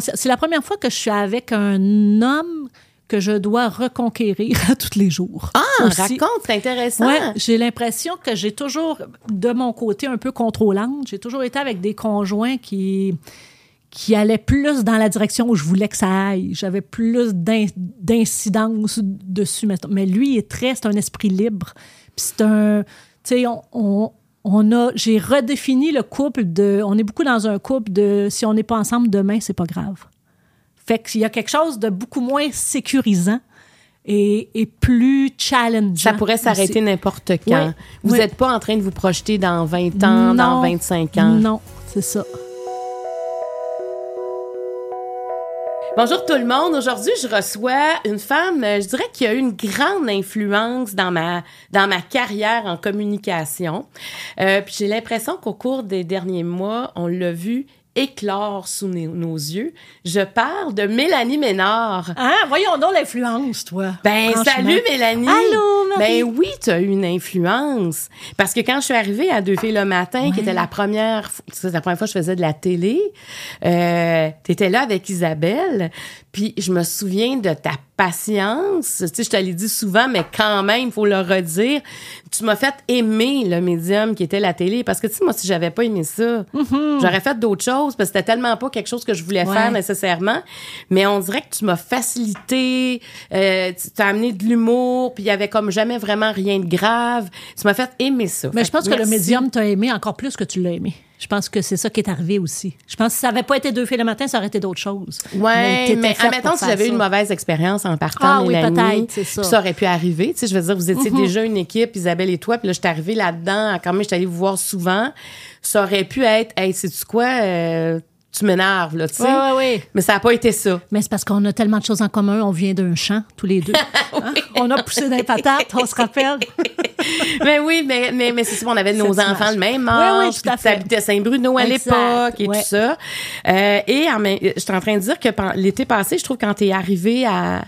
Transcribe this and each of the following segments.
C'est la première fois que je suis avec un homme que je dois reconquérir à tous les jours. Ah, Aussi. raconte, c'est intéressant. Ouais, j'ai l'impression que j'ai toujours, de mon côté un peu contrôlante, j'ai toujours été avec des conjoints qui qui allaient plus dans la direction où je voulais que ça aille. J'avais plus d'incidence dessus. Mais lui, il est très, c'est un esprit libre. Puis c'est un, tu sais, on, on, a, j'ai redéfini le couple de, on est beaucoup dans un couple de, si on n'est pas ensemble demain, c'est pas grave. Fait qu'il y a quelque chose de beaucoup moins sécurisant et, et plus challengeant. Ça pourrait s'arrêter n'importe quand. vous n'êtes pas en train de vous projeter dans 20 ans, dans 25 ans. Non, c'est ça. Bonjour tout le monde. Aujourd'hui, je reçois une femme, je dirais qui a eu une grande influence dans ma dans ma carrière en communication. Euh, puis j'ai l'impression qu'au cours des derniers mois, on l'a vu éclore sous nos, yeux. Je parle de Mélanie Ménard. Ah, voyons donc l'influence, toi. Ben, salut Mélanie. Allô, Marie. Ben oui, tu as eu une influence. Parce que quand je suis arrivée à Deux filles le matin, qui était la première, c'est la première fois que je faisais de la télé, euh, tu étais là avec Isabelle. Puis je me souviens de ta patience. Tu sais, je te l'ai dit souvent, mais quand même, il faut le redire. Tu m'as fait aimer le médium qui était la télé. Parce que, tu sais, moi, si j'avais pas aimé ça, mm-hmm. j'aurais fait d'autres choses parce que c'était tellement pas quelque chose que je voulais faire nécessairement. Mais on dirait que tu m'as facilité, euh, tu t'as amené de l'humour, puis il y avait comme jamais vraiment rien de grave. Tu m'as fait aimer ça. Mais je pense que le médium t'a aimé encore plus que tu l'as aimé. Je pense que c'est ça qui est arrivé aussi. Je pense que si ça n'avait pas été deux filles le matin, ça aurait été d'autres choses. Oui, mais, mais admettons si j'avais eu une mauvaise expérience en partant, ah, oui, peut-être, c'est ça. ça aurait pu arriver. Tu sais, je veux dire, vous étiez mhm. déjà une équipe, Isabelle et toi, puis là, je suis arrivée là-dedans, quand même, je suis allée vous voir souvent. Ça aurait pu être, hey, sais-tu quoi, euh, tu m'énerves, là, tu sais. Oui, oui, Mais ça n'a pas été ça. Mais c'est parce qu'on a tellement de choses en commun. On vient d'un champ, tous les deux. Hein? On a poussé des patates, on se rappelle. mais oui, mais, mais, mais c'est ça, on avait nos enfants le même âge. Oui, oui, fait. habitais Saint-Bruno à l'époque et tout ça. Euh, et je suis en train de dire que l'été passé, je trouve quand tu es arrivé à,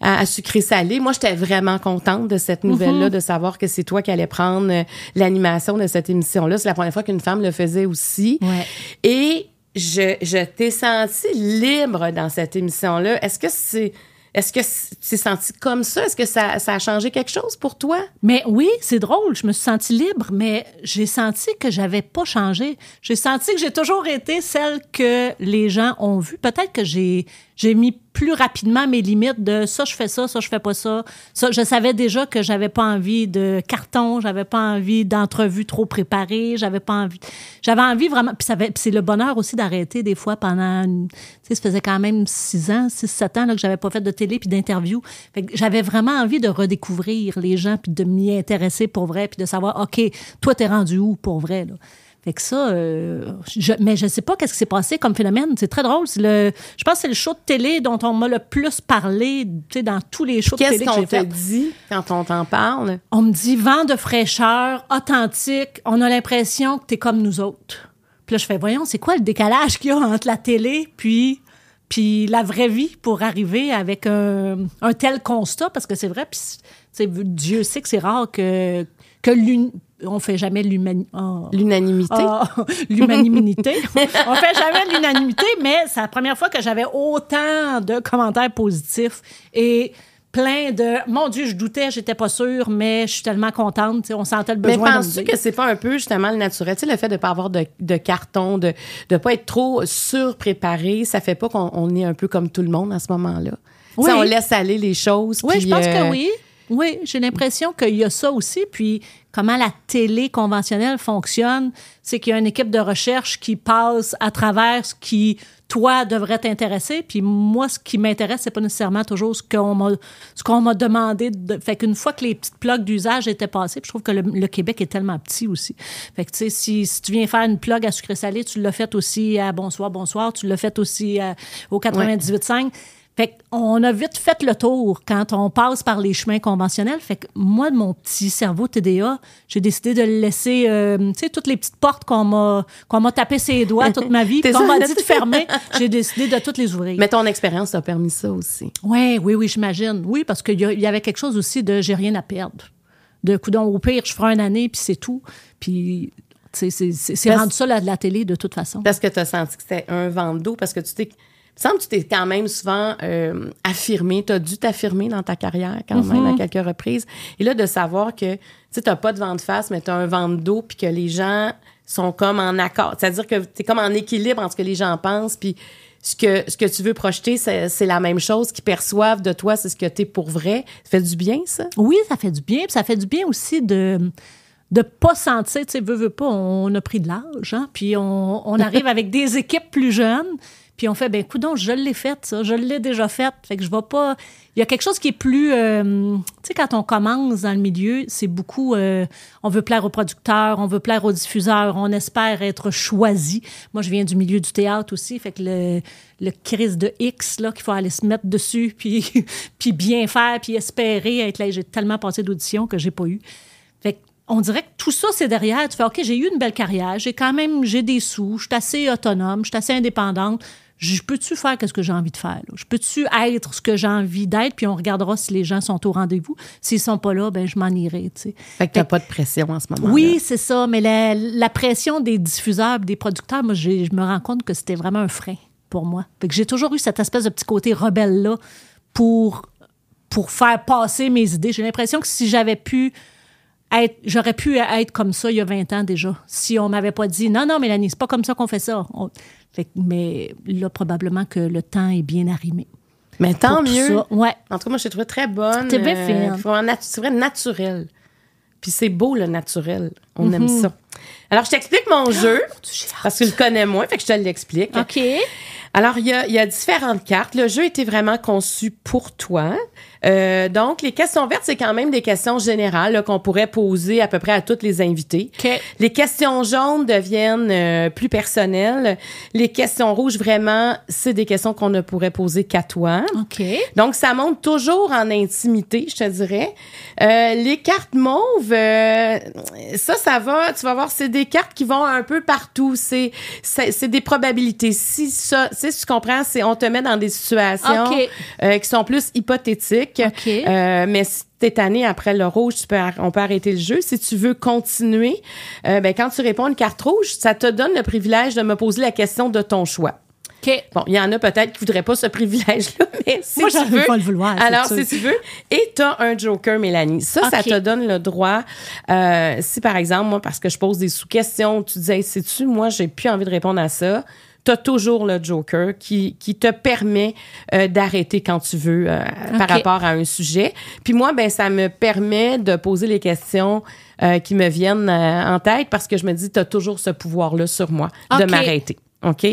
à, Sucré Salé, moi, j'étais vraiment contente de cette nouvelle-là, mm-hmm. de savoir que c'est toi qui allais prendre euh, l'animation de cette émission-là. C'est la première fois qu'une femme le faisait aussi. Ouais. Et je, je t'ai senti libre dans cette émission-là. Est-ce que c'est est-ce que c'est senti comme ça? Est-ce que ça, ça, a changé quelque chose pour toi? Mais oui, c'est drôle. Je me suis sentie libre, mais j'ai senti que j'avais pas changé. J'ai senti que j'ai toujours été celle que les gens ont vue. Peut-être que j'ai j'ai mis plus rapidement mes limites de ça je fais ça, ça je fais pas ça. Ça je savais déjà que j'avais pas envie de carton, j'avais pas envie d'entrevues trop préparées, j'avais pas envie j'avais envie vraiment puis c'est le bonheur aussi d'arrêter des fois pendant tu sais ça faisait quand même six ans, six sept ans là, que j'avais pas fait de télé puis d'interview. J'avais vraiment envie de redécouvrir les gens puis de m'y intéresser pour vrai puis de savoir OK, toi t'es rendu où pour vrai là? Fait que ça, euh, je, mais je sais pas qu'est-ce qui s'est passé comme phénomène. C'est très drôle. Le, je pense que c'est le show de télé dont on m'a le plus parlé, tu sais, dans tous les shows de télé que j'ai fait. Qu'est-ce qu'on te dit quand on t'en parle? On me dit vent de fraîcheur, authentique. On a l'impression que tu es comme nous autres. Puis là, je fais, voyons, c'est quoi le décalage qu'il y a entre la télé puis puis la vraie vie pour arriver avec un, un tel constat, parce que c'est vrai, puis Dieu sait que c'est rare que, que on fait jamais oh. l'unanimité. Oh, l'unanimité. on fait jamais l'unanimité, mais c'est la première fois que j'avais autant de commentaires positifs et plein de mon Dieu, je doutais, j'étais pas sûre, mais je suis tellement contente. On sentait le besoin. Mais penses-tu que c'est pas un peu justement le naturel, le fait de pas avoir de, de carton, de ne pas être trop surpréparé, ça fait pas qu'on est un peu comme tout le monde à ce moment-là? Oui. on laisse aller les choses. Oui, je pense que euh, oui. Oui, j'ai l'impression qu'il y a ça aussi. Puis comment la télé conventionnelle fonctionne, c'est qu'il y a une équipe de recherche qui passe à travers ce qui, toi, devrait t'intéresser. Puis moi, ce qui m'intéresse, c'est pas nécessairement toujours ce qu'on m'a, ce qu'on m'a demandé. De... Fait qu'une fois que les petites plugs d'usage étaient passées, puis je trouve que le, Québec est tellement petit aussi. Fait que, tu sais, si, si, tu viens faire une plug à sucré salé, tu l'as fait aussi à Bonsoir, Bonsoir, tu l'as fait aussi à, au 98.5. Fait qu'on a vite fait le tour quand on passe par les chemins conventionnels. Fait que moi, de mon petit cerveau TDA, j'ai décidé de le laisser, euh, tu sais, toutes les petites portes qu'on m'a, qu'on m'a tapé ses doigts toute ma vie, qu'on m'a dit de fermer, j'ai décidé de toutes les ouvrir. Mais ton expérience t'a permis ça aussi. Oui, oui, oui, j'imagine. Oui, parce qu'il y, avait quelque chose aussi de j'ai rien à perdre. De coup au pire, je ferai une année, puis c'est tout. Puis c'est rendu ça la, la télé de toute façon. Parce que tu as senti que c'était un vent d'eau, parce que tu t'es me semble que tu t'es quand même souvent euh, affirmé, tu as dû t'affirmer dans ta carrière quand même à quelques reprises. Et là, de savoir que tu n'as pas de vent de face, mais tu as un vent de dos, puis que les gens sont comme en accord. C'est-à-dire que tu es comme en équilibre entre ce que les gens pensent, puis ce que, ce que tu veux projeter, c'est la même chose qu'ils perçoivent de toi, c'est ce que tu es pour vrai. Ça fait du bien, ça? Oui, ça fait du bien. Puis ça fait du bien aussi de de pas sentir, tu sais, veut, veut pas, on a pris de l'âge, hein, puis on, on arrive avec des équipes plus jeunes, puis on fait, ben donc je l'ai fait, ça, je l'ai déjà fait, fait que je vais pas... Il y a quelque chose qui est plus... Euh, tu sais, quand on commence dans le milieu, c'est beaucoup... Euh, on veut plaire aux producteurs, on veut plaire aux diffuseurs, on espère être choisi. Moi, je viens du milieu du théâtre aussi, fait que le, le crise de X, là, qu'il faut aller se mettre dessus, puis, puis bien faire, puis espérer être là. J'ai tellement passé d'auditions que j'ai pas eu. Fait que on dirait que tout ça, c'est derrière. Tu fais, OK, j'ai eu une belle carrière, j'ai quand même, j'ai des sous, je suis assez autonome, je suis assez indépendante je peux-tu faire ce que j'ai envie de faire? Je peux-tu être ce que j'ai envie d'être? Puis on regardera si les gens sont au rendez-vous. S'ils sont pas là, ben je m'en irai. Fait que tu n'as pas de pression en ce moment. Oui, c'est ça. Mais la, pression des diffuseurs des producteurs, moi, je me rends compte que c'était vraiment un frein pour moi. Fait que j'ai toujours eu cette espèce de petit côté rebelle-là pour, pour faire passer mes idées. J'ai l'impression que si j'avais pu être, j'aurais pu être comme ça il y a 20 ans déjà. Si on m'avait pas dit, non, non, Mélanie, c'est pas comme ça qu'on fait ça mais là, probablement que le temps est bien arrimé. Mais tant mieux. Ouais. En tout cas, moi, je t'ai trouvé très bonne. Bien euh, C'est vrai, naturel. Puis c'est beau, le naturel. On aime mhm. ça. Alors, je t'explique mon jeu. parce que je le connais moins, fait que je te l'explique. OK. Alors, il y a, y a différentes cartes. Le jeu était vraiment conçu pour toi. Euh, donc, les questions vertes, c'est quand même des questions générales qu'on pourrait poser à peu près à toutes les invités. Les questions jaunes deviennent euh, plus personnelles. Les questions rouges, vraiment, c'est des questions qu'on ne pourrait poser qu'à toi. Donc, ça monte toujours en intimité, je te dirais. Euh, les cartes mauves, ça, ça va. Tu vas voir, c'est des cartes qui vont un peu partout. C'est c'est des probabilités. Si ça, si tu comprends, c'est on te met dans des situations qui sont plus hypothétiques. Euh, mais si t'es année après le rouge, tu peux, on peut arrêter le jeu. Si tu veux continuer, euh, ben, quand tu réponds une carte rouge, ça te donne le privilège de me poser la question de ton choix. Bon, il y en a peut-être qui voudraient pas ce privilège-là, mais si Moi, tu veux, pas le vouloir. Alors, si tu veux, et tu as un joker, Mélanie. Ça, ça te donne le droit. Euh, si par exemple, moi, parce que je pose des sous-questions, tu disais, sais-tu, moi, j'ai plus envie de répondre à ça tu as toujours le joker qui, qui te permet euh, d'arrêter quand tu veux euh, par rapport à un sujet. Puis moi, ben ça me permet de poser les questions euh, qui me viennent en tête parce que je me dis, tu as toujours ce pouvoir-là sur moi de m'arrêter. OK?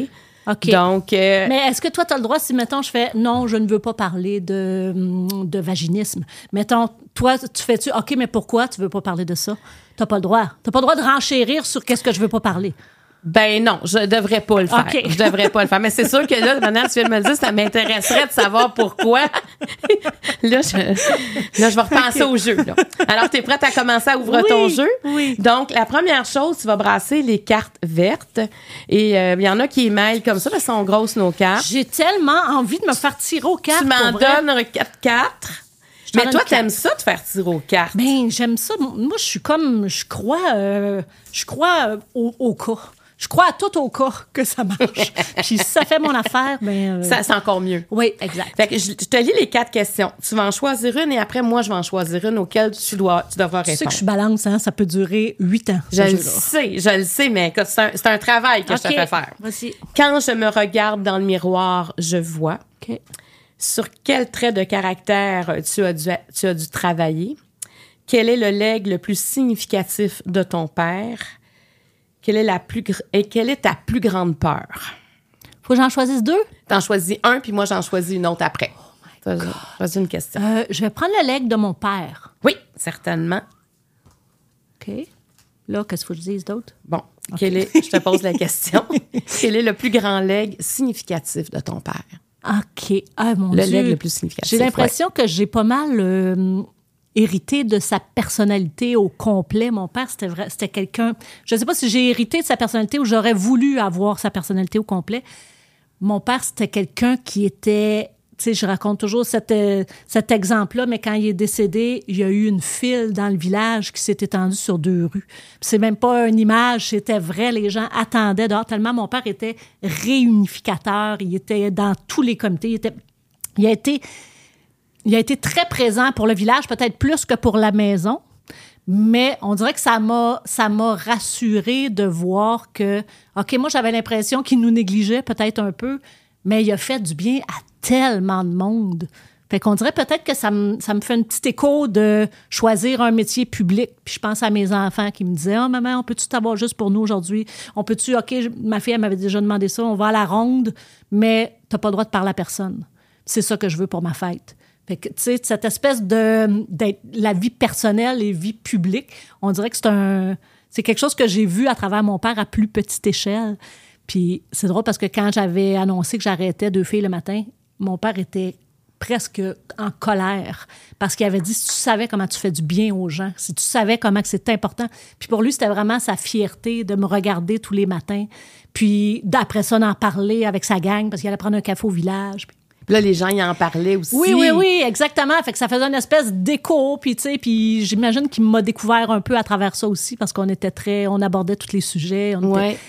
OK. Donc, Mais est-ce que toi, tu as le droit, si, mettons, je fais non, je ne veux pas parler de, de vaginisme. Mettons, toi, tu fais-tu, OK, mais pourquoi tu veux pas parler de ça? Tu n'as pas le droit. Tu n'as pas le droit de renchérir sur qu'est-ce que je veux pas parler. Ben non, je devrais pas le faire. Je devrais pas le faire. Mais c'est sûr que là, maintenant, tu viens de me le dire, ça m'intéresserait de savoir pourquoi. là, je, là, je vais repenser au jeu. Là. Alors, tu es prête à commencer à ouvrir ton jeu? Oui. Donc, la première chose, tu vas brasser les cartes vertes. Et euh, il y en a qui émaillent comme ça, parce qu'elles sont grosses, nos cartes. J'ai tellement envie de me faire tirer aux cartes. Tu m'en donnes 4-4. Mais toi, t'aimes ça de faire tirer aux cartes? Ben, j'aime ça. Moi, je suis comme, je crois, euh, je crois euh, au, au cas je crois à tout au cas que ça marche. Puis si ça fait mon affaire, ben. Euh, ça, c'est encore mieux. Oui, exact. Fait que je, te lis les quatre questions. Tu vas en choisir une et après, moi, je vais en choisir une auquel tu dois, tu devras répondre. Tu sais que je balance, hein? Ça peut durer huit ans. Je le sais, je le sais, mais c'est un, un, travail que je te fais faire. Voici. Quand je me regarde dans le miroir, je vois. OK. Sur quel trait de caractère tu as dû, tu as dû travailler? Quel est le legs le plus significatif de ton père? Quelle est la plus et quelle est ta plus grande peur? Faut que j'en choisisse deux? T'en choisis un, puis moi, j'en choisis une autre après. Oh une question. Euh, je vais prendre le leg de mon père. Oui, certainement. OK. Là, qu'est-ce que je dise d'autre? Bon, quel est, je te pose la question. quel est le plus grand leg significatif de ton père? OK. Ah, mon le Dieu. Le leg le plus significatif. J'ai l'impression que j'ai pas mal euh, hérité de sa personnalité au complet. Mon père, c'était vrai, quelqu'un. Je ne sais pas si j'ai hérité de sa personnalité ou j'aurais voulu avoir sa personnalité au complet. Mon père, c'était quelqu'un qui était sais, je raconte toujours cet, euh, cet exemple-là, mais quand il est décédé, il y a eu une file dans le village qui s'est étendue sur deux rues. C'est même pas une image, c'était vrai. Les gens attendaient dehors tellement mon père était réunificateur. Il était dans tous les comités. Il a été, il a été très présent pour le village, peut-être plus que pour la maison. Mais on dirait que ça m'a, ça rassuré de voir que, OK, moi, j'avais l'impression qu'il nous négligeait peut-être un peu, mais il a fait du bien à tellement de monde. Fait qu'on dirait peut-être que ça me, ça me fait un petit écho de choisir un métier public. Puis je pense à mes enfants qui me disaient Oh, maman, on peut-tu t'avoir juste pour nous aujourd'hui? On peut-tu, OK, ma fille, elle m'avait déjà demandé ça, on va à la ronde, mais t'as pas le droit de parler à personne. C'est ça que je veux pour ma fête. Cette espèce de la vie personnelle et vie publique, on dirait que c'est quelque chose que j'ai vu à travers mon père à plus petite échelle. Puis c'est drôle parce que quand j'avais annoncé que j'arrêtais deux filles le matin, mon père était presque en colère parce qu'il avait dit si tu savais comment tu fais du bien aux gens, si tu savais comment c'est important. Puis pour lui, c'était vraiment sa fierté de me regarder tous les matins. Puis d'après ça, d'en parler avec sa gang parce qu'il allait prendre un café au village. Là, les gens y en parlaient aussi. oui, oui, oui, exactement. Fait que ça faisait une espèce d'écho, puis tu sais, puis j'imagine qu'il m'a découvert un peu à travers ça aussi, parce qu'on était très, on abordait tous les sujets. On Ouais. était-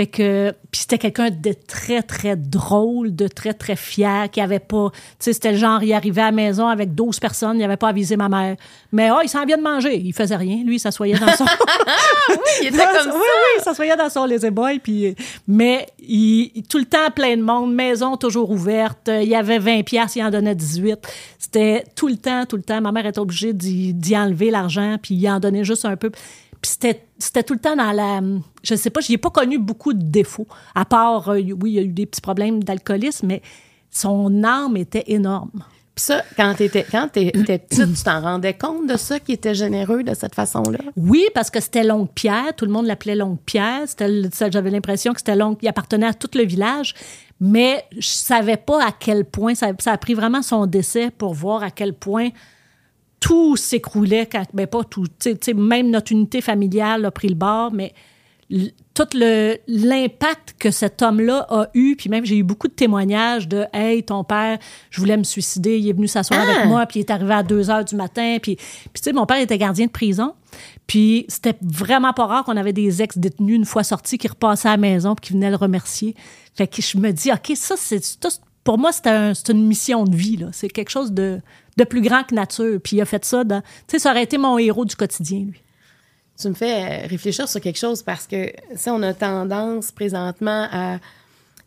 fait que, puis c'était quelqu'un de très, très drôle, de très, très fier, qui avait pas, tu sais, c'était le genre, il arrivait à la maison avec 12 personnes, il avait pas avisé ma mère. Mais, oh, il s'en vient de manger. Il faisait rien. Lui, il s'assoyait dans son... Il était comme oui, ça. oui, il s'assoyait dans son lazy boy, puis mais il, il- tout le temps plein de monde, maison toujours ouverte, il y avait 20 pièces, il en donnait 18. C'était tout le temps, tout le temps. Ma mère était obligée d'y enlever l'argent, puis il en donnait juste un peu. Puis c'était c'était tout le temps dans la je sais pas, j'y ai pas connu beaucoup de défauts à part euh, oui, il y a eu des petits problèmes d'alcoolisme, mais son âme était énorme. Puis ça, quand t'étais, quand t'étais petite, tu t'en rendais compte de ça, qui était généreux de cette façon-là? Oui, parce que c'était Longue Pierre. Tout le monde l'appelait Longue Pierre. C'était J'avais l'impression que c'était Longue. Il appartenait à tout le village. Mais je savais pas à quel point. Ça, ça a pris vraiment son décès pour voir à quel point tout s'écroulait. Quand, ben pas tout. même notre unité familiale a pris le bord, mais tout le- l'impact que cet homme-là a eu, puis même j'ai eu beaucoup de témoignages de Hey, ton père, je voulais me suicider, il est venu s'asseoir Ah! avec moi, puis il est arrivé à 2 heures du matin, puis, puis tu sais, mon père était gardien de prison, puis c'était vraiment pas rare qu'on avait des ex-détenus une fois sortis qui repassaient à la maison puis qui venaient le remercier. Fait que je me dis, OK, ça, c'est pour moi, c'est un- c'est une mission de vie, là. C'est quelque chose de, de plus grand que nature. Puis il a fait ça dans. Tu sais, ça aurait été mon héros du quotidien, lui. Tu me fais euh, réfléchir sur quelque chose parce que, tu sais, on a tendance présentement à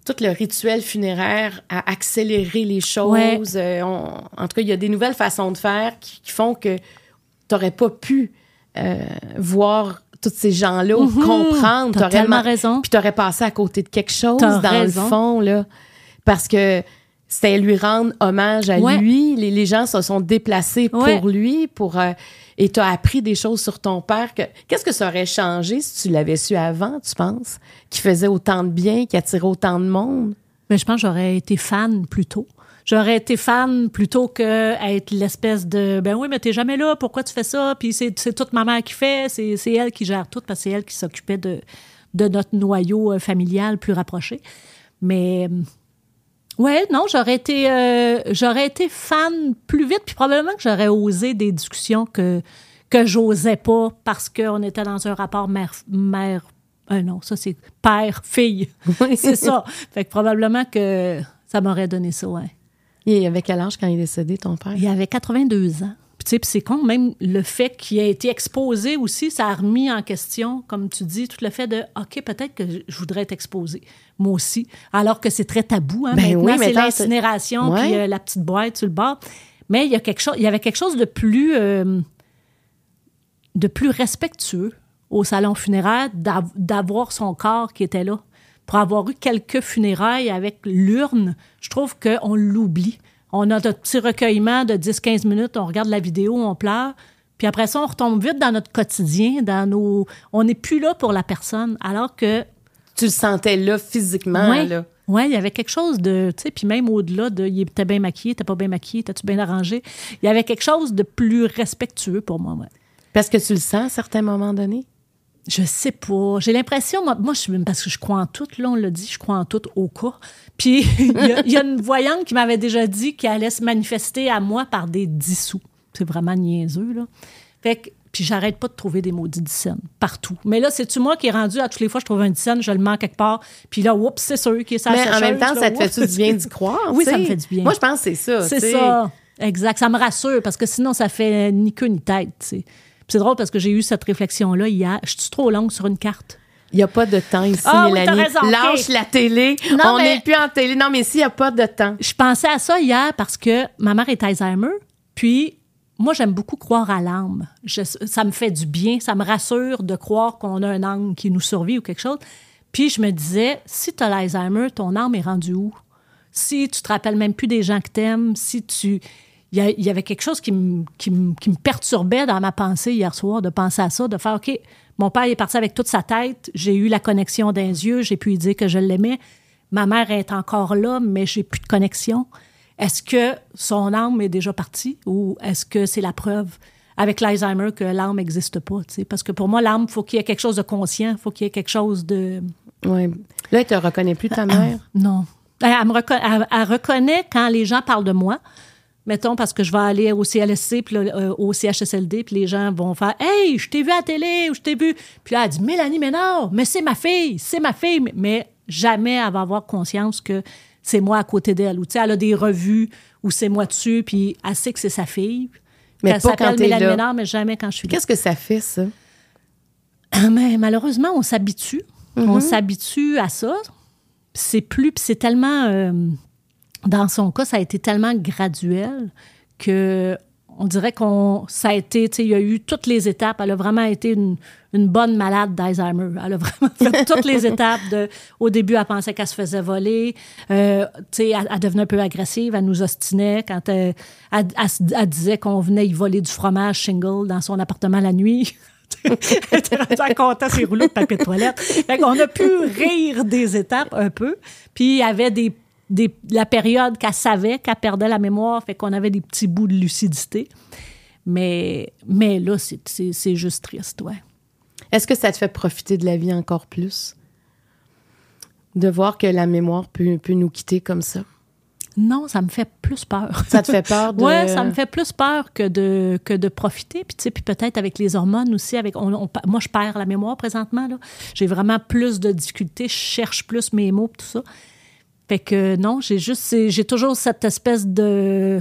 tout le rituel funéraire à accélérer les choses. Euh, on- en tout cas, il y a des nouvelles façons de faire qui, qui font que tu n'aurais pas pu euh, voir tous ces gens-là ou comprendre. Mhm. T'as T'aurais tellement raison. Puis tu aurais passé à côté de quelque chose dans raison. le fond, là. Parce que c'était lui rendre hommage à Ouais. lui. Les, les gens se sont déplacés pour lui, pour euh, et tu as appris des choses sur ton père. Que, qu'est-ce que ça aurait changé si tu l'avais su avant, tu penses? Qui faisait autant de bien, qui attirait autant de monde? Mais je pense que j'aurais été fan plus tôt. J'aurais été fan plutôt que être l'espèce de ben oui, mais t'es jamais là, pourquoi tu fais ça? Puis c'est, c'est toute ma mère qui fait, c'est, c'est elle qui gère tout parce que c'est elle qui s'occupait de, de notre noyau euh, familial plus rapproché. Mais euh, ouais, non, j'aurais été euh, j'aurais été fan plus vite, puis probablement que j'aurais osé des discussions que que j'osais pas parce qu'on était dans un rapport mère mère euh, non, ça c'est père fille. c'est ça. Fait que probablement que ça m'aurait donné ça, ouais. Il avait quel âge quand il est décédé, ton père? Il avait 82 ans. Puis, c'est con, même le fait qu'il ait été exposé aussi, ça a remis en question, comme tu dis, tout le fait de OK, peut-être que je voudrais être exposé, moi aussi. Alors que c'est très tabou. Hein? Ben Maintenant, oui, c'est l'incinération, puis euh, la petite boîte sur le bord. Mais il y, a quelque chose, il y avait quelque chose de plus, euh, de plus respectueux au salon funéraire d'av- d'avoir son corps qui était là. Pour avoir eu quelques funérailles avec l'urne, je trouve qu'on l'oublie. On a notre petit recueillement de 10-15 minutes, on regarde la vidéo, on pleure, puis après ça, on retombe vite dans notre quotidien, dans nos... On n'est plus là pour la personne, alors que... Tu le sentais là, physiquement, ouais, là. ouais, il y avait quelque chose de... Tu sais, puis même au-delà de... Était bien maquillé, t'es pas bien maquillé, t'as-tu bien arrangé? Il y avait quelque chose de plus respectueux pour moi, ouais. Parce que tu le sens à certains moments donnés? Je sais pas. J'ai l'impression, moi, moi je, parce que je crois en tout, là, on l'a dit, je crois en tout au cas. Puis, il y, a- il y a une voyante qui m'avait déjà dit qu'elle allait se manifester à moi par des dissous. C'est vraiment niaiseux, là. Fait que, puis j'arrête pas de trouver des maudits dixaines partout. Mais là, c'est-tu moi qui est rendu à toutes les fois je trouve un dixaine, je le mets quelque part, puis là, oups, c'est sûr qu'il est la Mais en même temps, là, ça te fait-tu oups. du bien d'y croire? Oui, ça me fait du bien. Moi, je pense que c'est ça. C'est ça. Exact. Ça me rassure parce que sinon, ça fait ni queue ni tête. tu sais. C'est drôle parce que j'ai eu cette réflexion-là hier. Je suis trop longue sur une carte? Il n'y a pas de temps ici, Ah Mélanie. raison. Lâche la télé. Non, On mais- n'est plus en télé. Non, mais s'il n'y a pas de temps. Je pensais à ça hier parce que ma mère est Alzheimer. Puis, moi, j'aime beaucoup croire à l'âme. Ça me fait du bien. Ça me rassure de croire qu'on a un âme qui nous survit ou quelque chose. Puis, je me disais, si tu as l'Alzheimer, ton âme est rendue où? Si tu te rappelles même plus des gens que t'aimes, si tu... Il y, il avait quelque chose qui me, qui, me, qui me perturbait dans ma pensée hier soir, de penser à ça, de faire, OK, mon père est parti avec toute sa tête, j'ai eu la connexion d'un yeux, j'ai pu lui dire que je l'aimais. Ma mère est encore là, mais j'ai plus de connexion. Est-ce que son âme est déjà partie ou est-ce que c'est la preuve avec l'Alzheimer que l'âme n'existe pas? Parce que pour moi, l'âme, faut qu'il y ait quelque chose de conscient, il faut qu'il y ait quelque chose de... Ouais. Là, elle te reconnaît plus, ta mère? Non. Elle, me elle reconnaît quand les gens parlent de moi. Mettons, parce que je vais aller au CLSC, puis là, euh, au CHSLD, puis les gens vont faire Hey, je t'ai vu à la télé, ou je t'ai vu. Puis là, elle dit Mélanie Ménard, mais c'est ma fille, c'est ma fille. Mais- Mais jamais elle va avoir conscience que c'est moi à côté d'elle. Ou tu sais, elle a des revues où c'est moi dessus, puis elle sait que c'est sa fille. Mais elle pas quand s'appelle Mélanie là. Ménard, mais jamais quand je suis là. Qu'est-ce que ça fait, ça? Mais malheureusement, on s'habitue. Mm-hmm. On s'habitue à ça. C'est plus, puis c'est tellement, euh, dans son cas, ça a été tellement graduel que on dirait qu'on, ça a été, tu sais, il y a eu toutes les étapes. Elle a vraiment été une, bonne malade d'Alzheimer. Elle a vraiment fait toutes les étapes. De, au début, elle pensait qu'elle se faisait voler. Euh, elle, elle devenait un peu agressive. Elle nous ostinait quand elle, elle- elle elle disait qu'on venait y voler du fromage shingle dans son appartement la nuit. Elle était ses rouleaux de papier de toilette. Fait qu'on a pu rire des étapes un peu. Puis il y avait des, des- la période qu'elle savait qu'elle perdait la mémoire, fait qu'on avait des petits bouts de lucidité. Mais, mais là, c'est- juste triste, ouais. Est-ce que ça te fait profiter de la vie encore plus? De voir que la mémoire peut, peut nous quitter comme ça? Non, ça me fait plus peur. Ça te fait peur de. Ouais, ça me fait plus peur que de, que de profiter. Puis, tu sais, puis peut-être avec les hormones aussi. Avec, on- on- moi, je perds la mémoire présentement. J'ai vraiment plus de difficultés. Je cherche plus mes mots, tout ça. Fait que non, j'ai juste, j'ai toujours cette espèce de.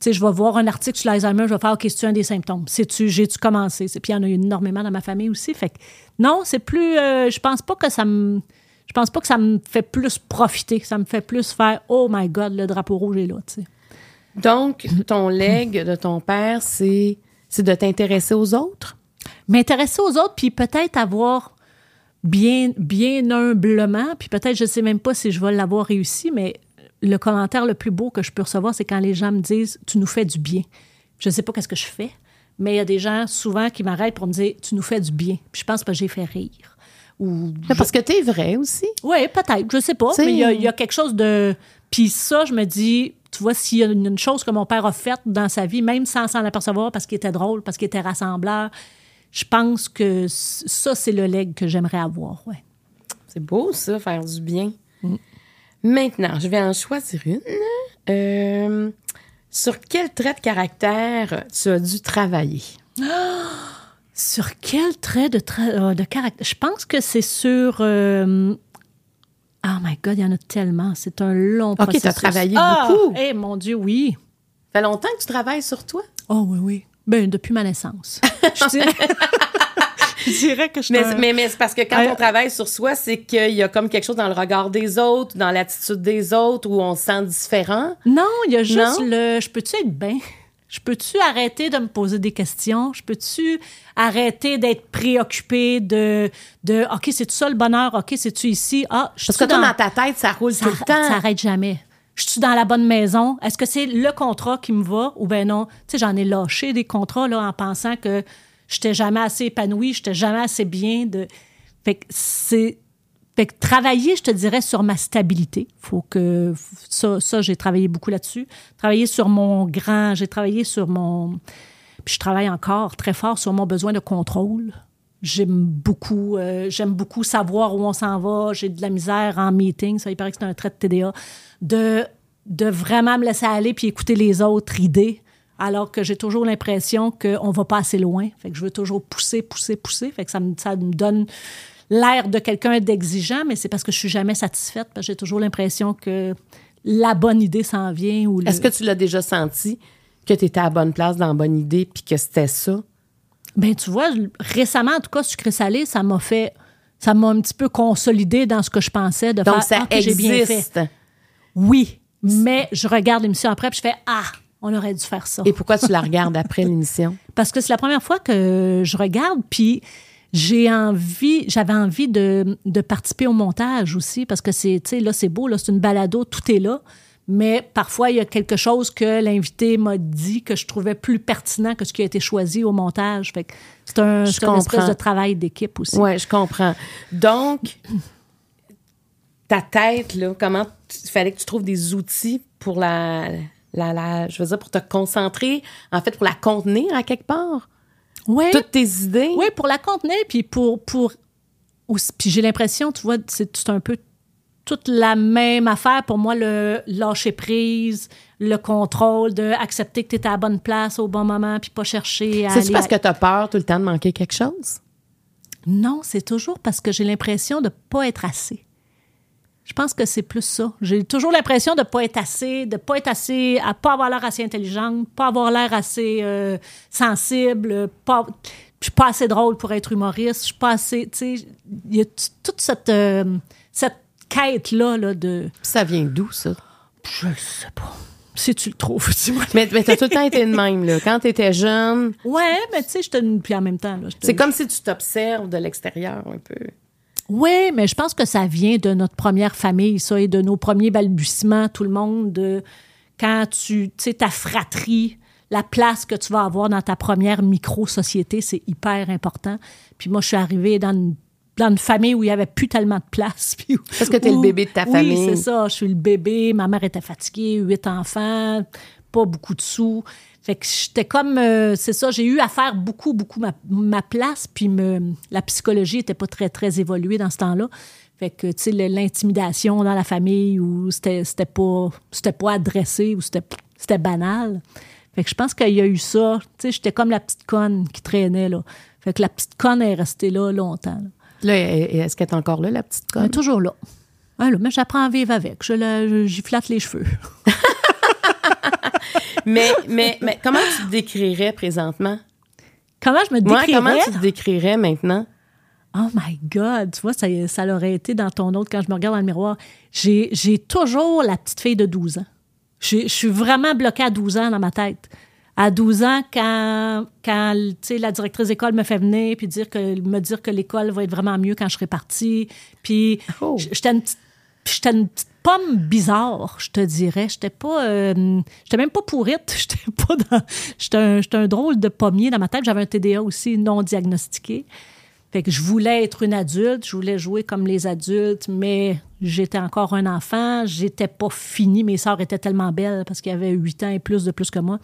Tu sais, je vais voir un article sur l'Alzheimer, je vais faire, OK, c'est-tu un des symptômes? Sais-tu, j'ai-tu commencé? Puis il y en a eu énormément dans ma famille aussi. Fait que non, c'est plus. euh, je pense pas que ça me. Je pense pas que ça me fait plus profiter. Ça me fait plus faire, oh my God, le drapeau rouge est là, tu sais. Donc, ton legs de ton père, c'est c'est de t'intéresser aux autres? m'intéresser aux autres, puis peut-être avoir bien, bien humblement, puis peut-être, je sais même pas si je vais l'avoir réussi, mais le commentaire le plus beau que je peux recevoir, c'est quand les gens me disent « tu nous fais du bien ». Je sais pas qu'est-ce que je fais, mais il y a des gens souvent qui m'arrêtent pour me dire « tu nous fais du bien ». Puis je pense que j'ai fait rire. Ou Mais Parce que t'es vrai aussi. oui, peut-être, je sais pas. T'sais- Mais il y, a- il y a quelque chose de. Puis ça, je me dis, tu vois, s'il y a une chose que mon père a faite dans sa vie, même sans s'en apercevoir, parce qu'il était drôle, parce qu'il était rassembleur, je pense que ça, c'est le leg que j'aimerais avoir, ouais. C'est beau, ça, faire du bien. Maintenant, je vais en choisir une. Euh, sur quel trait de caractère tu as dû travailler? Sur quel trait de, tra- euh, de caractère? Je pense que c'est sur. euh, Oh my God, il y en a tellement. C'est un long t'as processus. travaillé Ah! beaucoup. Eh, mon Dieu, oui. Ça fait longtemps que tu travailles sur toi? Oh oui, oui. Ben, depuis ma naissance. je dirais, je dirais que je Mais, mais, mais c'est parce que quand Ouais. on travaille sur soi, c'est qu'il y a comme quelque chose dans le regard des autres, dans l'attitude des autres, où on se sent différent. Non, il y a juste Non? le. Je peux-tu être bien? Je peux-tu arrêter de me poser des questions? Je peux-tu arrêter d'être préoccupée de, de OK, c'est-tu ça le bonheur? OK, c'est-tu ici? Ah, je Parce que toi, dans ta tête, ça roule ça, tout le temps. ça arrête jamais. Je suis dans la bonne maison. Est-ce que c'est le contrat qui me va ou ben non? Tu sais, j'en ai lâché des contrats là, en pensant que j'étais jamais assez épanouie, j'étais jamais assez bien. De... Fait que c'est. Fait que travailler, je te dirais, sur ma stabilité. Faut que. Ça, ça j'ai travaillé beaucoup là-dessus. Travailler sur mon grand. J'ai travaillé sur mon. Puis je travaille encore très fort sur mon besoin de contrôle. J'aime beaucoup, euh, j'aime beaucoup savoir où on s'en va. J'ai de la misère en meeting. Ça, il paraît que c'est un trait de TDA. De, de vraiment me laisser aller puis écouter les autres idées. Alors que j'ai toujours l'impression qu'on va pas assez loin. Fait que je veux toujours pousser, pousser, pousser. Fait que ça me, ça me donne l'air de quelqu'un d'exigeant, mais c'est parce que je suis jamais satisfaite. J'ai toujours l'impression que la bonne idée s'en vient. Est-ce que tu l'as déjà senti que tu étais à bonne place dans la bonne idée puis que c'était ça? Ben, tu vois, récemment, en tout cas, sucré salé, ça m'a fait. Ça m'a un petit peu consolidé dans ce que je pensais de Donc, faire. ça Ah, que j'ai bien fait. existe. Oui, mais je regarde l'émission après puis je fais Ah, on aurait dû faire ça. Et pourquoi tu la regardes après l'émission? Parce que c'est la première fois que je regarde, puis j'ai envie, j'avais envie de, de participer au montage aussi, parce que c'est, tu sais, là, c'est beau, là, c'est une balado, tout est là. Mais parfois, il y a quelque chose que l'invité m'a dit que je trouvais plus pertinent que ce qui a été choisi au montage. Fait que c'est un, une espèce de travail d'équipe aussi. Oui, je comprends. Donc, ta tête, là, comment il fallait que tu trouves des outils pour la, la, la- je veux dire, pour te concentrer, en fait, pour la contenir à quelque part? Ouais. Toutes tes idées? Oui, pour la contenir, puis pour. pour puis j'ai l'impression, tu vois, c'est c'est un peu toute la même affaire pour moi, le lâcher prise, le contrôle, de accepter que tu es à la bonne place au bon moment, puis pas chercher à. C'est parce à- que tu as peur tout le temps de manquer quelque chose? Non, c'est toujours parce que j'ai l'impression de pas être assez. Je pense que c'est plus ça. J'ai toujours l'impression de pas être assez, de pas être assez, à pas avoir l'air assez intelligente, pas avoir l'air assez euh, sensible, pas, je suis pas assez drôle pour être humoriste, je suis pas assez, tu sais, il y a toute cette, euh, cette quête-là là, de, Ça vient d'où, ça? je sais pas, si tu le trouves, dis-moi. Mais, mais tu as tout le temps été de même, là. Quand tu étais jeune, Ouais, mais tu sais, je te, puis en même temps, là, c'est comme si tu t'observes de l'extérieur un peu. Oui, mais je pense que ça vient de notre première famille, ça, et de nos premiers balbutiements, tout le monde, de quand tu, tu sais, ta fratrie, la place que tu vas avoir dans ta première micro-société, c'est hyper important. Puis moi, je suis arrivée dans une, dans une famille où il n'y avait plus tellement de place. puis où- Parce que t'es le où- bébé de ta oui, famille. c'est ça. Je suis le bébé. Ma mère était fatiguée, huit enfants, pas beaucoup de sous. Fait que j'étais comme, euh, c'est ça, j'ai eu à faire beaucoup, beaucoup ma, ma place, puis me, la psychologie était pas très, très évoluée dans ce temps-là. Fait que, tu sais, le- l'intimidation dans la famille, où c'était pas, pas adressé, ou c'était c'était banal. Fait que je pense qu'il y a eu ça. Tu sais, j'étais comme la petite conne qui traînait, là. Fait que la petite conne est restée là longtemps. là. Là, est-ce qu'elle est encore là, la petite Elle est conne? toujours là. Là, mais j'apprends à vivre avec. Je la- J'y flatte les cheveux. mais, mais, mais comment tu te décrirais présentement? Comment je me Moi, décrirais? comment tu te décrirais maintenant? Oh my God! Tu vois, ça, ça l'aurait été dans ton autre quand je me regarde dans le miroir. J'ai j'ai toujours la petite fille de 12 ans. Je je suis vraiment bloquée à 12 ans dans ma tête. À 12 ans, quand, la directrice d'école me fait venir puis dire que, me dire que l'école va être vraiment mieux quand je serai partie. Puis Oh. j'étais une petite j'étais une petite pomme bizarre, je te dirais. J'étais pas. euh, j'étais même pas pourrite. J'étais pas dans. J'étais un, j'étais un drôle de pommier dans ma tête. J'avais un TDA aussi non diagnostiqué. Fait que je voulais être une adulte, je voulais jouer comme les adultes, mais j'étais encore un enfant, j'étais pas finie. Mes sœurs étaient tellement belles parce qu'il y avait 8 ans et plus de plus que moi.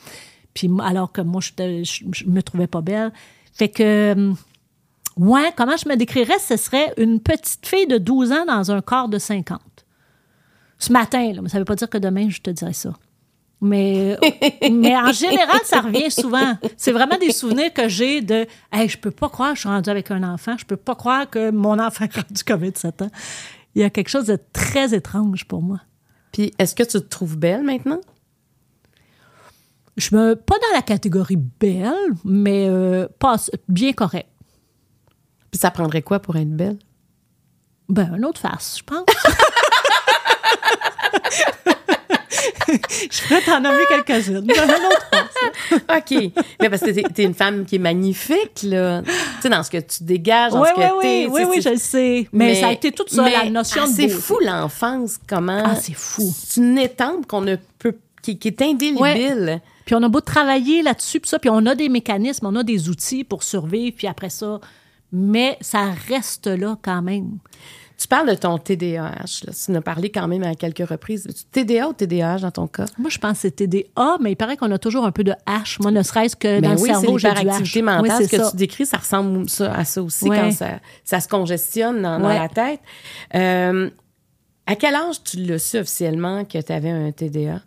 Alors que moi, je, me trouvais pas belle. Fait que, euh, ouais, comment je me décrirais? Ce serait une petite fille de 12 ans dans un corps de 50. Ce matin, là, mais ça veut pas dire que demain, je te dirais ça. Mais, mais en général, ça revient souvent. C'est vraiment des souvenirs que j'ai de Hey, je peux pas croire que je suis rendue avec un enfant. Je peux pas croire que mon enfant est rendu comme 27 ans. Il y a quelque chose de très étrange pour moi. Puis, est-ce que tu te trouves belle maintenant? Je me pas dans la catégorie belle, mais euh, pas, bien correct. Puis, ça prendrait quoi pour être belle? Ben, une autre face, je pense. je pourrais t'en nommer quelques-unes. Une autre face. OK. Mais parce que t'es, t'es une femme qui est magnifique, là. Tu sais, dans ce que tu dégages, dans Oui, ce que oui, t'es. oui, oui, je le sais. Mais, ça a été tout ça, la notion ah, de C'est beauté. fou, l'enfance, comment... Ah, c'est fou. C'est une étampe qu'on ne peut... qui, qui est indélébile. Puis on a beau travailler là-dessus, puis ça, puis on a des mécanismes, on a des outils pour survivre, puis après ça, mais ça reste là quand même. Tu parles de ton TDAH. Là. Tu en as parlé quand même à quelques reprises. TDA ou TDAH dans ton cas? Moi, je pense que c'est TDA, mais il paraît qu'on a toujours un peu de H. Moi, ne serait-ce que Ben dans oui, le cerveau, j'ai du H. mentale. Oui, ce que ça. tu décris, ça ressemble à ça aussi quand ça, ça se congestionne dans, la tête. Euh, à quel âge tu l'as su officiellement que tu avais un TDA?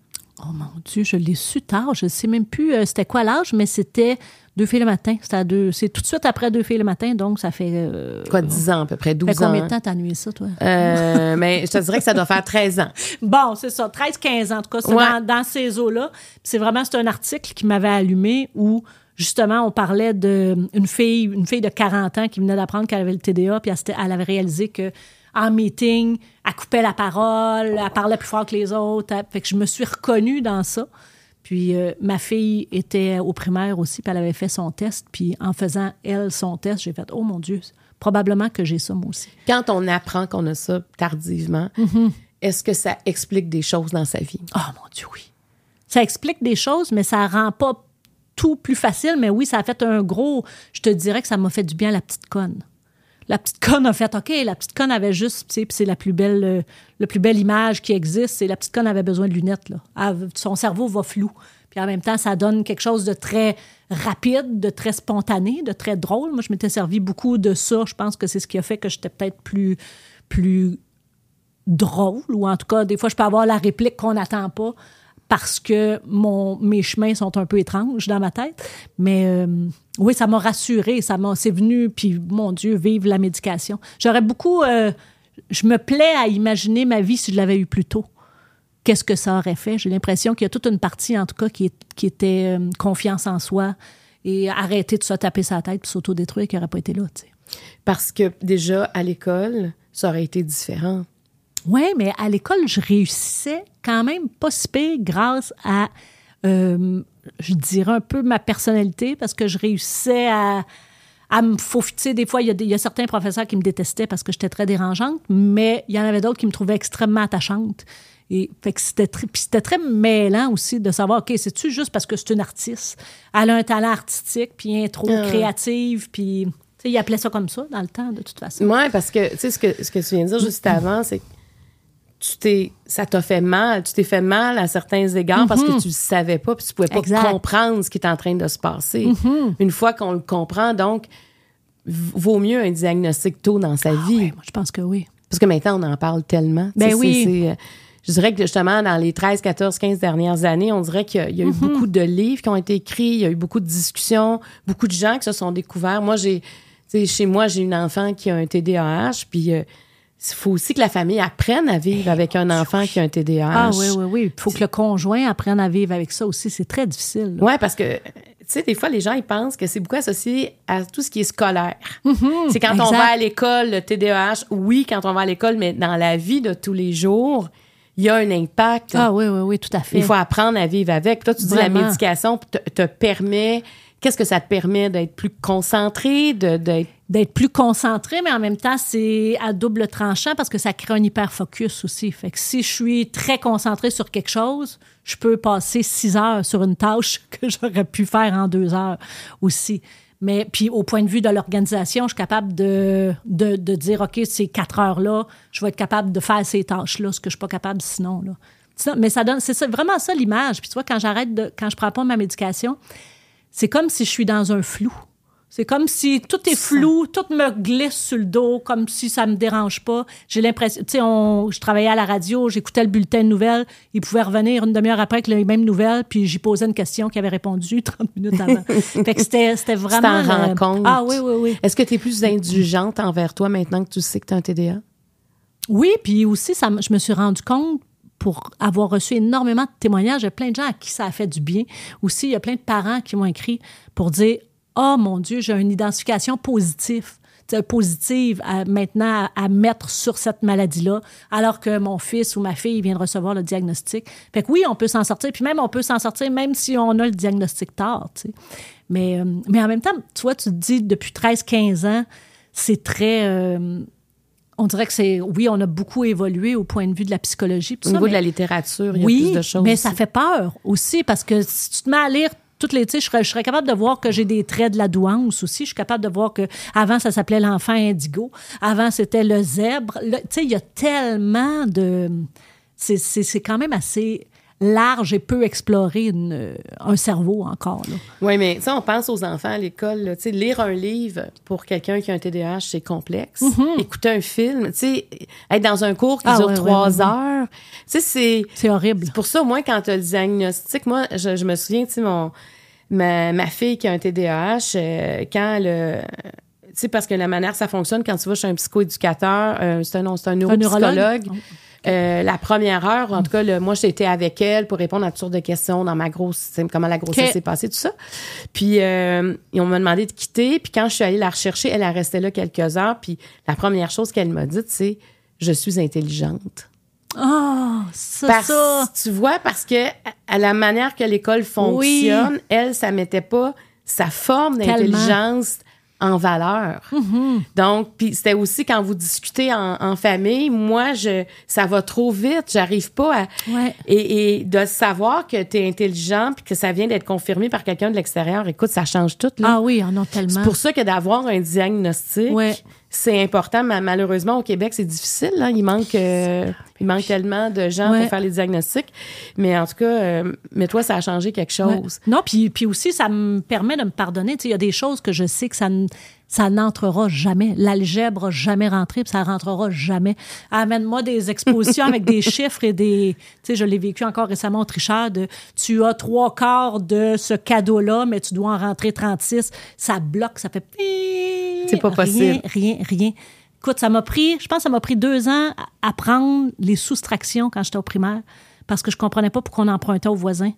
Oh mon Dieu, je l'ai su tard. Je ne sais même plus euh, c'était quoi l'âge, mais c'était deux filles le matin. C'était à deux. C'est tout de suite après deux filles le matin, donc ça fait. euh, Quoi, 10 ans à peu près, 12 fait combien ans? de temps t'as nué ça, toi? Euh, mais je te dirais que ça doit faire 13 ans. Bon, c'est ça, 13-15 ans. En tout cas, c'est Ouais. dans, dans ces eaux-là. C'est vraiment, c'est un article qui m'avait allumé où, justement, on parlait d'une fille, une fille de 40 ans qui venait d'apprendre qu'elle avait le TDA, puis elle avait réalisé que en meeting, elle coupait la parole, elle parlait plus fort que les autres. Fait que je me suis reconnue dans ça. Puis euh, ma fille était au primaire aussi, puis elle avait fait son test. Puis en faisant, elle, son test, j'ai fait « Oh mon Dieu, probablement que j'ai ça, moi aussi. » Quand on apprend qu'on a ça tardivement, Mm-hmm. est-ce que ça explique des choses dans sa vie? Oh mon Dieu, oui. Ça explique des choses, mais ça rend pas tout plus facile. Mais oui, ça a fait un gros. Je te dirais que ça m'a fait du bien la petite conne. La petite conne a fait OK, la petite conne avait juste, tu sais, c'est la plus belle, euh, plus belle image qui existe. C'est la petite conne avait besoin de lunettes là. Son cerveau va flou. Puis en même temps, ça donne quelque chose de très rapide, de très spontané, de très drôle. Moi, je m'étais servi beaucoup de ça. Je pense que c'est ce qui a fait que j'étais peut-être plus, plus drôle, ou en tout cas, des fois, je peux avoir la réplique qu'on n'attend pas parce que mon, mes chemins sont un peu étranges dans ma tête. Mais euh, oui, ça m'a rassurée, ça m'a, c'est venu, puis mon Dieu, vive la médication. J'aurais beaucoup, euh, je me plais à imaginer ma vie si je l'avais eu plus tôt. Qu'est-ce que ça aurait fait? J'ai l'impression qu'il y a toute une partie, en tout cas, qui, qui était euh, confiance en soi et arrêter de se taper sa tête puis s'autodétruire qui n'aurait pas été là. Parce que déjà, à l'école, ça aurait été différent. Oui, mais à l'école, je réussissais quand même pas si pire grâce à, euh, je dirais un peu ma personnalité, parce que je réussissais à, à me faufiler. Des fois, il y, a des- il y a certains professeurs qui me détestaient parce que j'étais très dérangeante, mais il y en avait d'autres qui me trouvaient extrêmement attachante. Et fait que c'était très, puis c'était très mêlant aussi de savoir, OK, c'est-tu juste parce que c'est une artiste? Elle a un talent artistique, puis trop Ah. créative, puis... Ils appelaient ça comme ça dans le temps, de toute façon. Oui, parce que, tu sais, ce que, ce que tu viens de dire juste avant, c'est que tu t'es, ça t'a fait mal. Tu t'es fait mal à certains égards parce que tu ne savais pas, puis tu pouvais pas Exact. comprendre ce qui est en train de se passer. Une fois qu'on le comprend, donc, vaut mieux un diagnostic tôt dans sa vie. Ouais, moi, je pense que oui. Parce que maintenant, on en parle tellement. Ben oui. je dirais que justement, dans les 13, 14, 15 dernières années, on dirait qu'il y a, il y a eu Mm-hmm. beaucoup de livres qui ont été écrits, il y a eu beaucoup de discussions, beaucoup de gens qui se sont découverts. Moi, j'ai, chez moi, j'ai une enfant qui a un TDAH, puis euh, il faut aussi que la famille apprenne à vivre avec un enfant qui a un TDAH. Ah oui, oui, oui. Il faut que le conjoint apprenne à vivre avec ça aussi. C'est très difficile. Oui, parce que, tu sais, des fois, les gens, ils pensent que c'est beaucoup associé à tout ce qui est scolaire. c'est quand on va à l'école, le TDAH, oui, quand on va à l'école, mais dans la vie de tous les jours, il y a un impact. Ah oui, oui, oui, tout à fait. Il faut apprendre à vivre avec. Toi, tu dis Vraiment. la médication te, te permet. Qu'est-ce que ça te permet d'être plus concentré, de d'être D'être plus concentré, mais en même temps, c'est à double tranchant parce que ça crée un hyper-focus aussi. Fait que si je suis très concentrée sur quelque chose, je peux passer six heures sur une tâche que j'aurais pu faire en deux heures aussi. Mais puis au point de vue de l'organisation, je suis capable de, de, de dire, OK, ces quatre heures-là, je vais être capable de faire ces tâches-là, ce que je suis pas capable sinon. Là. Mais ça donne, c'est vraiment ça l'image. Puis tu vois, quand j'arrête quand je prends pas ma médication, c'est comme si je suis dans un flou. C'est comme si tout est flou, tout me glisse sur le dos, comme si ça me dérange pas. J'ai l'impression, tu sais, on- je travaillais à la radio, j'écoutais le bulletin de nouvelles, il pouvait revenir une demi-heure après avec les mêmes nouvelles, puis j'y posais une question qui avait répondu 30 minutes avant. fait que c'était, c'était vraiment... t'en rends euh, compte. Ah oui, oui, oui. Est-ce que tu es plus indulgente envers toi maintenant que tu sais que tu as un TDA? Oui, puis aussi, ça, je me suis rendu compte pour avoir reçu énormément de témoignages, il y a plein de gens à qui ça a fait du bien. Aussi, il y a plein de parents qui m'ont écrit pour dire Oh mon Dieu, j'ai une identification positive. positive à- maintenant à, à mettre sur cette maladie-là, alors que mon fils ou ma fille vient de recevoir le diagnostic. Fait que oui, on peut s'en sortir, puis même on peut s'en sortir même si on a le diagnostic tard. tu sais. Mais, euh, mais en même temps, tu vois, tu te dis depuis 13-15 ans, c'est très. euh, on dirait que c'est. Oui, on a beaucoup évolué au point de vue de la psychologie. Au ça, niveau mais- de la littérature, il y a oui, plus de choses. mais ça fait peur aussi parce que si tu te mets à lire toutes les, je serais, je serais capable de voir que j'ai des traits de la douance aussi. Je suis capable de voir que avant ça s'appelait l'enfant indigo. Avant, c'était le zèbre. Tu sais, il y a tellement de. C'est quand même assez large et peu exploré une- un cerveau encore. Là. Oui, mais tu sais, on pense aux enfants à l'école. lire un livre pour quelqu'un qui a un TDAH, c'est complexe. Écouter un film, être dans un cours qui Mm-hmm. Ah, dure trois ouais, ouais, ouais. heures. C'est... C'est horrible. C'est pour ça, moi, quand tu as le diagnostic, moi, je, je me souviens, tu sais, mon, ma, ma fille qui a un TDAH, euh, quand le. Tu sais, parce que la manière ça fonctionne, quand tu vas chez un psychoéducateur, euh, c'est un, c'est un neuropsychologue. neurologue? Euh, la première heure, en tout cas, le- moi, j'étais avec elle pour répondre à toutes sortes de questions dans ma grosse, comment la grossesse Ok. s'est passée, tout ça. Puis, euh, on m'a demandé de quitter. Puis, quand je suis allée la rechercher, elle, elle restait là quelques heures. Puis, la première chose qu'elle m'a dit, c'est Je suis intelligente. Ah, ça, Parce, ça. Tu vois, parce que à la manière que l'école fonctionne, elle, ça mettait pas sa forme d'intelligence en valeur. Donc, puis c'était aussi quand vous discutez en, en famille, moi, je, ça va trop vite, j'arrive pas à... Ouais. Et, et de savoir que tu es intelligent puis que ça vient d'être confirmé par quelqu'un de l'extérieur, écoute, ça change tout. Là. Ah oui, en a tellement. C'est pour ça que d'avoir un diagnostic, Ouais. C'est important. Mais malheureusement, au Québec, c'est difficile. là. Il manque, euh, il manque tellement de gens Ouais. pour faire les diagnostics. Mais en tout cas, euh, mais toi, ça a changé quelque Ouais. chose. Non, puis, puis aussi, ça me permet de me pardonner. Tu sais, Il y a des choses que je sais que ça, n- ça n'entrera jamais. L'algèbre n'a jamais rentré, puis ça rentrera jamais. Amène-moi des expositions avec des chiffres et des... Tu sais, je l'ai vécu encore récemment au tricheur, de tu as trois quarts de ce cadeau-là, mais tu dois en rentrer 36. Ça bloque, ça fait... C'est pas Rien, possible. Rien, rien. Écoute, ça m'a pris, je pense que ça m'a pris deux ans à apprendre les soustractions quand j'étais au primaire, parce que je comprenais pas pourquoi on empruntait aux voisins.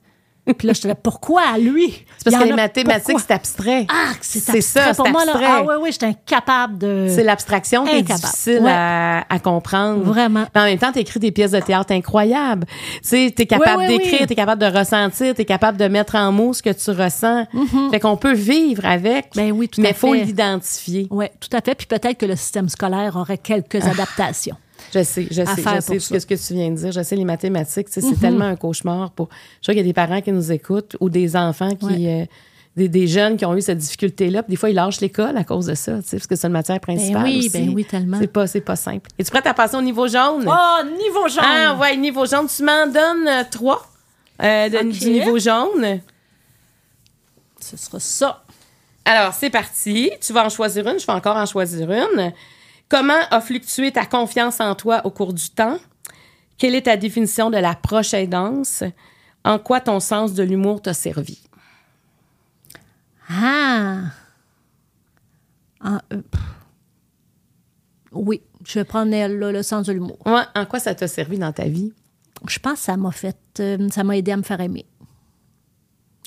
Puis là, j'étais là, pourquoi à lui? C'est parce que les mathématiques, c'est abstrait. Ah, c'est C'est ça, abstrait. Pour c'est moi, là, abstrait. ah oui, oui, j'étais incapable de... C'est l'abstraction qui est difficile Ouais. à, à comprendre. Vraiment. Mais en même temps, tu écris des pièces de théâtre incroyables. Tu sais, tu es capable Oui, oui, d'écrire, oui. tu es capable de ressentir, tu es capable de mettre en mots ce que tu ressens. Fait qu'on peut vivre avec, Ben oui, tout mais il faut l'identifier. Oui, tout à fait. Puis peut-être que le système scolaire aurait quelques Ah. adaptations. Je sais, je sais, je sais ce que tu viens de dire. Je sais, les mathématiques, c'est tellement un cauchemar pour. Je crois qu'il y a des parents qui nous écoutent ou des enfants qui. Ouais. euh, des, des jeunes qui ont eu cette difficulté-là. Des fois, ils lâchent l'école à cause de ça, parce que c'est une matière principale. oui, aussi. ben oui, tellement. C'est pas, pas simple. Es-tu prête à passer au niveau jaune? Oh, niveau jaune! Ah, ouais, niveau jaune. Tu m'en donnes euh, trois euh, de- du niveau jaune. Ce sera ça. Alors, c'est parti. Tu vas en choisir une. Je vais encore en choisir une. Comment a fluctué ta confiance en toi au cours du temps? Quelle est ta définition de la proche aidance? En quoi ton sens de l'humour t'a servi? Ah! Ah, euh, oui, je vais prendre là, le sens de l'humour. Ouais, en quoi ça t'a servi dans ta vie? Je pense que ça m'a fait, euh, ça m'a aidé à me faire aimer.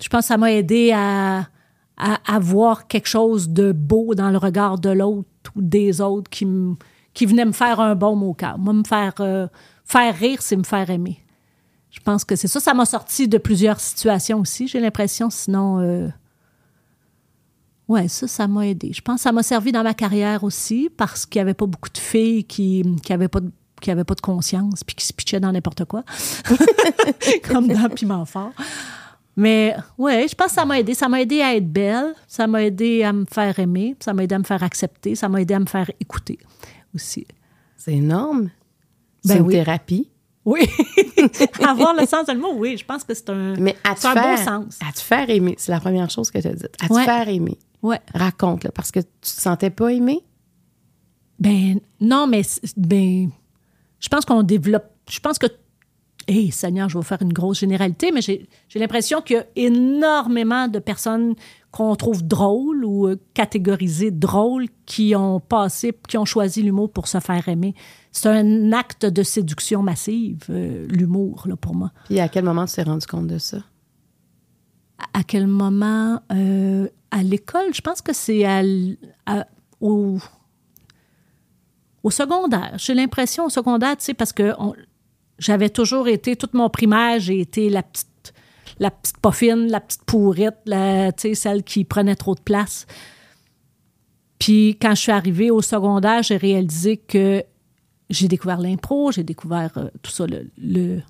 Je pense que ça m'a aidé à, à, à voir quelque chose de beau dans le regard de l'autre ou des autres qui, qui venaient me faire un mot au cœur. Moi, me faire, euh, faire rire, c'est me faire aimer. Je pense que c'est ça. Ça m'a sorti de plusieurs situations aussi, j'ai l'impression. Sinon, euh, ouais, ça, ça m'a aidé. Je pense que ça m'a servi dans ma carrière aussi parce qu'il n'y avait pas beaucoup de filles qui qui avaient pas de qui avaient pas de conscience puis qui se pitchaient dans n'importe quoi. Comme dans Piment Fort. Mais ouais, je pense que ça m'a aidé. Ça m'a aidé à être belle. Ça m'a aidé à me faire aimer. Ça m'a aidé à me faire accepter. Ça m'a aidé à me faire écouter aussi. C'est énorme. Ben c'est une oui. thérapie. Oui. Avoir le sens de le mot, oui, je pense que c'est un, Mais à te c'est un faire, beau sens. À te faire aimer, c'est la première chose que tu as dite. À te faire aimer. Ouais. Raconte, là, parce que tu te sentais pas aimé. Ben non, mais ben je pense qu'on développe. Je pense que Hé, Seigneur, je vais vous faire une grosse généralité, mais j'ai l'impression qu'il y a énormément de personnes qu'on trouve drôles ou euh, catégorisées drôles qui ont passé, qui ont choisi l'humour pour se faire aimer. C'est un acte de séduction massive, euh, l'humour, là, pour moi. Puis à quel moment tu t'es rendu compte de ça? À- À quel moment? euh, à l'école, je pense que c'est à- au, au secondaire. J'ai l'impression au secondaire, tu sais, parce que on- j'avais toujours été, toute mon primaire, j'ai été la petite, la petite poffine, la petite pourrite, la, celle qui prenait trop de place. Puis quand je suis arrivée au secondaire, j'ai réalisé que j'ai découvert l'impro, j'ai découvert euh, tout ça, le, le,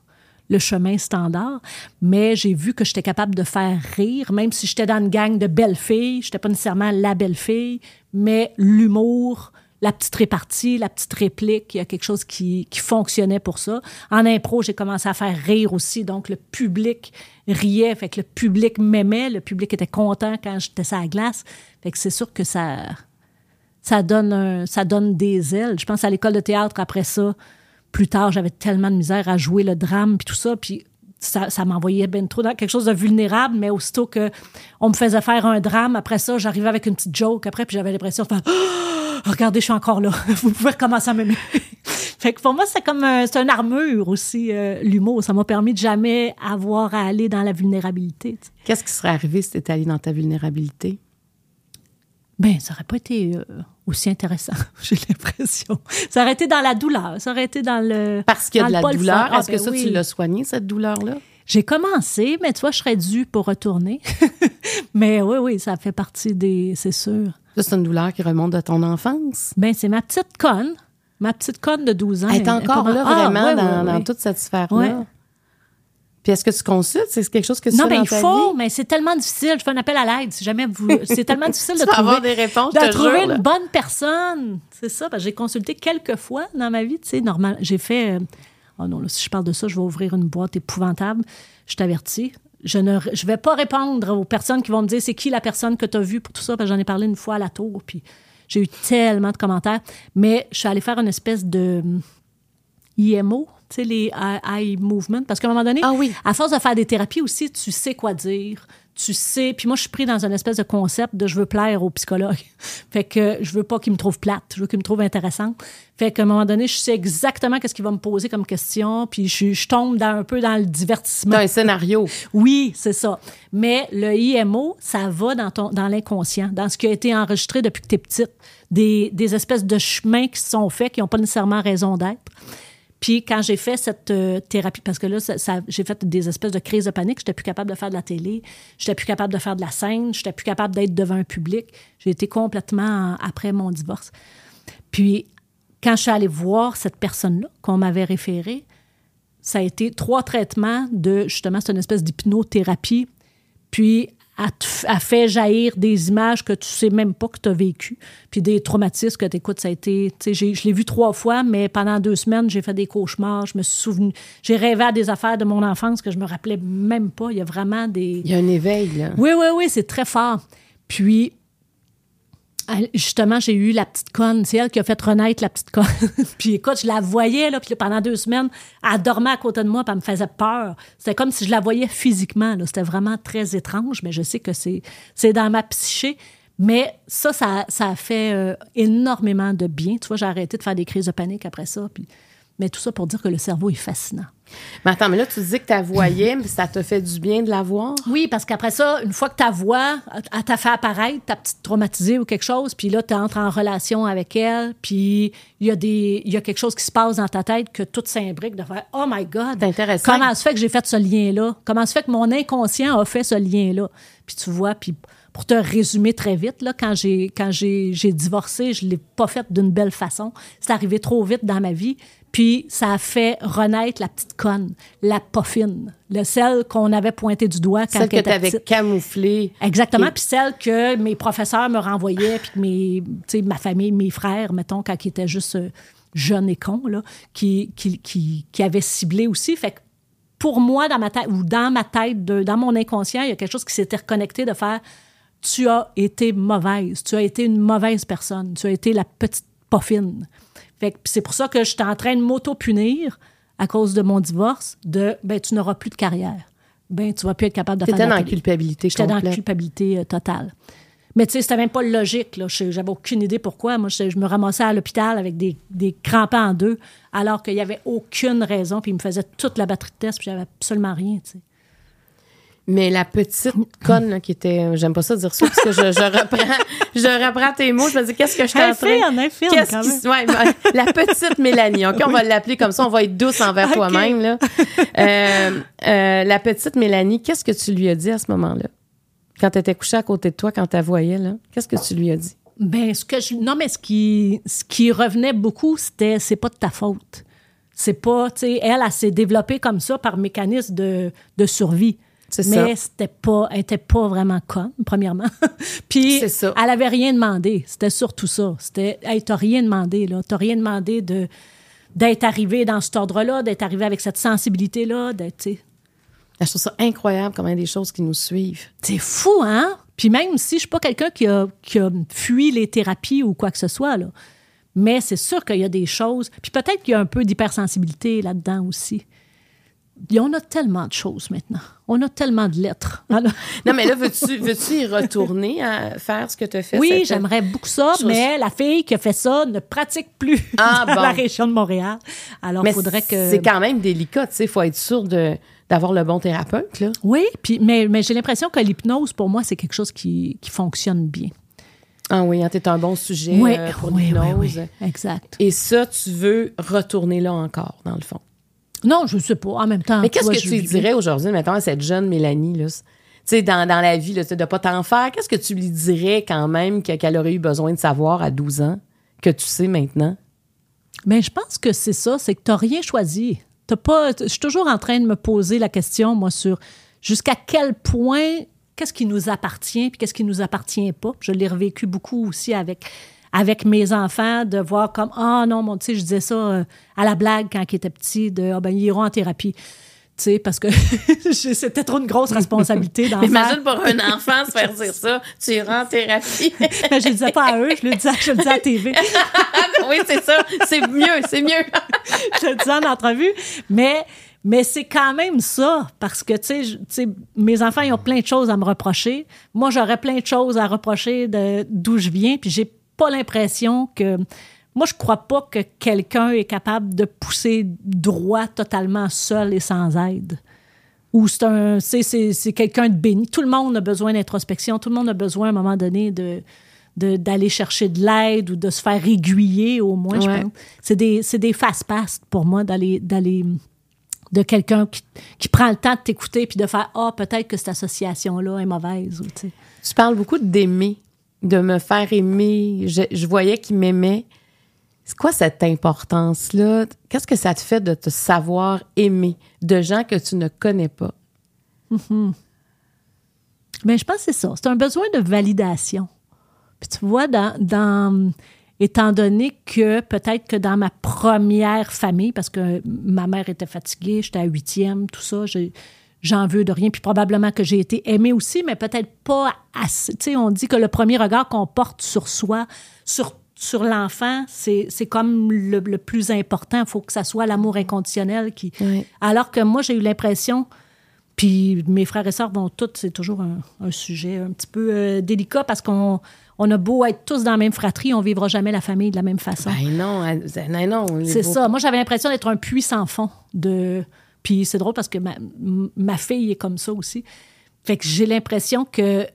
le chemin standard, mais j'ai vu que j'étais capable de faire rire, même si j'étais dans une gang de belles filles, j'étais pas nécessairement la belle fille, mais l'humour, la petite répartie, la petite réplique, il y a quelque chose qui, qui fonctionnait pour ça. En impro, j'ai commencé à faire rire aussi, donc le public riait, fait que le public m'aimait, le public était content quand j'étais sur la glace, fait que c'est sûr que ça ça donne un, ça donne des ailes. Je pense à l'école de théâtre après ça. Plus tard, j'avais tellement de misère à jouer le drame puis tout ça, puis ça, m'envoyait bien trop dans quelque chose de vulnérable, mais aussitôt que on me faisait faire un drame, après ça, j'arrivais avec une petite joke après, puis j'avais l'impression de faire regardez, je suis encore là. Vous pouvez recommencer à m'aimer. fait que pour moi, c'est comme c'est une armure aussi, euh, l'humour. Ça m'a permis de jamais avoir à aller dans la vulnérabilité. Qu'est-ce qui serait arrivé si tu étais allé dans ta vulnérabilité? Ben, ça n'aurait pas été euh, aussi intéressant, j'ai l'impression. Ça aurait été dans la douleur, ça aurait été dans le. Parce qu'il y a de la douleur. Ah, Est-ce que ben ça, oui. tu l'as soigné, cette douleur-là? J'ai commencé, mais tu vois, je serais due pour retourner. mais oui, oui, ça fait partie des. C'est sûr. Ça, c'est une douleur qui remonte de ton enfance? Ben, c'est ma petite conne. Ma petite conne de 12 ans. Elle est encore là, Ah, vraiment, ouais, dans, dans toute cette sphère-là. Puis est-ce que tu consultes? C'est quelque chose que tu Non, fais ben dans il ta faut, vie? mais c'est tellement difficile. Je fais un appel à l'aide. Si jamais vous. C'est tellement difficile de trouver. avoir des réponses, de trouver jure, là. une bonne personne. C'est ça, parce que j'ai consulté quelques fois dans ma vie. Tu sais, normal. J'ai fait. euh, Oh non, là, si je parle de ça, je vais ouvrir une boîte épouvantable. Je t'avertis. Je ne je vais pas répondre aux personnes qui vont me dire c'est qui la personne que tu as vue pour tout ça, parce que j'en ai parlé une fois à la tour, puis j'ai eu tellement de commentaires. Mais je suis allée faire une espèce de hum, IMO, tu sais, les eye- eye movement, parce qu'à un moment donné, Ah oui. à force de faire des thérapies aussi, tu sais quoi dire. Tu sais. Puis moi, je suis pris dans une espèce de concept de je veux plaire au psychologue. fait que je veux pas qu'il me trouve plate. Je veux qu'il me trouve intéressante. Fait qu'à un moment donné, je sais exactement qu'est-ce qu'il va me poser comme question. Puis je, je tombe dans, un peu dans le divertissement. T'as un scénario. Oui, c'est ça. Mais le IMO, ça va dans, ton, dans l'inconscient, dans ce qui a été enregistré depuis que tu es petite. Des, des espèces de chemins qui se sont faits qui n'ont pas nécessairement raison d'être. Puis quand j'ai fait cette euh, thérapie, parce que là, j'ai fait des espèces de crises de panique, j'étais plus capable de faire de la télé, j'étais plus capable de faire de la scène, j'étais plus capable d'être devant un public. J'ai été complètement en- après mon divorce. Puis quand je suis allée voir cette personne-là qu'on m'avait référée, ça a été trois traitements de, justement, c'est une espèce d'hypnothérapie. Puis, elle fait jaillir des images que tu sais même pas que tu as vécues. Puis des traumatismes que tu écoutes, ça a été. Tu sais, j'ai- je l'ai vu trois fois, mais pendant deux semaines, j'ai fait des cauchemars. Je me suis souvenu. J'ai rêvé à des affaires de mon enfance que je me rappelais même pas. Il y a vraiment des. Il y a un éveil, là. Oui, oui, oui, c'est très fort. Puis, justement, j'ai eu la petite conne. C'est elle qui a fait renaître la petite conne. puis écoute, je la voyais, là, puis pendant deux semaines, elle dormait à côté de moi, puis elle me faisait peur. C'était comme si je la voyais physiquement. C'était vraiment très étrange, mais je sais que c'est c'est dans ma psyché. Mais ça, ça, ça a fait euh, énormément de bien. Tu vois, j'ai arrêté de faire des crises de panique après ça. Puis, mais tout ça pour dire que le cerveau est fascinant. Mais attends, mais là, tu dis que tu la voyais, mais ça t'a fait du bien de la voir? Oui, parce qu'après ça, une fois que ta voix, elle t'a fait apparaître, ta petite traumatisée ou quelque chose, puis là, tu entres en relation avec elle, puis il y, a des- y a quelque chose qui se passe dans ta tête que tout s'imbrique de faire Oh my God! Intéressant. Comment se fait que j'ai fait ce lien-là? Comment se fait que mon inconscient a fait ce lien-là? Puis tu vois, puis pour te résumer très vite, là, quand j'ai quand j'ai j'ai divorcé, je l'ai pas fait d'une belle façon. C'est arrivé trop vite dans ma vie. Puis ça a fait renaître la petite conne, la poffine, le celle qu'on avait pointé du doigt quand Celle que elle tu était avais camouflée. Exactement. Puis celle que mes professeurs me renvoyaient, puis que mes, tu sais, ma famille, mes frères, mettons, quand ils étaient juste euh, jeunes et cons, là, qui, qui, qui, qui avaient ciblé aussi. Fait que pour moi, dans ma tête, ou dans ma tête, de- dans mon inconscient, il y a quelque chose qui s'était reconnecté de faire tu as été mauvaise, tu as été une mauvaise personne, tu as été la petite poffine. Fait c'est pour ça que j'étais en train de m'auto-punir à cause de mon divorce, de ben tu n'auras plus de carrière. Ben tu vas plus être capable de faire étais de dans la culpabilité J'étais dans la culpabilité euh, totale. Mais tu sais, c'était même pas logique. Là. Je- J'avais aucune idée pourquoi. Moi, je, je me ramassais à l'hôpital avec des, des en deux, alors qu'il y avait aucune raison. Puis ils me faisaient toute la batterie de test, puis j'avais absolument rien. tu sais. Mais la petite conne là, qui était. J'aime pas ça dire ça parce que je, je reprends, je reprends tes mots. Je me dis, qu'est-ce que je infirme, Qu'est-ce quand qui ouais, ben, la petite Mélanie. OK, on va l'appeler comme ça. On va être douce envers toi-même. Là. Euh, euh, la petite Mélanie, qu'est-ce que tu lui as dit à ce moment-là? Quand tu étais couchée à côté de toi, quand tu la voyais, là, qu'est-ce que tu lui as dit? Ben, ce que je. Non, mais ce qui, ce qui revenait beaucoup, c'était c'est pas de ta faute. C'est pas, tu sais, elle, elle, s'est développée comme ça par mécanisme de, de survie. Mais c'était pas, elle était pas vraiment conne, premièrement. Puis, elle avait rien demandé. C'était surtout ça. C'était, hey, t'as rien demandé, là. T'as rien demandé de, d'être arrivé dans cet ordre-là, d'être arrivé avec cette sensibilité-là, d'être, je trouve ça incroyable a des choses qui nous suivent. C'est fou, hein? Puis même si je suis pas quelqu'un qui a, qui a fui les thérapies ou quoi que ce soit, là. Mais c'est sûr qu'il y a des choses. Puis peut-être qu'il y a un peu d'hypersensibilité là-dedans aussi. On a tellement de choses maintenant. On a tellement de lettres. non, mais là, veux-tu veux y retourner à faire ce que tu as fait? Oui, j'aimerais beaucoup ça, mais la fille qui a fait ça ne pratique plus ah, dans la région de Montréal. Alors, il faudrait que. C'est quand même délicat, tu sais. Il faut être sûr de d'avoir le bon thérapeute. Là. Oui, puis, mais, mais j'ai l'impression que l'hypnose, pour moi, c'est quelque chose qui, qui fonctionne bien. Ah oui, hein, tu es un bon sujet oui, euh, pour l'hypnose. Oui, exact. Et ça, tu veux retourner là encore, dans le fond? Non, je ne sais pas. En même temps. Mais qu'est-ce que tu lui dirais aujourd'hui, mettons, à cette jeune Mélanie, là? Tu sais, dans, dans la vie, là, de ne pas t'en faire, qu'est-ce que tu lui dirais quand même qu'elle aurait eu besoin de savoir à 12 ans, que tu sais maintenant? Mais je pense que c'est ça, c'est que tu n'as rien choisi pas. Je suis toujours en train de me poser la question, moi, sur jusqu'à quel point qu'est-ce qui nous appartient puis qu'est-ce qui nous appartient pas? Je l'ai revécu beaucoup aussi avec avec mes enfants de voir comme ah non mon tu sais je disais ça euh, à la blague quand ils étaient petits de ah ben ils iront en thérapie tu sais, parce que c'était trop une grosse responsabilité d'enfant. Imagine pour un enfant se faire dire ça, tu iras en thérapie. je ne le disais pas à eux, je le disais, je le disais à la TV. oui, c'est ça, c'est mieux, c'est mieux. je le disais en entrevue, mais, mais c'est quand même ça, parce que, tu sais, mes enfants, ils ont plein de choses à me reprocher. Moi, j'aurais plein de choses à reprocher d'où je viens, puis j'ai pas l'impression que moi, je crois pas que quelqu'un est capable de pousser droit totalement seul et sans aide. Ou c'est un, c'est, quelqu'un de béni. Tout le monde a besoin d'introspection. Tout le monde a besoin, à un moment donné, de, d'aller chercher de l'aide ou de se faire aiguiller, au moins, je pense. C'est des, c'est des fast-pass pour moi d'aller, d'aller de quelqu'un qui, qui, prend le temps de t'écouter puis de faire Ah, peut-être que cette association-là est mauvaise. Ou, tu parles beaucoup d'aimer, de me faire aimer. Je, voyais qu'il m'aimait. C'est quoi cette importance-là? Qu'est-ce que ça te fait de te savoir aimer? De gens que tu ne connais pas? Mm-hmm. Mais je pense que c'est ça. C'est un besoin de validation. Puis tu vois, dans, étant donné que peut-être que dans ma première famille, parce que ma mère était fatiguée, j'étais à huitième, tout ça, j'en veux de rien. Puis probablement que j'ai été aimée aussi, mais peut-être pas assez. Tu sais, on dit que le premier regard qu'on porte sur soi, sur sur l'enfant, c'est comme le, plus important. Il faut que ça soit l'amour inconditionnel. qui. Alors que moi, j'ai eu l'impression, puis mes frères et sœurs vont tous, c'est toujours un, sujet un petit peu euh, délicat parce qu'on on a beau être tous dans la même fratrie, on vivra jamais la famille de la même façon. Ben non, ben non. C'est ça. Moi, j'avais l'impression d'être un puissant fond. De... Puis c'est drôle parce que ma, ma fille est comme ça aussi. Fait que j'ai l'impression que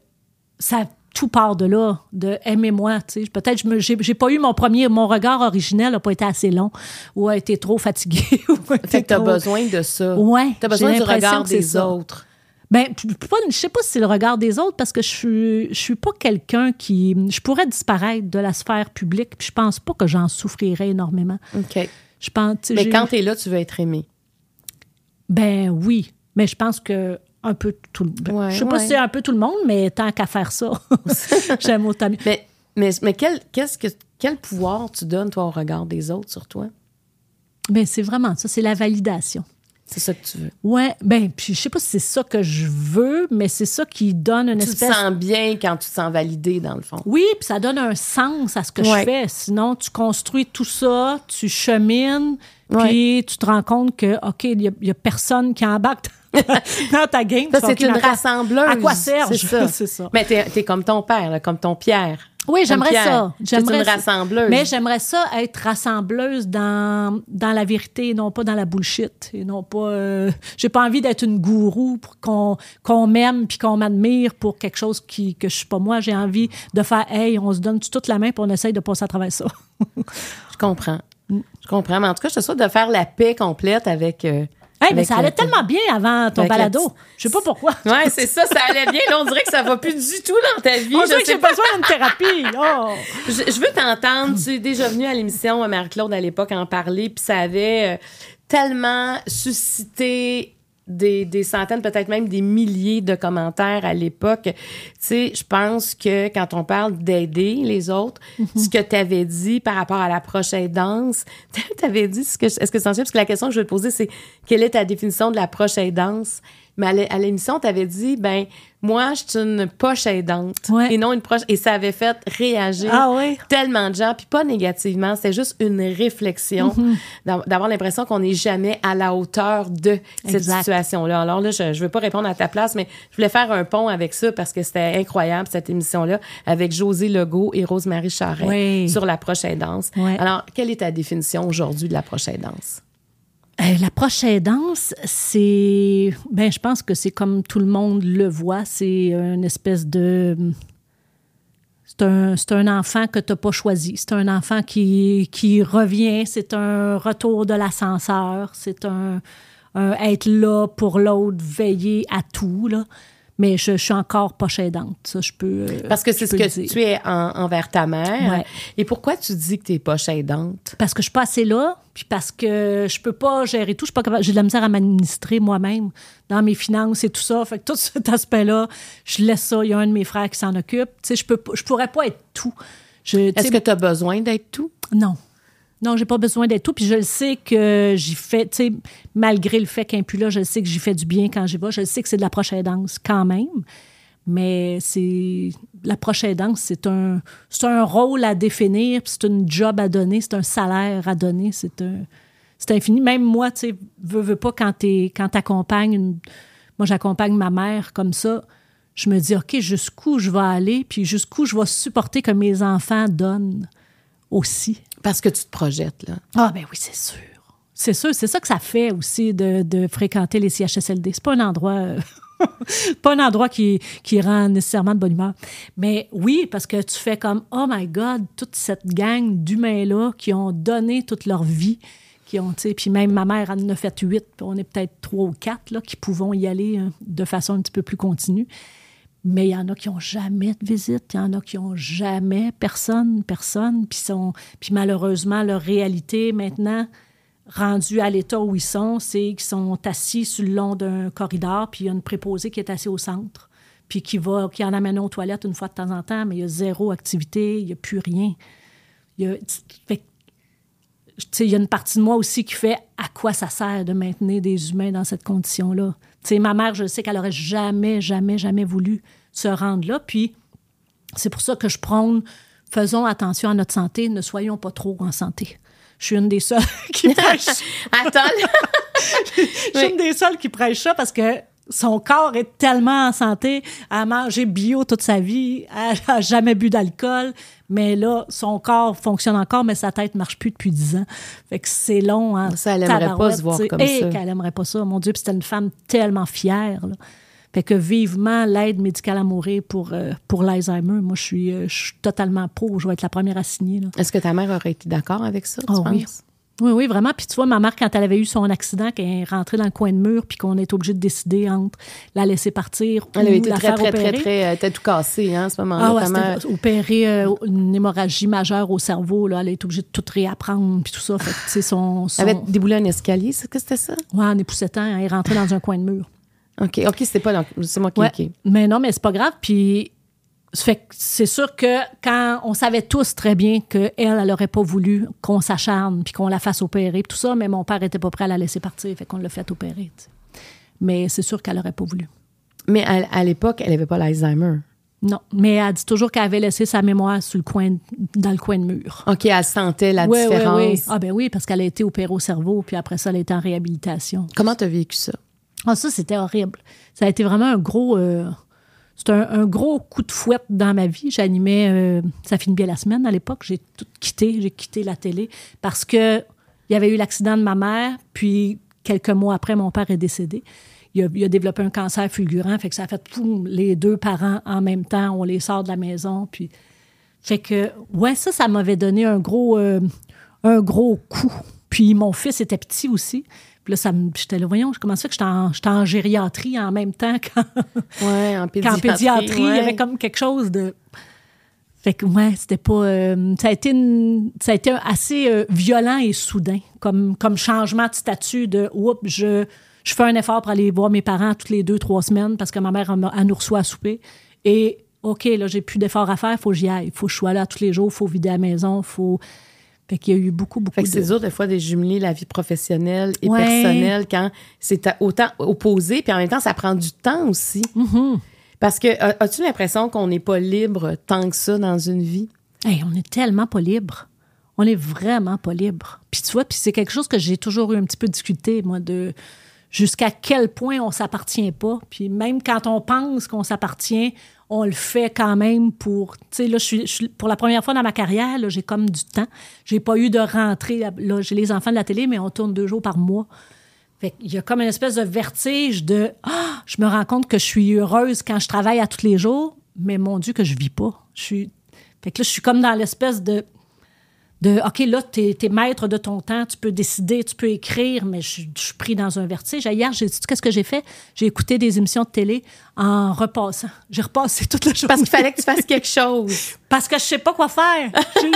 ça tout part de là, de aimez-moi. Peut-être je j'ai, j'ai pas eu mon premier, mon regard originel n'a pas été assez long ou a été trop fatigué. fait que tu as besoin de ça. Ouais. Tu as besoin du regard des autres. Ben, je sais pas si c'est le regard des autres parce que je suis, je suis pas quelqu'un qui. Je pourrais disparaître de la sphère publique, puis je pense pas que j'en souffrirais énormément. OK. Je pense, Mais quand tu es là, tu veux être aimé. Ben oui. Mais je pense que un peu tout le monde. je sais pas si c'est un peu tout le monde, mais tant qu'à faire ça, j'aime autant Mais, mais, mais quel, qu'est-ce que, quel pouvoir tu donnes, toi, au regard des autres sur toi? Ben, c'est vraiment ça, c'est la validation. C'est ça que tu veux. Ouais, ben, puis je sais pas si c'est ça que je veux, mais c'est ça qui donne une espèce. Tu te sens bien quand tu te sens validé, dans le fond. Oui, puis ça donne un sens à ce que je fais. Sinon, tu construis tout ça, tu chemines, puis tu te rends compte que, OK, il n'y a, personne qui embarque dans ta game. c'est une rassembleuse. À quoi sert C'est ça. Mais t'es es comme ton père, comme ton Pierre. Oui, j'aimerais ça. J'aimerais une rassembleuse. Mais j'aimerais ça être rassembleuse dans, dans la vérité et non pas dans la bullshit. Et non pas. Euh, j'ai pas envie d'être une gourou pour qu'on qu'on m'aime puis qu'on m'admire pour quelque chose qui, que je suis pas moi. J'ai envie de faire Hey, on se donne toute la main pour on essaye de passer à travers ça. je comprends. Je comprends. Mais en tout cas, je te souhaite de faire la paix complète avec. Euh, Hey, mais ça le- allait tellement bien avant ton balado. petite- Je sais pas pourquoi. Ouais, c'est ça, ça allait bien. Là, on dirait que ça va plus du tout dans ta vie. On Je dirait que j'ai besoin d'une thérapie. Oh. Je, je veux t'entendre. Tu es déjà venue à l'émission, euh, Marie-Claude, à l'époque, en parler, puis ça avait euh, tellement suscité des, des centaines, peut-être même des milliers de commentaires à l'époque. Tu sais, je pense que quand on parle d'aider les autres, ce que tu avais dit par rapport à la prochaine danse, tu avais dit, ce que, est-ce que c'est sensible? Parce que la question que je vais te poser, c'est quelle est ta définition de la prochaine danse? Mais à l'é- à l'émission, tu avais dit, ben, moi, je suis une poche aidante. Ouais. Et non une proche. Et ça avait fait réagir Ah oui? tellement de gens, puis pas négativement, c'était juste une réflexion Mhm. d'a- d'avoir l'impression qu'on n'est jamais à la hauteur de cette situation-là. Alors là, je, je veux pas répondre à ta place, mais je voulais faire un pont avec ça parce que c'était incroyable, cette émission-là, avec José Legault et Charret Oui. sur la prochaine danse. Ouais. Alors, quelle est ta définition aujourd'hui de la prochaine danse? Euh, la prochaine danse, c'est. Ben, je pense que c'est comme tout le monde le voit. C'est une espèce de. C'est un, un enfant que tu n'as pas choisi. C'est un enfant qui, qui revient. C'est un retour de l'ascenseur. C'est un, un être là pour l'autre, veiller à tout. Là. Mais je, je suis encore poche aidante. Ça, je peux. euh, Parce que c'est ce que dire. tu es en- envers ta mère. Ouais. Et pourquoi tu dis que tu es poche aidante? Parce que je suis pas assez là, puis parce que je peux pas gérer tout. Je suis pas capable. J'ai de la misère à m'administrer moi-même dans mes finances et tout ça. Fait que tout cet aspect-là, je laisse ça. Il y a un de mes frères qui s'en occupe. Tu sais, je peux, je pourrais pas être tout. Est-ce que tu as besoin d'être tout? non. Non, j'ai pas besoin d'être tout. Puis je le sais que j'y fais, tu sais, malgré le fait qu'un plus là, je le sais que j'y fais du bien quand j'y vais. Je le sais que c'est de la prochaine danse quand même. Mais c'est. La prochaine danse, c'est un, un rôle à définir, c'est une job à donner, c'est un salaire à donner. C'est un. C'est infini. Même moi, tu sais, veux, veux pas, quand tu quand t'accompagnes une- Moi, j'accompagne ma mère comme ça. Je me dis, OK, jusqu'où je vais aller, puis jusqu'où je vais supporter que mes enfants donnent aussi. Parce que tu te projettes, là. Ah, ben oui, c'est sûr. C'est sûr, c'est ça que ça fait aussi de, fréquenter les CHSLD. C'est pas un endroit. euh, pas un endroit qui, rend nécessairement de bonne humeur. Mais oui, parce que tu fais comme Oh my God, toute cette gang d'humains-là qui ont donné toute leur vie, qui ont, tu sais, puis même ma mère en a fait huit, puis on est peut-être trois ou quatre là, qui pouvons y aller hein, de façon un petit peu plus continue. Mais il y en a qui n'ont jamais de visite, il y en a qui n'ont jamais personne, personne, puis sont, puis malheureusement leur réalité maintenant rendue à l'état où ils sont, c'est qu'ils sont assis sur le long d'un corridor, puis il y a une préposée qui est assise au centre, puis qui va, qui en amène aux toilettes une fois de temps en temps, mais il y a zéro activité, il n'y a plus rien. Il y a, il y a une partie de moi aussi qui fait à quoi ça sert de maintenir des humains dans cette condition-là. Sais, ma mère, je sais qu'elle aurait jamais, jamais, jamais voulu se rendre là. Puis c'est pour ça que je prône, faisons attention à notre santé, ne soyons pas trop en santé. Je suis une des seules qui prêche. Attends, là. je suis une des seules qui prêche ça parce que son corps est tellement en santé, à manger bio toute sa vie, elle a jamais bu d'alcool, mais là, son corps fonctionne encore, mais sa tête marche plus depuis 10 ans. Fait que c'est long. Hein, Ça, elle aimerait pas se voir comme Et ça. qu'elle aimerait pas ça. Mon Dieu, puis c'était une femme tellement fière. là. Fait que vivement l'aide médicale à mourir pour, euh, pour l'Alzheimer. Moi, je suis, euh, je suis totalement pour. Je vais être la première à signer. Là. Est-ce que ta mère aurait été d'accord avec ça, tu penses? Oui, oui, vraiment. Puis tu vois, ma mère, quand elle avait eu son accident, qu'elle est rentrée dans le coin de mur, puis qu'on est obligé de décider entre la laisser partir Elle ou avait été la très, faire très, très, opérer. très, euh, t'as tout cassé, hein, à ce moment-là. Ah ouais, mère. opérer euh, une hémorragie majeure au cerveau. Là. Elle est obligée de tout réapprendre, puis tout ça. Fait que, son... son... Elle avait déboulé un escalier, c'est que c'était ça? Ouais, en époussetant, elle est rentrée dans un coin de mur. OK, OK, c'était pas... C'est moi qui... Ouais. Mais non, mais c'est pas grave. Puis c'est sûr que quand on savait tous très bien qu'elle, elle aurait pas voulu qu'on s'acharne puis qu'on la fasse opérer, tout ça, mais mon père était pas prêt à la laisser partir, fait qu'on l'a fait opérer. tu. Mais c'est sûr qu'elle aurait pas voulu. Mais à, à l'époque, elle avait pas l'Alzheimer. Non, mais elle dit toujours qu'elle avait laissé sa mémoire sur le coin, dans le coin de mur. OK, elle sentait la Oui, différence. oui. Ah ben oui, parce qu'elle a été opérée au cerveau, puis après ça, elle a été en réhabilitation. Comment t'as vécu ça? Ah, ça, c'était horrible. Ça a été vraiment un gros. euh, c'était un, gros coup de fouette dans ma vie. J'animais euh, Ça finit bien la semaine à l'époque. J'ai tout quitté. J'ai quitté la télé parce que il y avait eu l'accident de ma mère, puis quelques mois après, mon père est décédé. Il a, développé un cancer fulgurant, fait que ça a fait poum, les deux parents en même temps. On les sort de la maison, puis fait que ouais, ça, ça m'avait donné un gros, euh, un gros coup. Puis mon fils était petit aussi. Puis là, ça me- j'étais là, voyons, comment ça fait que j'étais en, j'étais en gériatrie en même temps qu'en Ouais, en qu'en pédiatrie. pédiatrie? Il y avait comme quelque chose de. Fait que, ouais, c'était pas. euh, ça, a été une- ça a été assez euh, violent et soudain, comme, comme changement de statut de oups, je, je fais un effort pour aller voir mes parents toutes les deux, trois semaines parce que ma mère, elle, nous reçoit à souper. Et, OK, là, j'ai plus d'efforts à faire, il faut que j'y aille. Il faut que je sois là tous les jours, il faut vider la maison, faut. Fait qu'il y a eu beaucoup, beaucoup Fait que de. c'est dur des fois de jumeler la vie professionnelle et Ouais. personnelle quand c'est autant opposé, puis en même temps, ça prend du temps aussi. Mm-hmm. Parce que as- as-tu l'impression qu'on n'est pas libre tant que ça dans une vie? Hey, on est tellement pas libre. On est vraiment pas libre. Puis tu vois, puis c'est quelque chose que j'ai toujours eu un petit peu discuté, moi, de jusqu'à quel point on s'appartient pas. Puis même quand on pense qu'on s'appartient, on le fait quand même pour... Tu sais, là, je suis, pour la première fois dans ma carrière, j'ai comme du temps. J'ai pas eu de rentrée. Là, j'ai les enfants de la télé, mais on tourne deux jours par mois. Fait qu'il y a comme une espèce de vertige de ah, je me rends compte que je suis heureuse quand je travaille à tous les jours, mais mon Dieu que je vis pas. Je suis fait que là je suis comme dans l'espèce de de OK là tu es, maître de ton temps, tu peux décider, tu peux écrire, mais je, suis- je suis pris dans un vertige. Hier, j'ai dit qu'est-ce que j'ai fait? J'ai écouté des émissions de télé en repassant. J'ai repassé toute la journée Parce qu'il fallait que tu fasses quelque chose. parce que je sais pas quoi faire.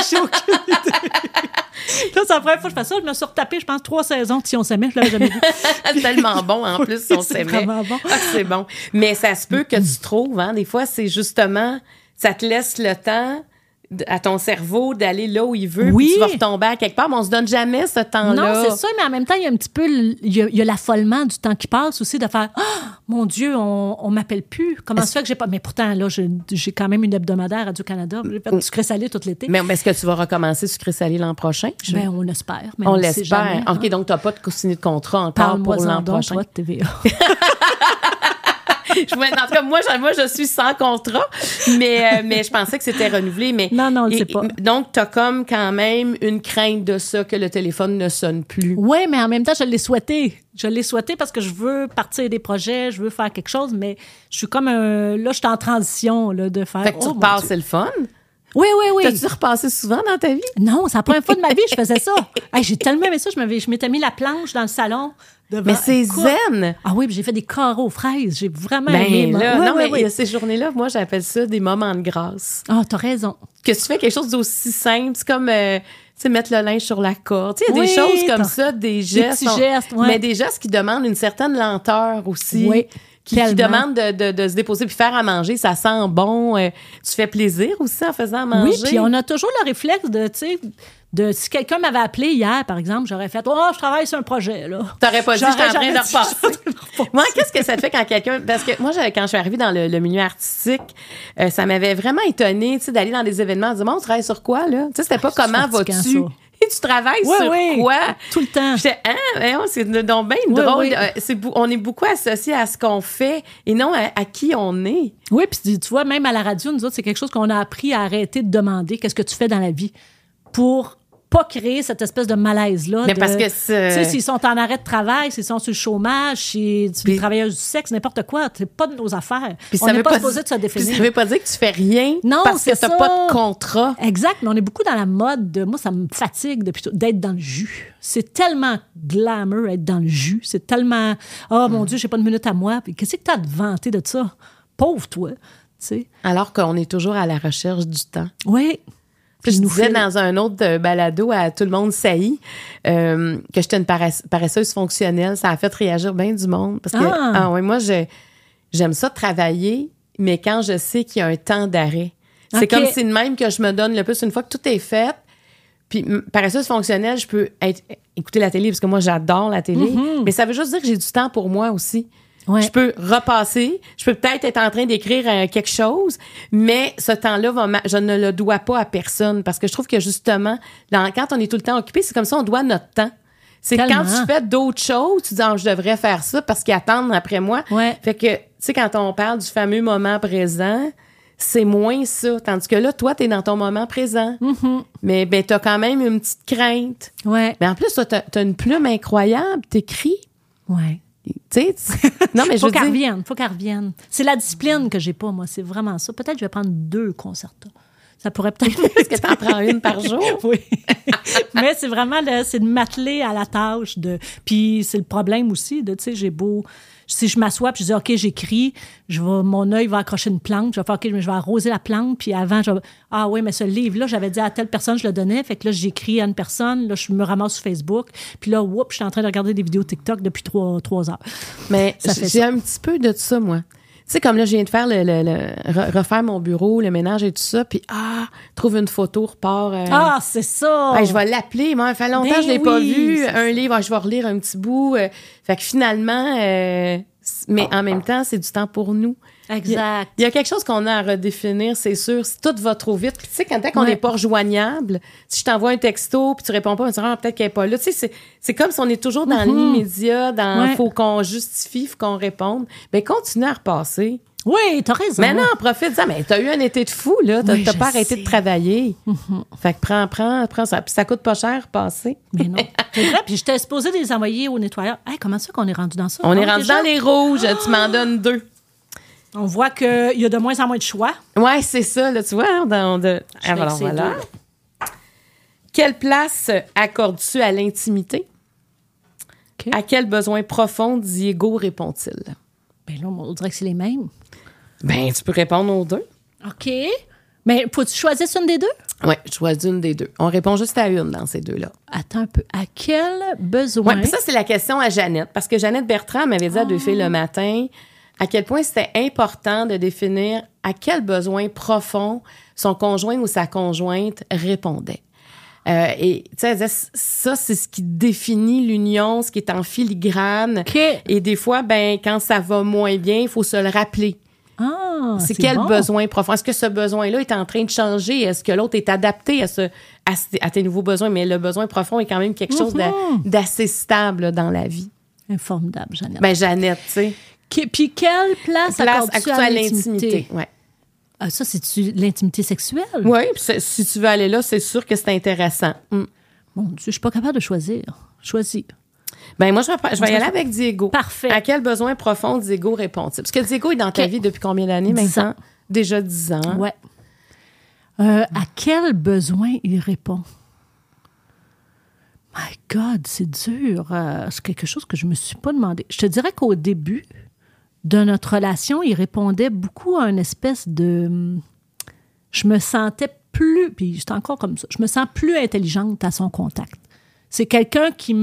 J'ai aucune idée. là, c'est la première fois que je fais ça. Je me suis retapé, je pense, trois saisons de Si on s'aimait. Je l'avais jamais vu. tellement bon en plus si on C'est s'aimait. vraiment bon. Ah, c'est bon. Mais ça se peut que tu trouves, hein, des fois, c'est justement, ça te laisse le temps à ton cerveau d'aller là où il veut, Oui. puis tu vas retomber à quelque part, mais on se donne jamais ce temps-là. Non, c'est ça, mais en même temps, il y a un petit peu, le- il y a, il y a l'affolement du temps qui passe aussi de faire Ah, mon Dieu, on, on m'appelle plus. Comment ça fait que j'ai pas. Mais pourtant, là, j'ai quand même une hebdomadaire à Radio-Canada. J'ai fait du sucré salé tout l'été. Mais est-ce que tu vas recommencer sucré salé l'an prochain? Je- Ben, on espère. Mais on l'espère. hein. OK, donc tu n'as pas de signé de contrat encore pour l'an prochain. TVA. Je voulais- en tout cas, moi, je, moi, je suis sans contrat, mais, euh, mais je pensais que c'était renouvelé. Mais, Non, non, sait pas. Donc, tu as comme quand même une crainte de ça, que le téléphone ne sonne plus. Oui, mais en même temps, je l'ai souhaité. Je l'ai souhaité parce que je veux partir des projets, je veux faire quelque chose, mais je suis comme un. Là, je suis en transition là, de faire. Fait que tu Oh, Dieu. c'est le fun. Oui, oui, oui. T'as-tu repassé souvent dans ta vie? Non, c'est la première fois de ma vie que je faisais ça. Hey, j'ai tellement aimé ça. Je m'étais mis la planche dans le salon. devant- Mais c'est zen! Ah oui, j'ai fait des carreaux aux fraises. J'ai vraiment Ben aimé. là, Oui, non, oui, mais oui. il y a ces journées-là, moi, j'appelle ça des moments de grâce. Ah, t'as raison. Que tu fais quelque chose d'aussi simple, c'est comme, euh, tu sais, mettre le linge sur la corde. Tu sais, il y a des choses comme ça, des gestes. petits gestes, ouais. Mais des gestes qui demandent une certaine lenteur aussi. Oui, Qui, qui demandent de, de, de se déposer puis faire à manger. Ça sent bon. euh, tu fais plaisir aussi en faisant à manger? Oui, puis on a toujours le réflexe de, tu sais, de si quelqu'un m'avait appelé hier, par exemple, j'aurais fait Oh, je travaille sur un projet, là. T'aurais pas dit, J'aurais j'étais en train de repasser. Moi, qu'est-ce que ça te fait quand quelqu'un. Parce que moi, quand je suis arrivée dans le, le milieu artistique, euh, ça m'avait vraiment étonnée, tu sais, d'aller dans des événements, de dire, bon, on travaille sur quoi, là? Tu sais, c'était pas c'est comment vas-tu? Tu travailles sur quoi? Tout le temps. J'étais, hein, c'est donc bien drôle. Euh, on est beaucoup associé à ce qu'on fait et non à, à qui on est. Oui, puis tu vois, même à la radio, nous autres, c'est quelque chose qu'on a appris à arrêter de demander qu'est-ce que tu fais dans la vie pour pas créer cette espèce de malaise-là. Mais de- parce que c'est- Tu sais, s'ils sont en arrêt de travail, s'ils sont sur le chômage, si tu travailleuse du sexe, n'importe quoi, c'est pas de nos affaires. Puis On n'est pas, pas supposé de se puis définir. ça veut pas dire que tu fais rien Non, parce que t'as pas de contrat. Exact, mais on est beaucoup dans la mode de. Moi, ça me fatigue depuis tout- d'être dans le jus. C'est tellement glamour être dans le jus. C'est tellement. Oh Mm. mon Dieu, j'ai pas de minute à moi. Puis qu'est-ce que t'as de vanter de ça? Pauvre toi. Tu sais. Alors qu'on est toujours à la recherche du temps. Oui. Puis je nous disais dans un autre euh, balado à Tout le monde saillit euh, que j'étais une paresse- paresseuse fonctionnelle. Ça a fait réagir bien du monde. Parce que, Ah. ah, ouais, moi, je- j'aime ça travailler, mais quand je sais qu'il y a un temps d'arrêt. C'est comme si de même que je me donne le plus une fois que tout est fait. Puis paresseuse fonctionnelle, je peux être, écouter la télé parce que moi, j'adore la télé. Mm-hmm. Mais ça veut juste dire que j'ai du temps pour moi aussi. Ouais. Je peux repasser, je peux peut-être être en train d'écrire euh, quelque chose, mais ce temps-là, va je ne le dois pas à personne parce que je trouve que justement, dans- quand on est tout le temps occupé, c'est comme ça, on doit notre temps. C'est quand tu fais d'autres choses, tu dis, Ah, je devrais faire ça parce qu'ils attendent après moi. Ouais. Fait que, tu sais, quand on parle du fameux moment présent, c'est moins ça. Tandis que là, toi, tu es dans ton moment présent. Mm-hmm. Mais ben, tu as quand même une petite crainte. Ouais. Mais en plus, tu as, une plume incroyable, t'écris. Ouais. Tu sais, tu- non, mais je Faut qu'elle revienne. Faut qu'elle revienne. C'est la discipline que j'ai pas, moi. C'est vraiment ça. Peut-être que je vais prendre deux concertos. Ça pourrait peut-être. Est-ce que tu en prends une par jour? oui. Mais c'est vraiment, c'est de m'atteler à la tâche. De... Puis c'est le problème aussi de, tu sais, j'ai beau. Si je m'assois puis je dis, OK, j'écris, je vais, mon œil va accrocher une plante, je vais faire, OK, je vais arroser la plante, puis avant, je vais, ah oui, mais ce livre-là, j'avais dit à telle personne, je le donnais, fait que là, j'écris à une personne, là, je me ramasse sur Facebook, puis là, whoop, je suis en train de regarder des vidéos TikTok depuis trois, trois heures. Mais Ça fait j'ai un petit peu de ça, moi. Tu sais, comme là, je viens de faire le, le- le- re- refaire mon bureau, le ménage et tout ça, puis ah, trouve une photo, repart. euh, Ah, c'est ça! Hey, je vais l'appeler. Moi, ça fait longtemps Ben que je l'ai pas vu. Un livre, ah, je vais relire un petit bout. euh, fait que finalement, euh, mais en même temps, c'est du temps pour nous. Exact. Il y a quelque chose qu'on a à redéfinir, c'est sûr. Si tout va trop vite, puis tu sais, quand tant qu'on Ouais. n'est pas rejoignable, si je t'envoie un texto puis tu réponds pas, tu dis, ah, peut-être qu'elle est pas là. Tu sais, c'est, comme si on est toujours dans l'immédiat, dans Ouais. faut qu'on justifie, faut qu'on réponde. Ben, continue à repasser. Oui, t'as raison. Maintenant, profite, dis, mais t'as eu un été de fou, là. T'as, Oui, pas arrêté de travailler. Fait que prends, prends, prends ça. Puis ça coûte pas cher, passer. Mais non. C'est vrai, puis j'étais supposée les envoyer au nettoyeur. Hey, comment ça qu'on est rendu dans ça? On est Ah, rendu dans les rouges. Tu m'en donnes deux. On voit qu'il y a de moins en moins de choix. Ouais, c'est ça, là, tu vois. Dans de... Alors, ces voilà. deux. Quelle place accordes-tu à l'intimité? À quel besoin profond Diego répond-il? Ben là, on dirait que c'est les mêmes. Ben, tu peux répondre aux deux. OK. Mais faut-tu choisir une des deux? Oui, je choisis une des deux. On répond juste à une dans ces deux-là. Attends un peu. À quel besoin? Oui, puis ça, c'est la question à Jeannette. Parce que Jeannette Bertrand m'avait dit à deux filles le matin à quel point c'était important de définir à quel besoin profond son conjoint ou sa conjointe répondait. Euh, et tu sais, ça, c'est ce qui définit l'union, ce qui est en filigrane. OK. Et des fois, ben, quand ça va moins bien, il faut se le rappeler. Ah, c'est quel bon. besoin profond? Est-ce que ce besoin-là est en train de changer? Est-ce que l'autre est adapté à, ce, à, tes nouveaux besoins? Mais le besoin profond est quand même quelque chose Mhm. d'assez stable dans la vie. Formidable, Jeannette. Ben, Jeannette, tu sais. Qui- Puis quelle place, Place accordes-tu à, l'intimité. Ouais. Ah, ça, c'est-tu l'intimité sexuelle? Oui, si tu veux aller là, c'est sûr que c'est intéressant. Mm. Mon Dieu, je suis pas capable de choisir. Choisir. Ben, moi, je vais, je vais y aller avec Diego. Parfait. À quel besoin profond Diego répond-il? Parce que Diego est dans ta vie depuis combien d'années Dix maintenant? ans. Déjà 10 ans. Ouais. Euh, à quel besoin il répond? My God, c'est dur. Euh, c'est quelque chose que je me suis pas demandé. Je te dirais qu'au début de notre relation, il répondait beaucoup à une espèce de. Je me sentais plus, puis c'est encore comme ça, je me sens plus intelligente à son contact. C'est quelqu'un qui,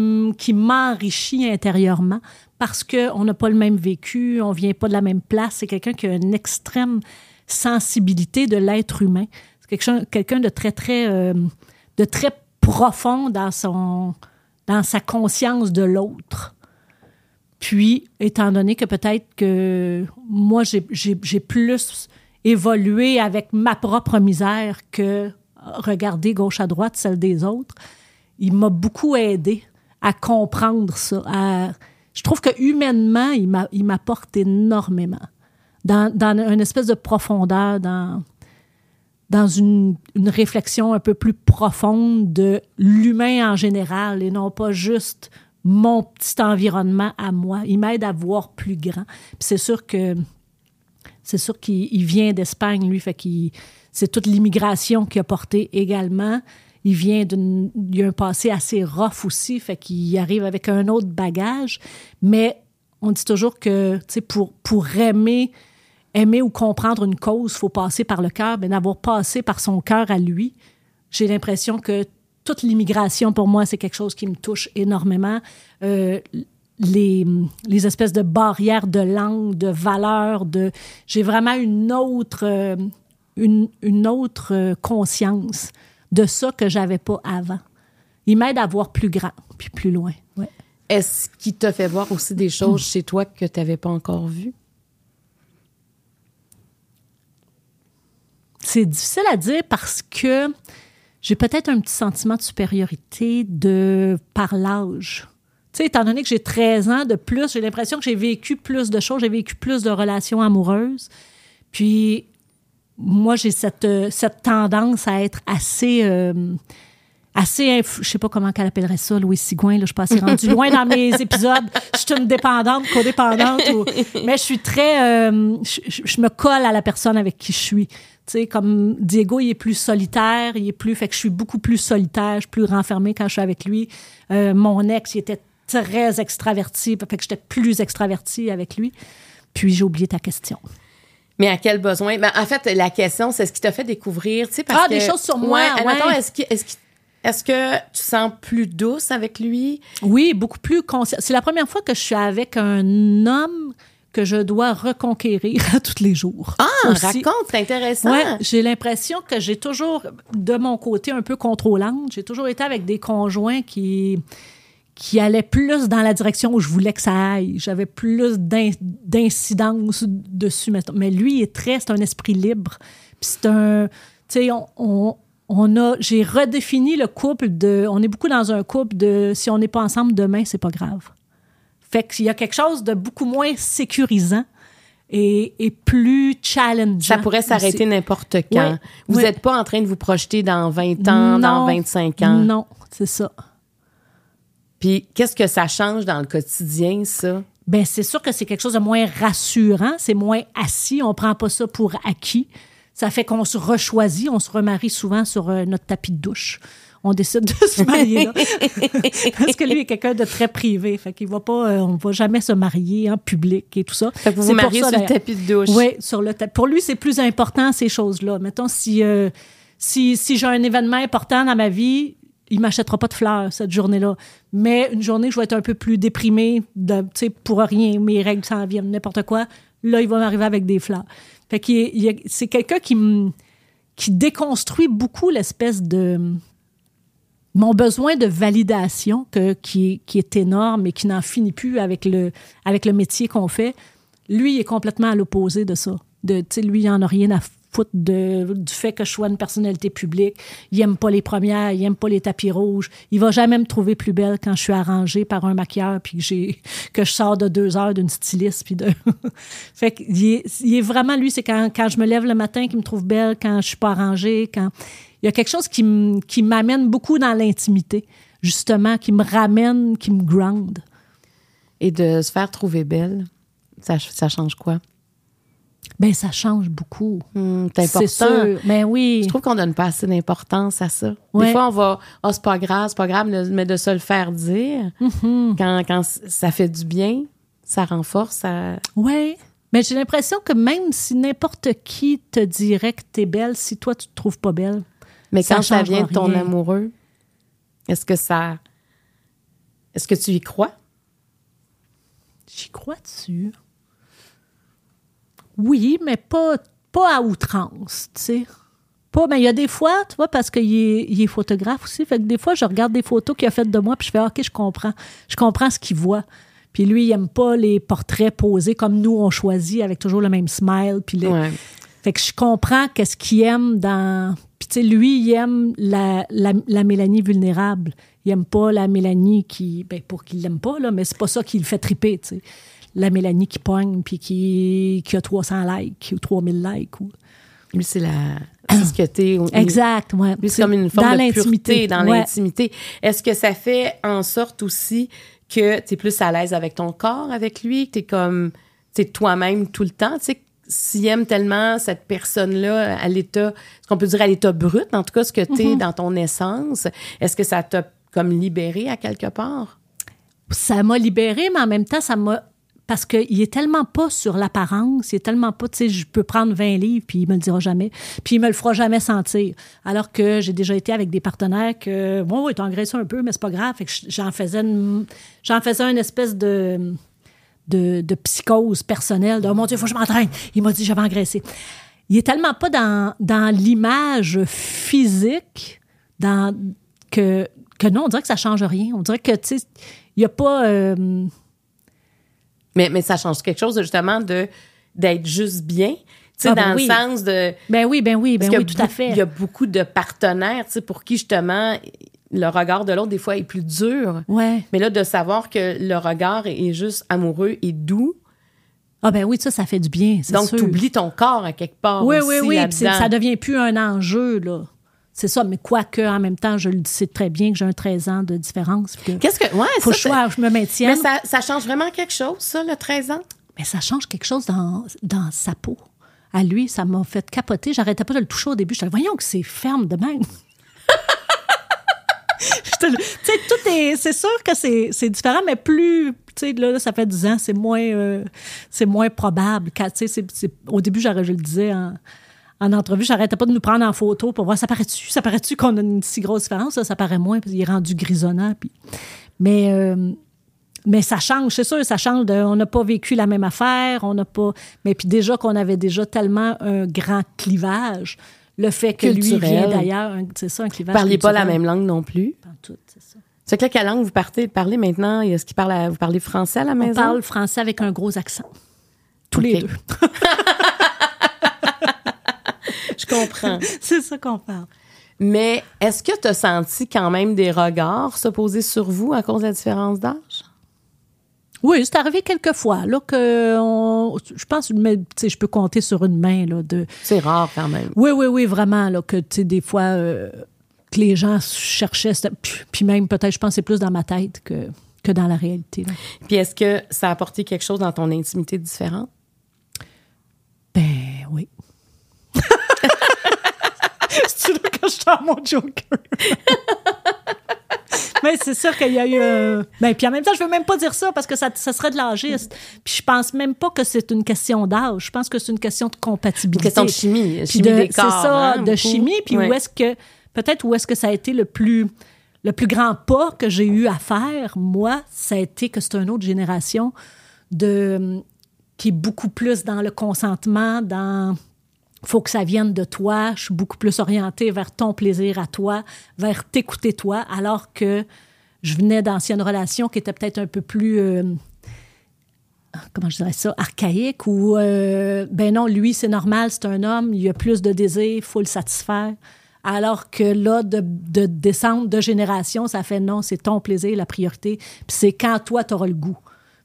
m'enrichit intérieurement parce qu'on n'a pas le même vécu, on vient pas de la même place. C'est quelqu'un qui a une extrême sensibilité de l'être humain. C'est quelqu'un quelqu'un de très, très, euh, de très profond dans, son, dans sa conscience de l'autre. Puis, étant donné que peut-être que moi, j'ai- plus évolué avec ma propre misère que regarder gauche à droite celle des autres, il m'a beaucoup aidé à comprendre ça. je trouve que humainement, il m'a- il m'apporte énormément. Dans, dans une espèce de profondeur, dans, une réflexion un peu plus profonde de l'humain en général et non pas juste mon petit environnement à moi. Il m'aide à voir plus grand. C'est sûr que c'est sûr qu'il il vient d'Espagne, lui, fait qu'il c'est toute l'immigration qui a porté également. Il vient il a un passé assez rough aussi, fait qu'il arrive avec un autre bagage, mais on dit toujours que pour pour aimer aimer ou comprendre une cause, faut passer par le cœur, mais d'avoir passé par son cœur à lui, j'ai l'impression que toute l'immigration, pour moi, c'est quelque chose qui me touche énormément. Euh, les, les espèces de barrières de langue, de valeurs, de... J'ai vraiment une autre, euh, une, une autre euh, conscience de ça que j'avais pas avant. Il m'aide à voir plus grand, puis plus loin. Ouais. Est-ce qu'il t'a fait voir aussi des choses chez toi que tu n'avais pas encore vues? C'est difficile à dire parce que j'ai peut-être un petit sentiment de supériorité de par l'âge. Tu sais, étant donné que j'ai 13 ans de plus, j'ai l'impression que j'ai vécu plus de choses, j'ai vécu plus de relations amoureuses. Puis, moi, j'ai cette, euh, cette tendance à être assez, euh, assez, je sais pas comment qu'elle appellerait ça, Louis Sigouin, là, je suis pas assez rendue loin dans mes épisodes. Je suis une dépendante, codépendante, ou- mais je suis très, euh, je, me colle à la personne avec qui je suis. Tu sais, comme Diego, il est plus solitaire, il est plus, fait que je suis beaucoup plus solitaire, je suis plus renfermée quand je suis avec lui. Euh, mon ex, il était très extraverti, fait que j'étais plus extravertie avec lui. Puis j'ai oublié ta question. Mais à quel besoin? Ben, en fait, la question, c'est ce qui t'a fait découvrir, tu sais, parce Ah, que... des choses sur moi, Ouais, est-ce que, est-ce que, est-ce que tu sens plus douce avec lui? Oui, beaucoup plus. C'est la première fois que je suis avec un homme que je dois reconquérir à tous les jours. Ah, Aussi. raconte, c'est intéressant. Ouais, j'ai l'impression que j'ai toujours, de mon côté un peu contrôlante, j'ai toujours été avec des conjoints qui qui allaient plus dans la direction où je voulais que ça aille. J'avais plus d'in- d'incidence dessus. mettons. Mais lui, il est très, c'est un esprit libre. Puis c'est un, tu sais, on, on, on a, j'ai redéfini le couple de, on est beaucoup dans un couple de, si on n'est pas ensemble demain, c'est pas grave. Fait qu'il y a quelque chose de beaucoup moins sécurisant et, et plus challengeant. Ça pourrait s'arrêter n'importe quand. Vous n'êtes pas en train de vous projeter dans 20 ans, dans Non, 25 ans. Non, c'est ça. Puis qu'est-ce que ça change dans le quotidien, ça? Ben c'est sûr que c'est quelque chose de moins rassurant, c'est moins assis, on prend pas ça pour acquis. Ça fait qu'on se rechoisit, on se remarie souvent sur euh, notre tapis de douche. On décide de se marier là. Parce que lui est quelqu'un de très privé, fait qu'il va pas euh, on va jamais se marier en public et tout ça. Fait que vous vous mariez sur le tapis de douche. Oui, sur le tapis. Pour lui, c'est plus important ces choses-là. Mettons si euh, si, si j'ai un événement important dans ma vie, il m'achètera pas de fleurs cette journée-là. Mais une journée, je vais être un peu plus déprimée, de, tu sais, pour rien, mes règles s'en viennent, n'importe quoi. Là, il va m'arriver avec des fleurs. Fait c'est quelqu'un qui qui déconstruit beaucoup l'espèce de mon besoin de validation qui, est- énorme et qui n'en finit plus avec le, métier qu'on fait. Lui, est complètement à l'opposé de ça. De, lui, il en a rien à foutre de, du fait que je sois une personnalité publique. Il aime pas les premières, il aime pas les tapis rouges. Il va jamais me trouver plus belle quand je suis arrangée par un maquilleur puis que que je sors de deux heures d'une styliste puis de. fait il est vraiment lui, c'est quand, quand je me lève le matin qu'il me trouve belle, quand je suis pas arrangée, quand il y a quelque chose qui qui m'amène beaucoup dans l'intimité, justement, qui me ramène, qui me ground. Et de se faire trouver belle, ça change quoi? Ben ça change beaucoup. Hmm, c'est important. Sûr. Ben oui. Je trouve qu'on donne pas assez d'importance à ça. Ouais. Des fois, on va, oh, c'est pas grave, c'est pas grave, mais de se le faire dire, Mm-hmm. quand, quand ça fait du bien, ça renforce, ça... Oui. Mais j'ai l'impression que même si n'importe qui te dirait que t'es belle, si toi tu te trouves pas belle, Mais Ça quand ça vient de ton rien. amoureux, est-ce que ça... Est-ce que tu y crois? j'y crois dessus. Oui, mais pas, pas à outrance, tu sais. Pas, mais il y a des fois, tu vois, parce qu'il est, il est photographe aussi, fait que des fois, je regarde des photos qu'il a faites de moi, puis je fais, OK, je comprends. Je comprends ce qu'il voit. Puis lui, il aime pas les portraits posés comme nous, on choisit, avec toujours le même smile, puis les, Ouais. Fait que je comprends qu'est-ce qu'il aime dans. Puis, tu sais, lui, il aime la, la, la Mélanie vulnérable. Il aime pas la Mélanie qui. Ben, pour qu'il l'aime pas, là, mais c'est pas ça qui le fait triper, tu sais. La Mélanie qui pogne, puis qui, qui a 300 likes ou 3000 likes. Ou... Lui, c'est la... C'est ce que t'es. Exact, ouais. Lui, c'est comme une forme dans de l'intimité, pureté dans ouais. l'intimité. Est-ce que ça fait en sorte aussi que tu es plus à l'aise avec ton corps, avec lui, que tu es comme toi-même tout le temps, tu sais, s'il aime tellement cette personne-là à l'état, ce qu'on peut dire à l'état brut, en tout cas ce que tu es Mm-hmm. dans ton essence, est-ce que ça t'a comme libéré à quelque part? ça m'a libérée, mais en même temps, ça m'a. Parce qu'il est tellement pas sur l'apparence, il est tellement pas, tu sais, je peux prendre 20 livres, puis il me le dira jamais, puis il me le fera jamais sentir. Alors que j'ai déjà été avec des partenaires que, bon, t'as engraissé un peu, mais c'est pas grave. Fait que j'en faisais une, j'en faisais une espèce de, de, psychose personnelle, de, oh mon Dieu, faut que je m'entraîne. Il m'a dit, j'avais engraissé. Il est tellement pas dans, dans l'image physique, dans, que, que non, on dirait que ça change rien. On dirait que, tu sais, il y a pas. euh, Mais, mais ça change quelque chose justement de d'être juste bien, tu sais, Ah, ben dans oui. le sens de Ben oui, ben oui, ben oui, tout à fait. Il y a beaucoup de partenaires, tu sais, pour qui justement le regard de l'autre des fois est plus dur. Ouais. Mais là, de savoir que le regard est juste amoureux et doux, Ah ben oui, ça, ça fait du bien, donc tu oublies ton corps à quelque part. Oui, aussi oui, oui. ça devient plus un enjeu, là. C'est ça. Mais quoique, en même temps, je le sais très bien que j'ai un 13 ans de différence. Qu'est-ce que. Ouais, faut ça, que je, me maintienne. Mais ça, ça change vraiment quelque chose, ça, le 13 ans? Mais ça change quelque chose dans, dans sa peau. À lui, ça m'a fait capoter. J'arrêtais pas de le toucher au début. Je disais, voyons que c'est ferme de même. Tu sais, tout est. C'est sûr que c'est différent, mais plus. Tu sais, là, là, ça fait 10 ans, c'est moins, euh, c'est moins probable. Quand, au début, je le disais en, en entrevue, j'arrêtais pas de nous prendre en photo pour voir ça paraît-tu, ça paraît-tu qu'on a une si grosse différence. Ça, ça paraît moins, parce qu'il est rendu grisonnant. Puis, mais. euh, mais ça change, c'est sûr, ça change. De, on n'a pas vécu la même affaire, on n'a pas. Mais puis déjà qu'on avait déjà tellement un grand clivage, le fait que lui Culturel. vient d'ailleurs, c'est ça, un Vous clivage. parliez pas la culturel. même langue non plus. Pas tout, c'est ça. C'est que là, quelle langue vous partez, parlez maintenant? Est-ce qu'il parle à- vous parlez français à la On maison? parle français avec un gros accent. Tous les deux. Je comprends. c'est ça qu'on parle. Mais est-ce que tu as senti quand même des regards se poser sur vous à cause de la différence d'âge? Oui, c'est arrivé quelques fois, là, que on- je pense, mais, je peux compter sur une main, là, de. C'est rare quand même. Oui, oui, oui, vraiment, là, que, des fois, euh, que les gens cherchaient, puis même, peut-être, je pense, que c'est plus dans ma tête que, que dans la réalité, là. Puis est-ce que ça a apporté quelque chose dans ton intimité différente? Ben oui. C'est je sors mon Joker. Mais c'est sûr qu'il y a eu. euh, Ben, puis en même temps, je veux même pas dire ça parce que ça, ça serait de l'âgiste. Puis je pense même pas que c'est une question d'âge. Je pense que c'est une question de Une compatibilité. question de chimie. Puis Chimie de- des C'est corps. ça, hein, de chimie. Puis Ouais. où est-ce que. Peut-être où est-ce que ça a été le plus. Le plus grand pas que j'ai eu à faire, moi, ça a été que c'est une autre génération de qui est beaucoup plus dans le consentement, dans faut que ça vienne de toi. Je suis beaucoup plus orientée vers ton plaisir à toi, vers t'écouter toi, alors que je venais d'anciennes relations qui étaient peut-être un peu plus, euh, comment je dirais ça, archaïques, ou euh, ben non, lui, c'est normal, c'est un homme, il a plus de désir, il faut le satisfaire. Alors que là, de, de descendre de génération, ça fait non, c'est ton plaisir, la priorité, puis c'est quand toi, tu auras le goût.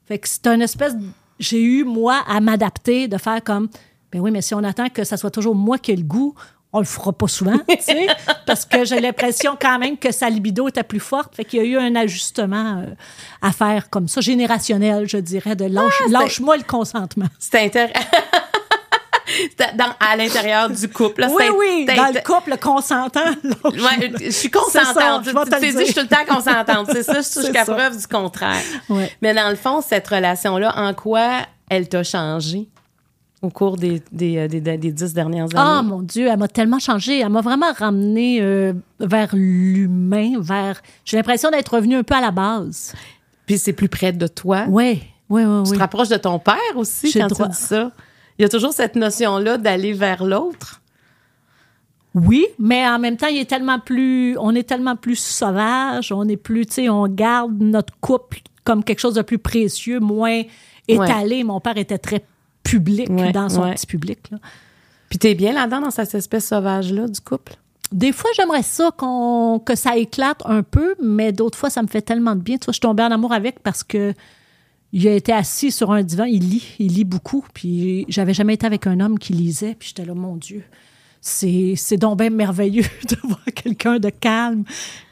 Fait que c'est un espèce. J'ai eu, moi, à m'adapter, de faire comme. Ben oui, mais si on attend que ça soit toujours moi qui ai le goût, on le fera pas souvent, tu sais, parce que j'ai l'impression quand même que sa libido était plus forte. Fait qu'il y a eu un ajustement euh, à faire comme ça, générationnel, je dirais, de lâche, c'est- lâche-moi le consentement. C'est intéressant. à l'intérieur du couple. là, Oui, oui, dans le couple, le consentant. Ouais, je suis ça, consentante. je Tu sais, je suis tout le temps consentante. C'est ça, je suis jusqu'à preuve du contraire. Ouais. Mais dans le fond, cette relation-là, en quoi elle t'a changé? Au cours des, des, euh, des, des- des dix dernières Ah, années? mon Dieu, elle m'a tellement changé. Elle m'a vraiment ramené euh, vers l'humain, vers. J'ai l'impression d'être revenue un peu à la base. Puis c'est plus près de toi. Oui, oui, oui, Tu oui. te rapproches de ton père aussi J'ai quand droit. tu dis ça. Il y a toujours cette notion-là d'aller vers l'autre. Oui, mais en même temps, il est tellement plus. On est tellement plus sauvage, on est plus. Tu sais, on garde notre couple comme quelque chose de plus précieux, moins étalé. Mon père était très public Ouais, dans son ouais. petit public. là. Puis t'es bien là-dedans, dans cette espèce sauvage-là du couple? Des fois, j'aimerais ça qu'on que ça éclate un peu, mais d'autres fois, ça me fait tellement de bien. Tu vois, je suis tombée en amour avec parce que il a été assis sur un divan, il lit, il lit beaucoup. Puis j'avais jamais été avec un homme qui lisait, puis j'étais là, mon Dieu, c'est c'est donc bien merveilleux de voir quelqu'un de calme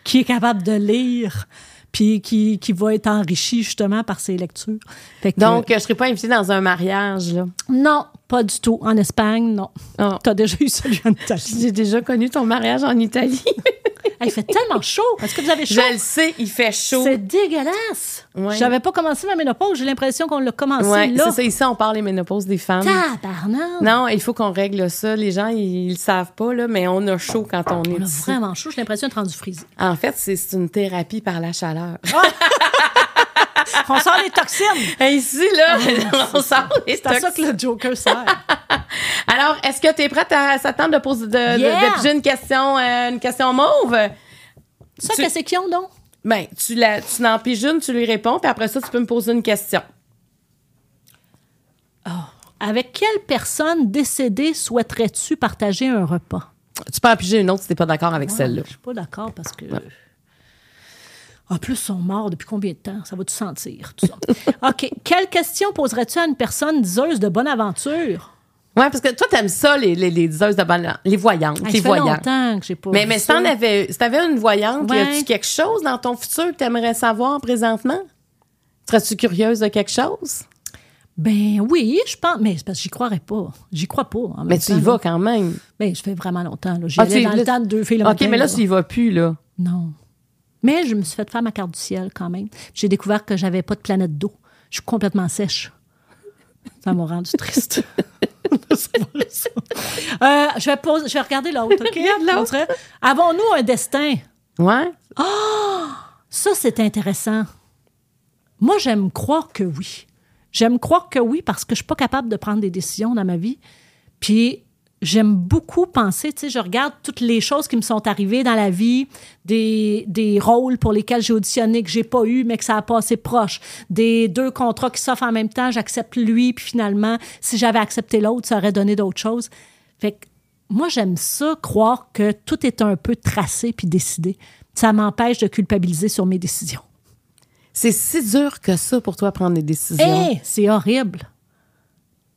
qui est capable de lire, puis qui, qui va être enrichi justement par ses lectures. Fait que, Donc, je serais pas invitée dans un mariage, là. non, pas du tout. En Espagne, non. Oh. T'as déjà eu celui en Italie. J'ai déjà connu ton mariage en Italie. Il fait tellement chaud. Est-ce que vous avez chaud? Je le sais, il fait chaud. C'est dégueulasse. Ouais. J'avais pas commencé ma ménopause. J'ai l'impression qu'on l'a commencé Ouais, là. c'est ça. Ici, on parle des ménopauses des femmes. Tabarnak. Non, il faut qu'on règle ça. Les gens, ils, le savent pas, là, mais on a chaud quand on est On a ici. vraiment chaud. J'ai l'impression d'être rendu frisé. En fait, c'est c'est une thérapie par la chaleur. On sort les toxines. ici, là, on sort les C'est à ça toxines. que le Joker sert. Alors, est-ce que tu es prête à s'attendre de poser de, de- Yeah! de piger une question, euh, une question mauve? Ça, Tu- qu'est-ce qu'ils ont, donc? Ben, tu, la, tu piges une, tu lui réponds, puis après ça, tu peux me poser une question. Avec quelle personne décédée souhaiterais-tu partager un repas? Tu peux en piger une autre si tu n'es pas d'accord avec Ouais, celle-là. Je suis pas d'accord parce que. En plus, ils sont morts depuis combien de temps? Ça va-tu sentir? Tout ça? OK. Quelle question poserais-tu à une personne diseuse de bonne aventure? Ouais, parce que toi, t'aimes ça, les, les, les diseuses de balance, les voyantes, les ça fait voyantes. longtemps que j'ai pas Mais, mais si t'en avais, si t'avais une voyante, y Ouais. a-tu quelque chose dans ton futur que t'aimerais savoir présentement? Serais-tu curieuse de quelque chose? Ben oui, je pense, mais c'est parce que j'y croirais pas. J'y crois pas. en même Mais tu y vas là. quand même. Ben, je fais vraiment longtemps. Là. J'y Ah, allais dans là- le temps de deux filles le OK, matin, mais là, tu y vas plus, là. Non. Mais je me suis fait faire ma carte du ciel quand même. J'ai découvert que j'avais pas de planète d'eau. Je suis complètement sèche. Ça m'a rendu triste. Euh, je, vais pose- je vais regarder l'autre, OK? L'autre. Avons-nous un destin? Ouais? Ça, c'est intéressant. Moi, j'aime croire que oui. J'aime croire que oui parce que je suis pas capable de prendre des décisions dans ma vie. Puis, j'aime beaucoup penser, tu sais, je regarde toutes les choses qui me sont arrivées dans la vie, des, des rôles pour lesquels j'ai auditionné que j'ai pas eu, mais que ça a passé proche, des deux contrats qui s'offrent en même temps, j'accepte lui, puis finalement, si j'avais accepté l'autre, ça aurait donné d'autres choses. Fait que moi, j'aime ça, croire que tout est un peu tracé puis décidé. Ça m'empêche de culpabiliser sur mes décisions. C'est si dur que ça pour toi prendre des décisions. Eh, c'est horrible.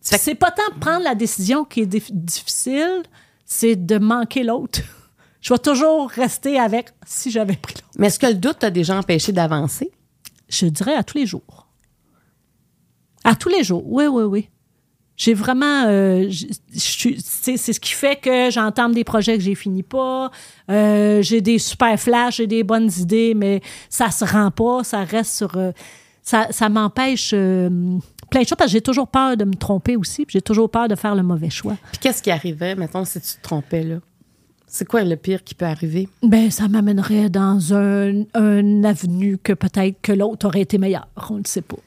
C'est pas tant prendre la décision qui est dif- difficile, c'est de manquer l'autre. Je vais toujours rester avec si j'avais pris l'autre. Mais est-ce que le doute t'a déjà empêché d'avancer? Je dirais à tous les jours. À tous les jours, oui, oui, oui. J'ai vraiment. euh, c'est ce qui fait que j'entame des projets que j'ai finis pas. Euh, j'ai des super flashs, j'ai des bonnes idées, mais ça se rend pas, ça reste sur. euh, ça ça m'empêche euh, plein de choses parce que j'ai toujours peur de me tromper aussi, puis j'ai toujours peur de faire le mauvais choix. Puis qu'est-ce qui arrivait, mettons, si tu te trompais, là? C'est quoi le pire qui peut arriver? Ben, ça m'amènerait dans un, un avenue que peut-être que l'autre aurait été meilleur. On ne sait pas.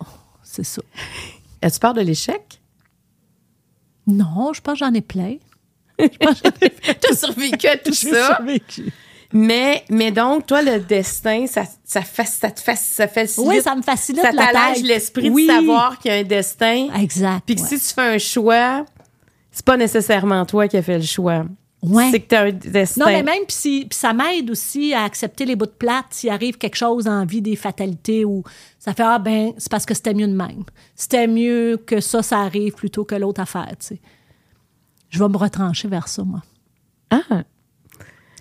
C'est ça. As-tu peur de l'échec? Non, je pense que j'en ai plein. T'as survécu à tout J'ai ça. survécu. Mais, mais donc, toi, le destin, ça, ça, fa- ça te fa- ça facilite. Oui, ça me facilite ça t'allège l'esprit Oui. de savoir qu'il y a un destin. Exact. Puis que ouais. si tu fais un choix, c'est pas nécessairement toi qui as fait le choix. Ouais. C'est que t'as un destin. Non, mais même, puis si- puis ça m'aide aussi à accepter les bouts de plate s'il arrive quelque chose en vie, des fatalités, ou ça fait, ah ben, c'est parce que c'était mieux de même. C'était mieux que ça, ça arrive plutôt que l'autre affaire, tu sais. Je vais me retrancher vers ça, moi. Ah,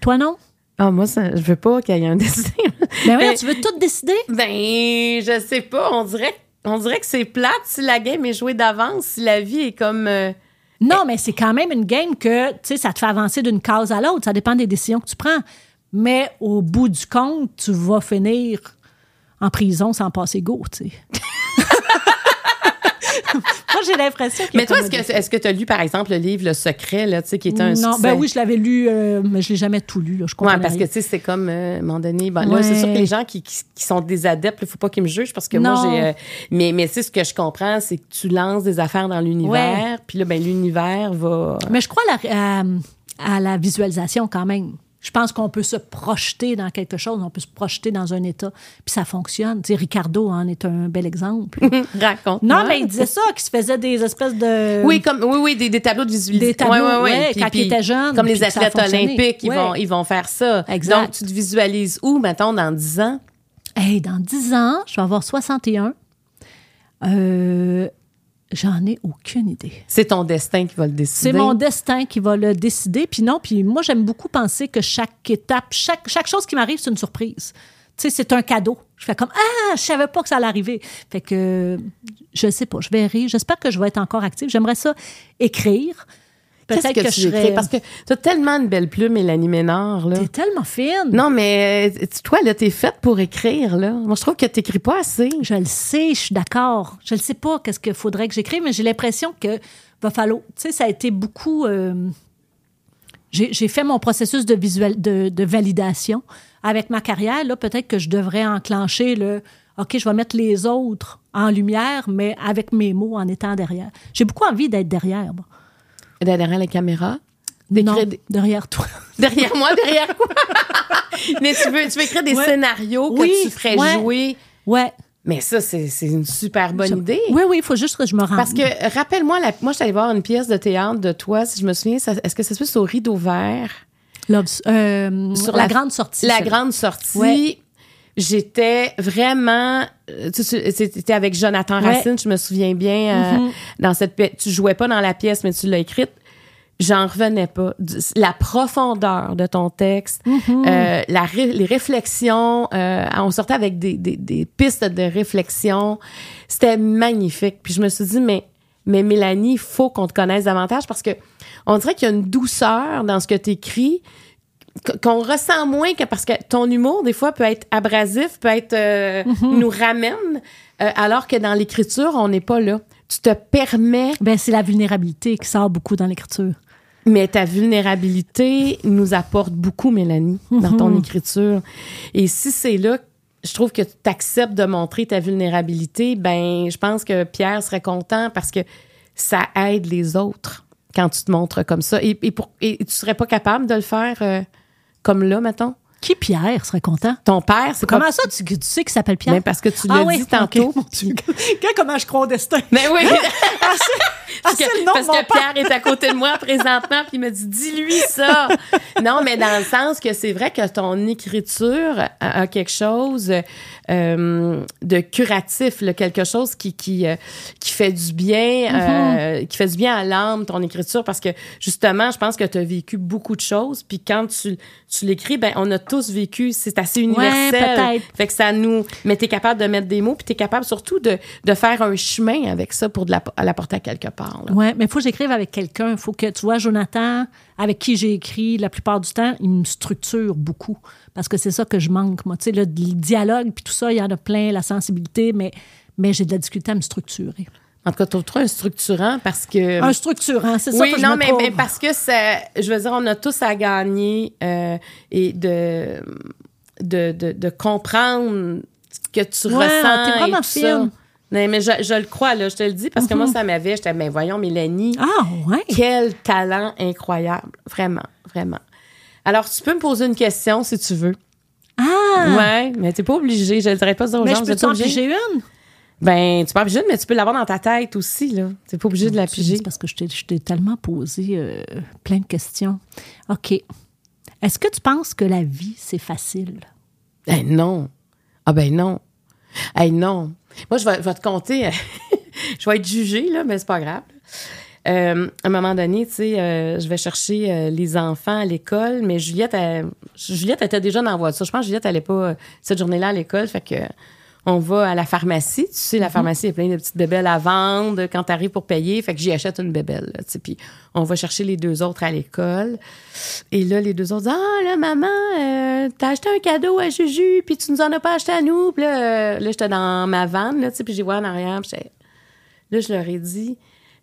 Toi, non? Ah, moi, ça, je veux pas qu'il y ait un destin. Ben oui, tu veux tout décider? Ben, je sais pas. On dirait, on dirait que c'est plate si la game est jouée d'avance, si la vie est comme. euh, Non, mais c'est quand même une game que, tu sais, ça te fait avancer d'une case à l'autre. Ça dépend des décisions que tu prends. Mais au bout du compte, tu vas finir en prison sans passer go, tu sais. J'ai l'impression a Mais toi, est-ce que est-ce que tu as lu, par exemple, le livre Le Secret, là, tu sais, qui est un non, succès? ben oui, je l'avais lu, euh, mais je l'ai jamais tout lu. Là, je Ouais, comprenais parce que tu sais, c'est comme euh, à un moment donné. Ouais. c'est sûr que les gens qui, qui, qui sont des adeptes, il faut pas qu'ils me jugent parce que moi, j'ai. euh, mais mais tu sais, ce que je comprends, c'est que tu lances des affaires dans l'univers, puis là, ben l'univers va. Mais je crois à la, à- à la visualisation quand même. Je pense qu'on peut se projeter dans quelque chose, on peut se projeter dans un état, puis ça fonctionne. Tu sais, Ricardo en est un bel exemple. Raconte. non, mais il disait ça, qu'il se faisait des espèces de... Oui, comme oui, oui, des, des tableaux de visualisation. Des tableaux, ouais, ouais. ouais, quand il était jeune, Comme les athlètes olympiques, ils Ouais. vont, ils vont faire ça. Exact. Donc, tu te visualises où, mettons, dans 10 ans? Hey, dans 10 ans, je vais avoir 61. Euh, J'en ai aucune idée. C'est ton destin qui va le décider. C'est mon destin qui va le décider. Puis non, puis moi, j'aime beaucoup penser que chaque étape, chaque, chaque chose qui m'arrive, c'est une surprise. Tu sais, c'est un cadeau. Je fais comme Ah, je savais pas que ça allait arriver. Fait que je sais pas, je verrai. J'espère que je vais être encore active. J'aimerais ça écrire. Peut-être que, que, tu je serais. Parce que tu as tellement une belle plume, Mélanie Ménard, là. T'es tellement fine. Non, mais euh, toi, là, t'es faite pour écrire, là. Moi, je trouve que t'écris pas assez. Je le sais, je suis d'accord. Je ne sais pas qu'est-ce qu'il faudrait que j'écrive, mais j'ai l'impression que va falloir. Tu sais, ça a été beaucoup. euh, j'ai j'ai fait mon processus de, visuel, de, de validation avec ma carrière. Là, peut-être que je devrais enclencher le. OK, je vais mettre les autres en lumière, mais avec mes mots en étant derrière. J'ai beaucoup envie d'être derrière. moi. Derrière la caméra. Non, D'écrire des- derrière toi. Derrière moi, derrière quoi? mais tu veux, tu veux écrire des Ouais. scénarios que Oui, tu ferais ouais. jouer. Ouais. Mais ça, c'est une super bonne idée. Oui, oui, il faut juste que je me rende. Parce que, rappelle-moi, la- moi, je suis allée voir une pièce de théâtre de toi, si je me souviens. Est-ce que ça se fait au rideau vert? Euh, Sur la, la- grande sortie. La grande sortie. Ouais. J'étais vraiment euh, c'était avec Jonathan Ouais. Racine, je me souviens bien euh, Mhm. dans cette tu jouais pas dans la pièce mais tu l'as écrite. J'en revenais pas. La profondeur de ton texte, Mhm. euh, la ré- les réflexions, euh, on sortait avec des, des, des pistes de réflexion. C'était magnifique. Puis je me suis dit, mais, mais Mélanie, il faut qu'on te connaisse davantage parce que on dirait qu'il y a une douceur dans ce que tu écris qu'on ressent moins que parce que ton humour des fois peut être abrasif, peut être euh, nous ramène euh, alors que dans l'écriture, on n'est pas là. Tu te permets Ben, c'est la vulnérabilité qui sort beaucoup dans l'écriture. mais ta vulnérabilité nous apporte beaucoup, Mélanie, dans ton écriture. Et si c'est là, je trouve que tu acceptes de montrer ta vulnérabilité, ben, je pense que Pierre serait content parce que ça aide les autres quand tu te montres comme ça. Et, et, pour, et tu serais pas capable de le faire euh, comme là, mettons? Qui, Pierre, serait content? Ton père, c'est Comment pas... ça, tu, tu sais qu'il s'appelle Pierre? Ben, parce que tu l'as ah, oui, dit tantôt. ok, mon Dieu. Quand- comment je crois au destin? Mais oui! Ah, ah, Parce que, le nom parce. Pierre est à côté de moi présentement, puis il me dit dis-lui ça. non, mais dans le sens que c'est vrai que ton écriture a, a quelque chose euh, de curatif, là, quelque chose qui qui euh, qui fait du bien, euh, qui fait du bien à l'âme ton écriture, parce que justement, je pense que tu as vécu beaucoup de choses, puis quand tu tu l'écris, ben on a tous vécu, c'est assez universel. peut-être. Fait que ça nous. Mais t'es capable de mettre des mots, puis t'es capable surtout de, de faire un chemin avec ça pour de la, à l'apporter à quelque part. là. Ouais, mais il faut que j'écrive avec quelqu'un. Il faut que, tu vois, Jonathan, avec qui j'ai écrit la plupart du temps, il me structure beaucoup. Parce que c'est ça que je manque, moi. Tu sais, le, le dialogue, puis tout ça, il y en a plein, la sensibilité, mais, mais j'ai de la difficulté à me structurer. En tout cas, trouve-toi un structurant parce que. Un structurant, c'est ça oui, que je non, me mais, mais parce que ça, je veux dire, on a tous à gagner euh, et de, de, de, de comprendre ce que tu Ouais, ressens. t'es vraiment et tout ça. Non, mais je, je le crois, là, je te le dis, parce que moi, ça m'avait. J'étais, mais voyons, Mélanie, Ah, ouais. quel talent incroyable. Vraiment, vraiment. Alors, tu peux me poser une question si tu veux. Ah! Ouais, mais t'es pas obligé. Je ne dirais pas dire aux mais gens, je peux t'en piger une? Ben, tu peux mais tu peux l'avoir dans ta tête aussi, là. T'es pas obligé de la piger. Parce que je t'ai- tellement posé euh, plein de questions. OK. Est-ce que tu penses que la vie, c'est facile? Ben non. Ah ben non. Hey, non. Moi, je vais, je vais te compter. je vais être jugée, là, mais c'est pas grave. Euh, à un moment donné, tu sais, euh, je vais chercher euh, les enfants à l'école, mais Juliette, elle- Juliette était déjà dans la voiture. Je pense que Juliette n'allait pas euh, cette journée-là à l'école, fait que on va à la pharmacie. Tu sais, la pharmacie, il y a plein de petites bébelles à vendre quand tu arrives pour payer, fait que j'y achète une bébelle. là, tu sais, Puis on va chercher les deux autres à l'école. Et là, les deux autres disent Ah, là, maman, euh, t'as acheté un cadeau à Juju, puis tu nous en as pas acheté à nous. Puis là, euh, là j'étais dans ma vanne, là, tu sais, puis j'ai vois en arrière. puis j'étais- là, je leur ai dit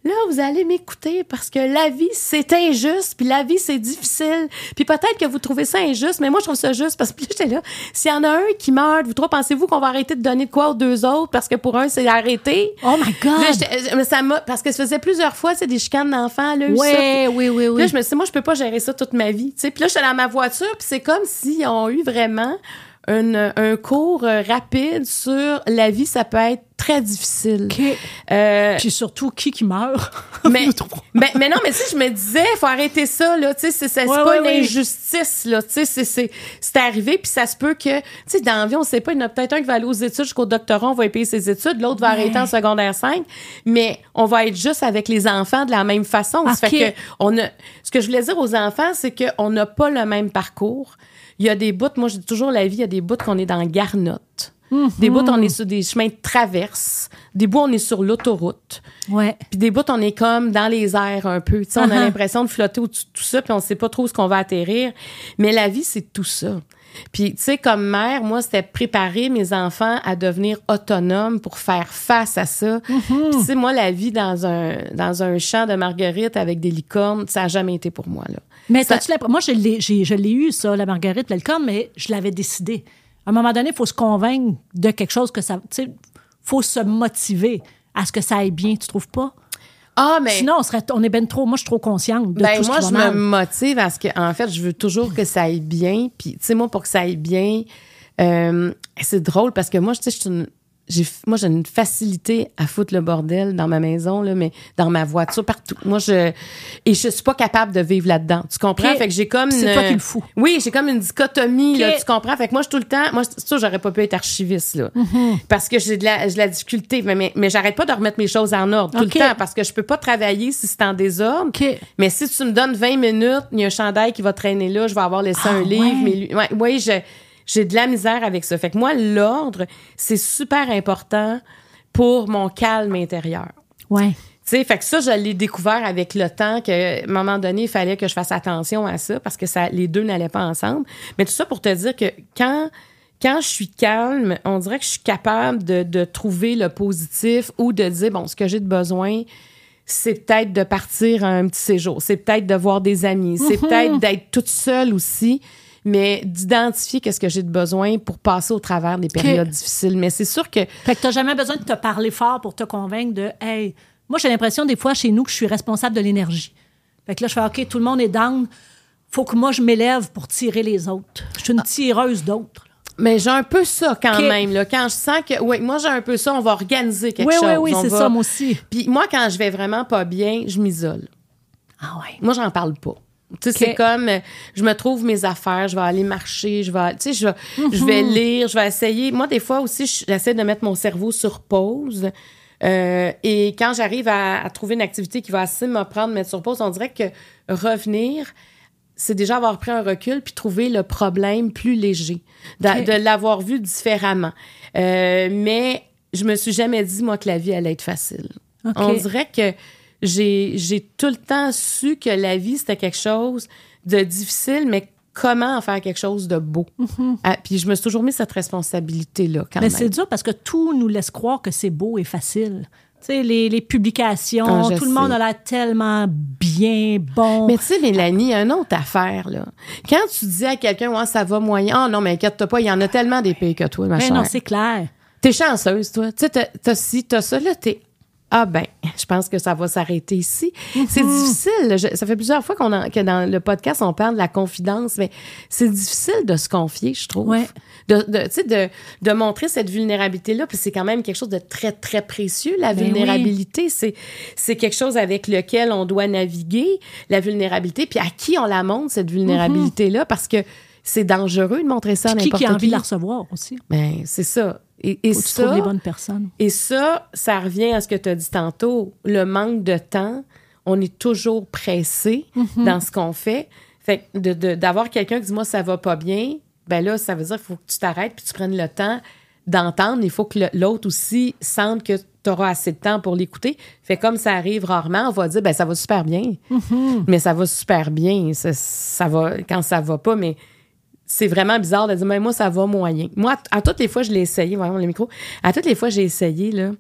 Là, vous allez m'écouter parce que la vie, c'est injuste, puis la vie, c'est difficile. Puis peut-être que vous trouvez ça injuste, mais moi, je trouve ça juste parce que j'étais là. S'il y en a un qui meurt, vous trois, pensez-vous qu'on va arrêter de donner de quoi aux deux autres parce que pour un, c'est arrêté? Oh my God! Là, j'étais- mais ça parce que ça faisait plusieurs fois, c'est des chicanes d'enfants, là, ça, oui, oui, oui. Là, je me suis dit, moi, je peux pas gérer ça toute ma vie. tu sais. Puis là, j'étais dans ma voiture, puis c'est comme s'ils ont eu vraiment une- un cours euh, rapide sur la vie, ça peut être très difficile. OK. Euh, Puis surtout, qui qui meurt? mais, mais, mais non, mais sais, je me disais, faut arrêter ça, là. Tu sais, c'est, c'est, Ouais, pas ouais, une ouais. injustice, là. Tu sais, c'est, c'est, c'est arrivé, puis ça se peut que, tu sais, dans la vie, on sait pas, il y en a peut-être un qui va aller aux études jusqu'au doctorat, on va y payer ses études, l'autre va arrêter en secondaire 5, mais on va être juste avec les enfants de la même façon. Ça Ok. fait que, on a, ce que je voulais dire aux enfants, c'est qu'on n'a pas le même parcours. Il y a des bouts, moi, je dis toujours la vie, il y a des bouts qu'on est dans garnotte. Des bouts, on est sur des chemins de traverse. Des bouts, on est sur l'autoroute. Ouais. Puis des bouts, on est comme dans les airs un peu. Tu sais, on a Uh-huh. l'impression de flotter au-dessus de tout ça, puis on sait pas trop où ce qu'on va atterrir. Mais la vie, c'est tout ça. Puis, tu sais, comme mère, moi, c'était préparer mes enfants à devenir autonomes pour faire face à ça. Mm-hmm. Puis, tu sais, moi, la vie dans un, dans un champ de marguerite avec des licornes, ça a jamais été pour moi, là. Mais Ça- t'as-tu l'impression- Moi, je l'ai, je l'ai eu, ça, la marguerite, corne, mais je l'avais décidé. À un moment donné, il faut se convaincre de quelque chose que ça. Tu sais, faut se motiver à ce que ça aille bien, tu trouves pas? Ah, mais. Sinon, on, serait, on est ben trop. Moi, je suis trop consciente de Ben, tout ce moi, je me motive parce que, en fait, je veux toujours que ça aille bien. Puis, tu sais, moi, pour que ça aille bien, euh, c'est drôle parce que moi, tu sais, je suis une, moi j'ai une facilité à foutre le bordel dans ma maison là mais dans ma voiture partout. Moi je et je suis pas capable de vivre là-dedans. Tu comprends? Fait que j'ai comme C'est une- toi qui le fous. oui j'ai comme une dichotomie là tu comprends? Fait que moi je tout le temps moi c'est sûr j'aurais pas pu être archiviste là. Mm-hmm. parce que j'ai de la de la difficulté mais mais, mais j'arrête pas de remettre mes choses en ordre tout le temps parce que je peux pas travailler si c'est en désordre. Mais si tu me donnes 20 minutes, il y a un chandail qui va traîner là, je vais avoir laissé Ah, un livre. ouais. Mais lui- ouais, oui, je- j'ai de la misère avec ça. Fait que moi, l'ordre, c'est super important pour mon calme intérieur. Ouais. Tu sais, fait que ça, je l'ai découvert avec le temps que, à un moment donné, il fallait que je fasse attention à ça parce que ça, les deux n'allaient pas ensemble. Mais tout ça pour te dire que quand, quand je suis calme, on dirait que je suis capable de, de trouver le positif ou de dire, bon, ce que j'ai de besoin, c'est peut-être de partir à un petit séjour, c'est peut-être de voir des amis, c'est peut-être d'être toute seule aussi, mais d'identifier qu'est-ce que j'ai de besoin pour passer au travers des périodes difficiles. Mais c'est sûr que Fait que t'as jamais besoin de te parler fort pour te convaincre de Hey, moi j'ai l'impression des fois chez nous que je suis responsable de l'énergie. Fait que là, je fais OK, tout le monde est down. Faut que moi je m'élève pour tirer les autres. Je suis une tireuse d'autres. Mais j'ai un peu ça quand même. Là. Quand je sens que, oui, moi j'ai un peu ça, on va organiser quelque Oui, chose. oui, oui, on c'est va- ça, moi aussi. Puis moi, quand je vais vraiment pas bien, je m'isole. Ah ouais. Moi, j'en parle pas. Tu sais, Ok. c'est comme, je me trouve mes affaires, je vais aller marcher, je vais, tu sais, je, vais- je vais Mhm. lire, je vais essayer. Moi, des fois aussi, je- j'essaie de mettre mon cerveau sur pause. Euh, et quand j'arrive à, à trouver une activité qui va assez me prendre, mettre sur pause, on dirait que revenir, c'est déjà avoir pris un recul puis trouver le problème plus léger, de l'avoir vu différemment. Euh, mais je me suis jamais dit, moi, que la vie allait être facile. On dirait que j'ai tout le temps su que la vie, c'était quelque chose de difficile, mais comment en faire quelque chose de beau. Ah, puis je me suis toujours mis cette responsabilité-là. Mais c'est dur parce que tout nous laisse croire que c'est beau et facile. Tu sais, les, les publications, Ah, tout le monde a l'air tellement bien, bon. Mais tu sais, Mélanie, il y a une autre affaire, là. Quand tu dis à quelqu'un, ouais, ça va moyen, oh non, mais inquiète-toi pas, il y en a tellement des pays que toi, ma chère. non, c'est clair. T'es chanceuse, toi. Tu sais, t'as ci, t'as ça, là, t'es. Ah ben, je pense que ça va s'arrêter ici. C'est Mm-hmm. difficile. Je- ça fait plusieurs fois qu'on que dans le podcast, on parle de la confidence, mais c'est difficile de se confier, je trouve. Ouais. De, de, tu sais, de, de montrer cette vulnérabilité-là, puis c'est quand même quelque chose de très, très précieux, la Ben vulnérabilité. C'est, c'est quelque chose avec lequel on doit naviguer, la vulnérabilité, puis à qui on la montre, cette vulnérabilité-là, parce que c'est dangereux de montrer ça à. Qui, n'importe qui qui. a envie de la recevoir aussi? Ben, c'est ça. Et, et tu ça, les bonnes personnes. et ça, ça revient à ce que tu as dit tantôt, le manque de temps. On est toujours pressé Mhm. dans ce qu'on fait. Fait que d'avoir quelqu'un qui dit moi ça va pas bien, ben là ça veut dire qu'il faut que tu t'arrêtes puis tu prennes le temps d'entendre. Il faut que l'autre aussi sente que tu auras assez de temps pour l'écouter. Fait comme ça arrive rarement, on va dire ben ça va super bien. Mhm. Mais ça va super bien, ça, ça va quand ça va pas mais c'est vraiment bizarre de dire, mais moi, ça va moyen. Moi, à, à toutes les fois, je l'ai essayé, voyons le micro. À toutes les fois, j'ai essayé, là.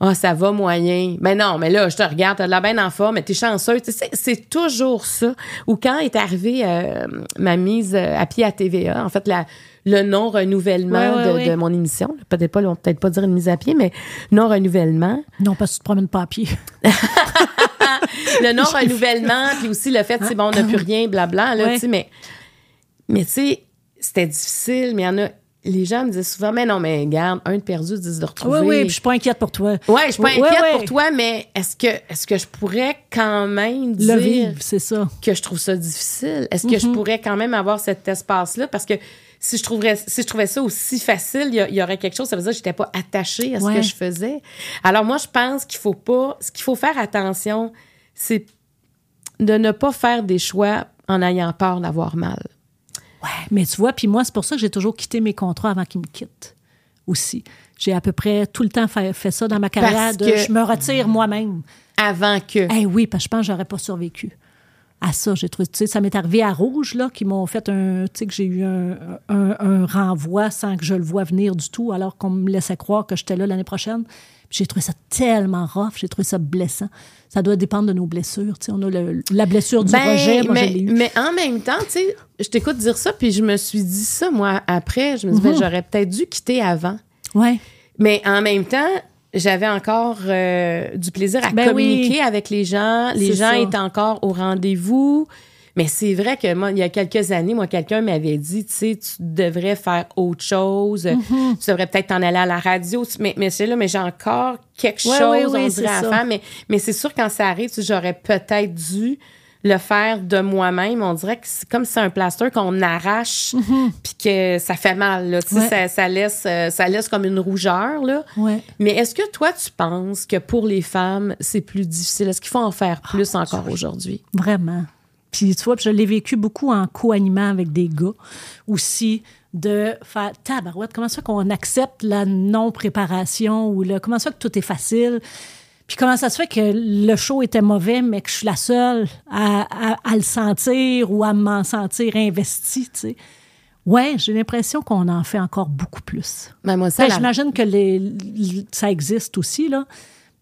Ah, ça va moyen. Mais non, mais là, je te regarde, t'as de la bien en forme, mais t'es sais, c'est toujours ça. Ou quand est arrivée euh, ma mise euh, à pied à TVA, en fait, la, le non-renouvellement Ouais, ouais, de, ouais. de mon émission. Peut-être pas, on va peut-être pas dire une mise à pied, mais non-renouvellement. Non, parce que tu te promènes pas à pied. le non-renouvellement, puis aussi le fait, c'est bon, on n'a plus rien, blabla, là, tu sais, mais, mais tu sais, c'était difficile, mais il y en a, les gens me disaient souvent, mais non, mais regarde, un de perdu, dix de retrouvé. Oui, oui, puis je suis pas inquiète pour toi. Ouais, je suis pas inquiète pour toi, mais est-ce que, est-ce que je pourrais quand même dire Le vivre, c'est ça. que je trouve ça difficile? Est-ce que je pourrais quand même avoir cet espace-là? Parce que si je trouverais, si je trouvais ça aussi facile, il y, aurait quelque chose, ça veut dire que j'étais pas attachée à ce Ouais. que je faisais. Alors moi, je pense qu'il faut pas, ce qu'il faut faire attention, c'est de ne pas faire des choix en ayant peur d'avoir mal. Ouais, mais tu vois, puis moi, c'est pour ça que j'ai toujours quitté mes contrats avant qu'ils me quittent aussi. J'ai à peu près tout le temps fait, fait ça dans ma carrière. Parce de, que- Je me retire moi-même. Avant que. Eh oui, parce que je pense que j'aurais pas survécu à ça. J'ai trouvé, tu sais, ça m'est arrivé à Rouge, là, qui m'ont fait un, tu sais, que j'ai eu un, un- un renvoi sans que je le vois venir du tout, alors qu'on me laissait croire que j'étais là l'année prochaine. J'ai trouvé ça tellement rough, j'ai trouvé ça blessant. Ça doit dépendre de nos blessures. tu sais. On a le- la blessure du Ben, rejet, moi, mais, je l'ai eu. mais en même temps, tu sais, je t'écoute dire ça, puis je me suis dit ça, moi, après. Je me dis, ben, Mhm. j'aurais peut-être dû quitter avant. Ouais. Mais en même temps, j'avais encore euh, du plaisir à Ben communiquer oui. avec les gens. Les gens ça. étaient encore au rendez-vous. Mais c'est vrai que moi, il y a quelques années, moi, quelqu'un m'avait dit, tu sais, tu devrais faire autre chose. Mm-hmm. Tu devrais peut-être t'en aller à la radio. Mais, mais c'est là, mais j'ai encore quelque Ouais, chose, ouais, on dirait, à faire. Mais, mais c'est sûr, quand ça arrive, tu sais, j'aurais peut-être dû le faire de moi-même. On dirait que c'est comme si c'est un plaster qu'on arrache puis que ça fait mal. Là. Tu sais. Ouais. ça, ça laisse, euh, ça laisse comme une rougeur. Là. Ouais. Mais est-ce que toi, tu penses que pour les femmes, c'est plus difficile? Est-ce qu'il faut en faire Ah, plus encore aujourd'hui? Vraiment. Puis tu vois, puis je l'ai vécu beaucoup en co-animant avec des gars aussi, de faire tabarouette, comment ça fait qu'on accepte la non-préparation ou le, comment ça fait que tout est facile? Puis comment ça se fait que le show était mauvais, mais que je suis la seule à, à- à le sentir ou à m'en sentir investie, tu sais? Ouais, j'ai l'impression qu'on en fait encore beaucoup plus. Ben, moi, ça, Ben, la- J'imagine que les- ça existe aussi, là.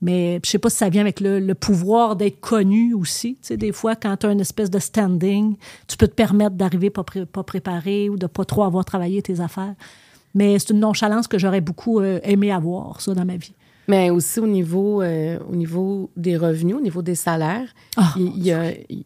Mais je sais pas si ça vient avec le, le pouvoir d'être connu aussi. Tu sais, des fois, quand tu as une espèce de standing, tu peux te permettre d'arriver pas, pré- pas préparé ou de pas trop avoir travaillé tes affaires. Mais c'est une nonchalance que j'aurais beaucoup euh, aimé avoir, ça, dans ma vie. Mais aussi au niveau, euh, au niveau des revenus, au niveau des salaires, Ah, il il y a, il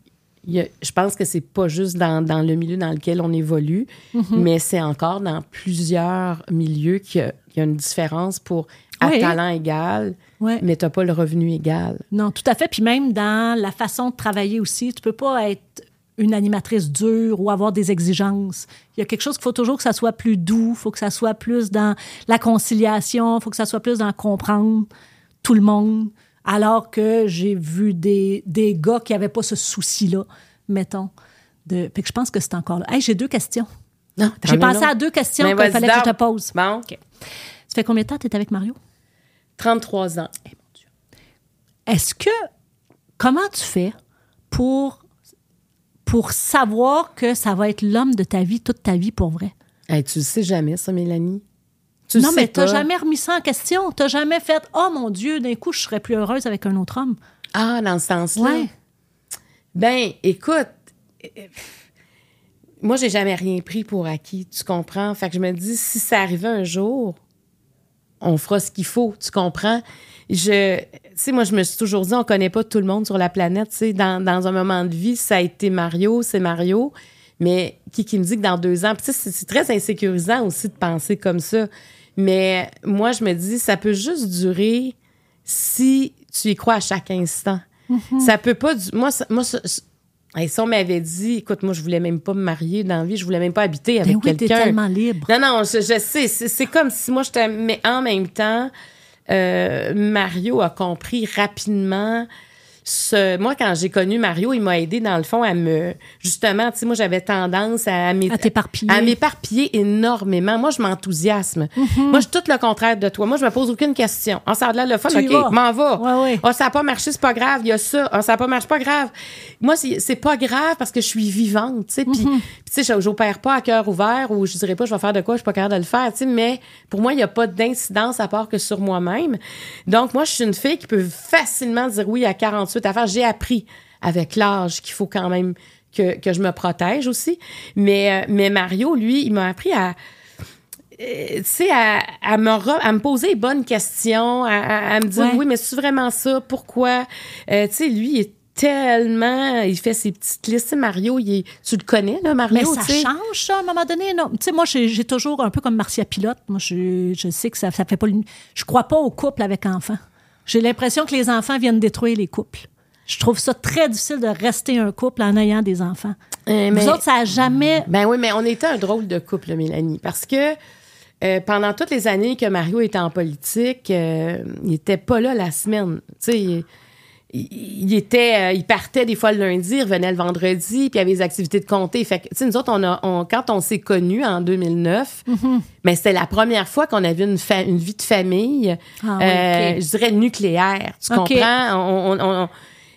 a- je pense que c'est pas juste dans, dans le milieu dans lequel on évolue, Mm-hmm. mais c'est encore dans plusieurs milieux qu'il y a, qu'il y a une différence pour à Oui. talent égal, mais tu pas le revenu égal. Non, tout à fait. Puis même dans la façon de travailler aussi, tu peux pas être une animatrice dure ou avoir des exigences. Il y a quelque chose qu'il faut toujours que ça soit plus doux, il faut que ça soit plus dans la conciliation, il faut que ça soit plus dans comprendre tout le monde. Alors que j'ai vu des, des gars qui n'avaient pas ce souci-là, mettons. De... Fait que je pense que c'est encore là. Hey, j'ai deux questions. Non, J'ai pensé à deux questions Ben, qu'il fallait que je te pose. Bon, Ça fait combien de temps que tu es avec Mario? 33 ans. Est-ce que comment tu fais pour pour savoir que ça va être l'homme de ta vie toute ta vie pour vrai? Hey, tu le sais jamais, ça, Mélanie? Tu Non, mais t'as jamais remis ça en question. T'as jamais fait oh mon Dieu, d'un coup je serais plus heureuse avec un autre homme. Ah, dans ce sens-là? Ouais. Ben, écoute, moi, j'ai jamais rien pris pour acquis, tu comprends? Fait que je me dis, si ça arrivait un jour, on fera ce qu'il faut, tu comprends? Je, tu sais, moi, je me suis toujours dit, on connaît pas tout le monde sur la planète, tu sais, dans, dans un moment de vie, ça a été Mario, c'est Mario, mais qui, qui me dit que dans deux ans, c'est très insécurisant aussi de penser comme ça, mais moi, je me dis, ça peut juste durer si tu y crois à chaque instant. Ça peut pas. du- Moi, ça, moi ça, si on m'avait dit, écoute, moi, je voulais même pas me marier dans la vie, je voulais même pas habiter avec Ben oui, t'es quelqu'un. tellement libre. Non, non, je, je sais. C'est c'est comme si moi, j'étais. Mais en même temps, euh, Mario a compris rapidement. Ce, moi, quand j'ai connu Mario, il m'a aidé, dans le fond, à me. Justement, tu sais, moi, j'avais tendance à, m'é- À m'éparpiller énormément. Moi, je m'enthousiasme. Moi, je suis tout le contraire de toi. Moi, je me pose aucune question. Ah, ça a l'air le fun, Tu OK, m'en va. Ouais, ouais. Ah, ça n'a pas marché, c'est pas grave. Il y a ça. Ah, ça n'a pas marché, pas grave. Moi, c'est pas grave parce que je suis vivante, tu sais. Puis, puis, tu sais, je j'opère pas à cœur ouvert ou je dirais pas, je vais faire de quoi, je suis pas capable de le faire, tu sais. Mais pour moi, il n'y a pas d'incidence à part que sur moi-même. Donc, moi, je suis une fille qui peut facilement dire oui à 48 affaires. J'ai appris avec l'âge qu'il faut quand même que, que je me protège aussi. Mais, euh, mais Mario, lui, il m'a appris à euh, tu sais, à, à me re- à me poser les bonnes questions, à, à- à me dire Ouais. oui, mais c'est vraiment ça, pourquoi? Euh, tu sais, lui, il est tellement, il fait ses petites listes. Mario, il est, tu le connais, là, Mario, Mais ça change, ça, à un moment donné. Non? Tu sais, moi, j'ai toujours un peu comme Marcia Pilote. Moi, je, je sais que ça, ça fait pas. Je crois pas au couple avec enfants. J'ai l'impression que les enfants viennent détruire les couples. Je trouve ça très difficile de rester un couple en ayant des enfants. Euh, Vous mais- autres, ça a jamais. Ben oui, mais on était un drôle de couple, Mélanie, parce que euh, pendant toutes les années que Mario était en politique, euh, il était pas là la semaine. Tu sais, il, était, euh, il partait des fois le lundi, il revenait le vendredi, puis il y avait les activités de comté. Fait que, tu sais, nous autres, on a, on- quand on s'est connus en 2009, mais c'était la première fois qu'on avait une, fa- une vie de famille, Ah euh, je dirais nucléaire. Tu comprends? On, on-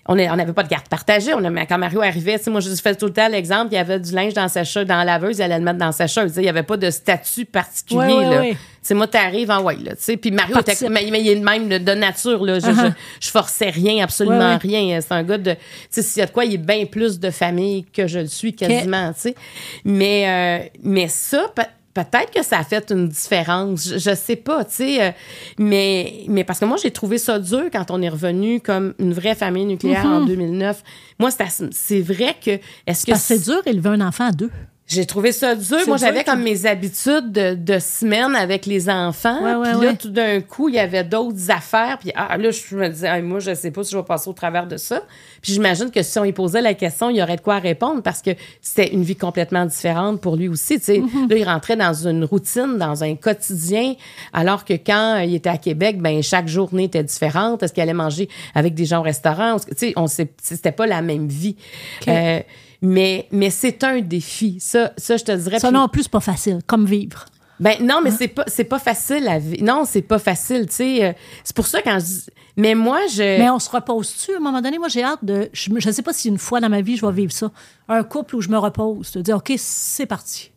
on- n'avait pas de carte partagée. On a, mais quand Mario arrivait, tu sais, moi, je fais tout le temps l'exemple, il y avait du linge dans sa sécheuse, dans la laveuse, il allait le mettre dans sa sécheuse. Il n'y avait pas de statut particulier. Ouais, ouais, là. ouais. Tu sais, moi, t'arrives en white, là. Tu sais, puis Mario était, mais, mais il est le même de, de nature, là. Je, Uh-huh. je, je forçais rien, absolument Ouais, ouais. rien. C'est un gars de, tu sais, s'il y a de quoi, il est bien plus de famille que je le suis quasiment, tu sais. Mais, euh, mais ça, peut-être que ça a fait une différence. Je, je sais pas, tu sais. euh, mais, mais parce que moi, j'ai trouvé ça dur quand on est revenu comme une vraie famille nucléaire en 2009. Moi, c'est vrai que. Est-ce que c'est dur élever un enfant à deux. J'ai trouvé ça dur. Moi, j'avais comme mes habitudes de, de semaine avec les enfants. Ouais, ouais, puis là, ouais. tout d'un coup, il y avait d'autres affaires. Puis ah, là, je me disais, Hey, moi, je sais pas si je vais passer au travers de ça. Puis j'imagine que si on lui posait la question, il y aurait de quoi répondre parce que c'était une vie complètement différente pour lui aussi. Tu sais, Mm-hmm. Là, il rentrait dans une routine, dans un quotidien, alors que quand il était à Québec, ben chaque journée était différente. Est-ce qu'il allait manger avec des gens au restaurant? Tu sais, on sait, c'était pas la même vie. Euh, mais mais c'est un défi. Ça, ça je te dirais. Ça Puis- non plus, c'est pas facile, comme vivre. ben non, mais c'est pas c'est pas facile à vivre. Non, c'est pas facile, tu sais. euh, C'est pour ça quand je dis mais moi je Mais on se repose-tu à un moment donné? Moi, j'ai hâte de. Je ne sais pas si une fois dans ma vie, je vais vivre ça. Un couple où je me repose, de dire, OK, c'est parti.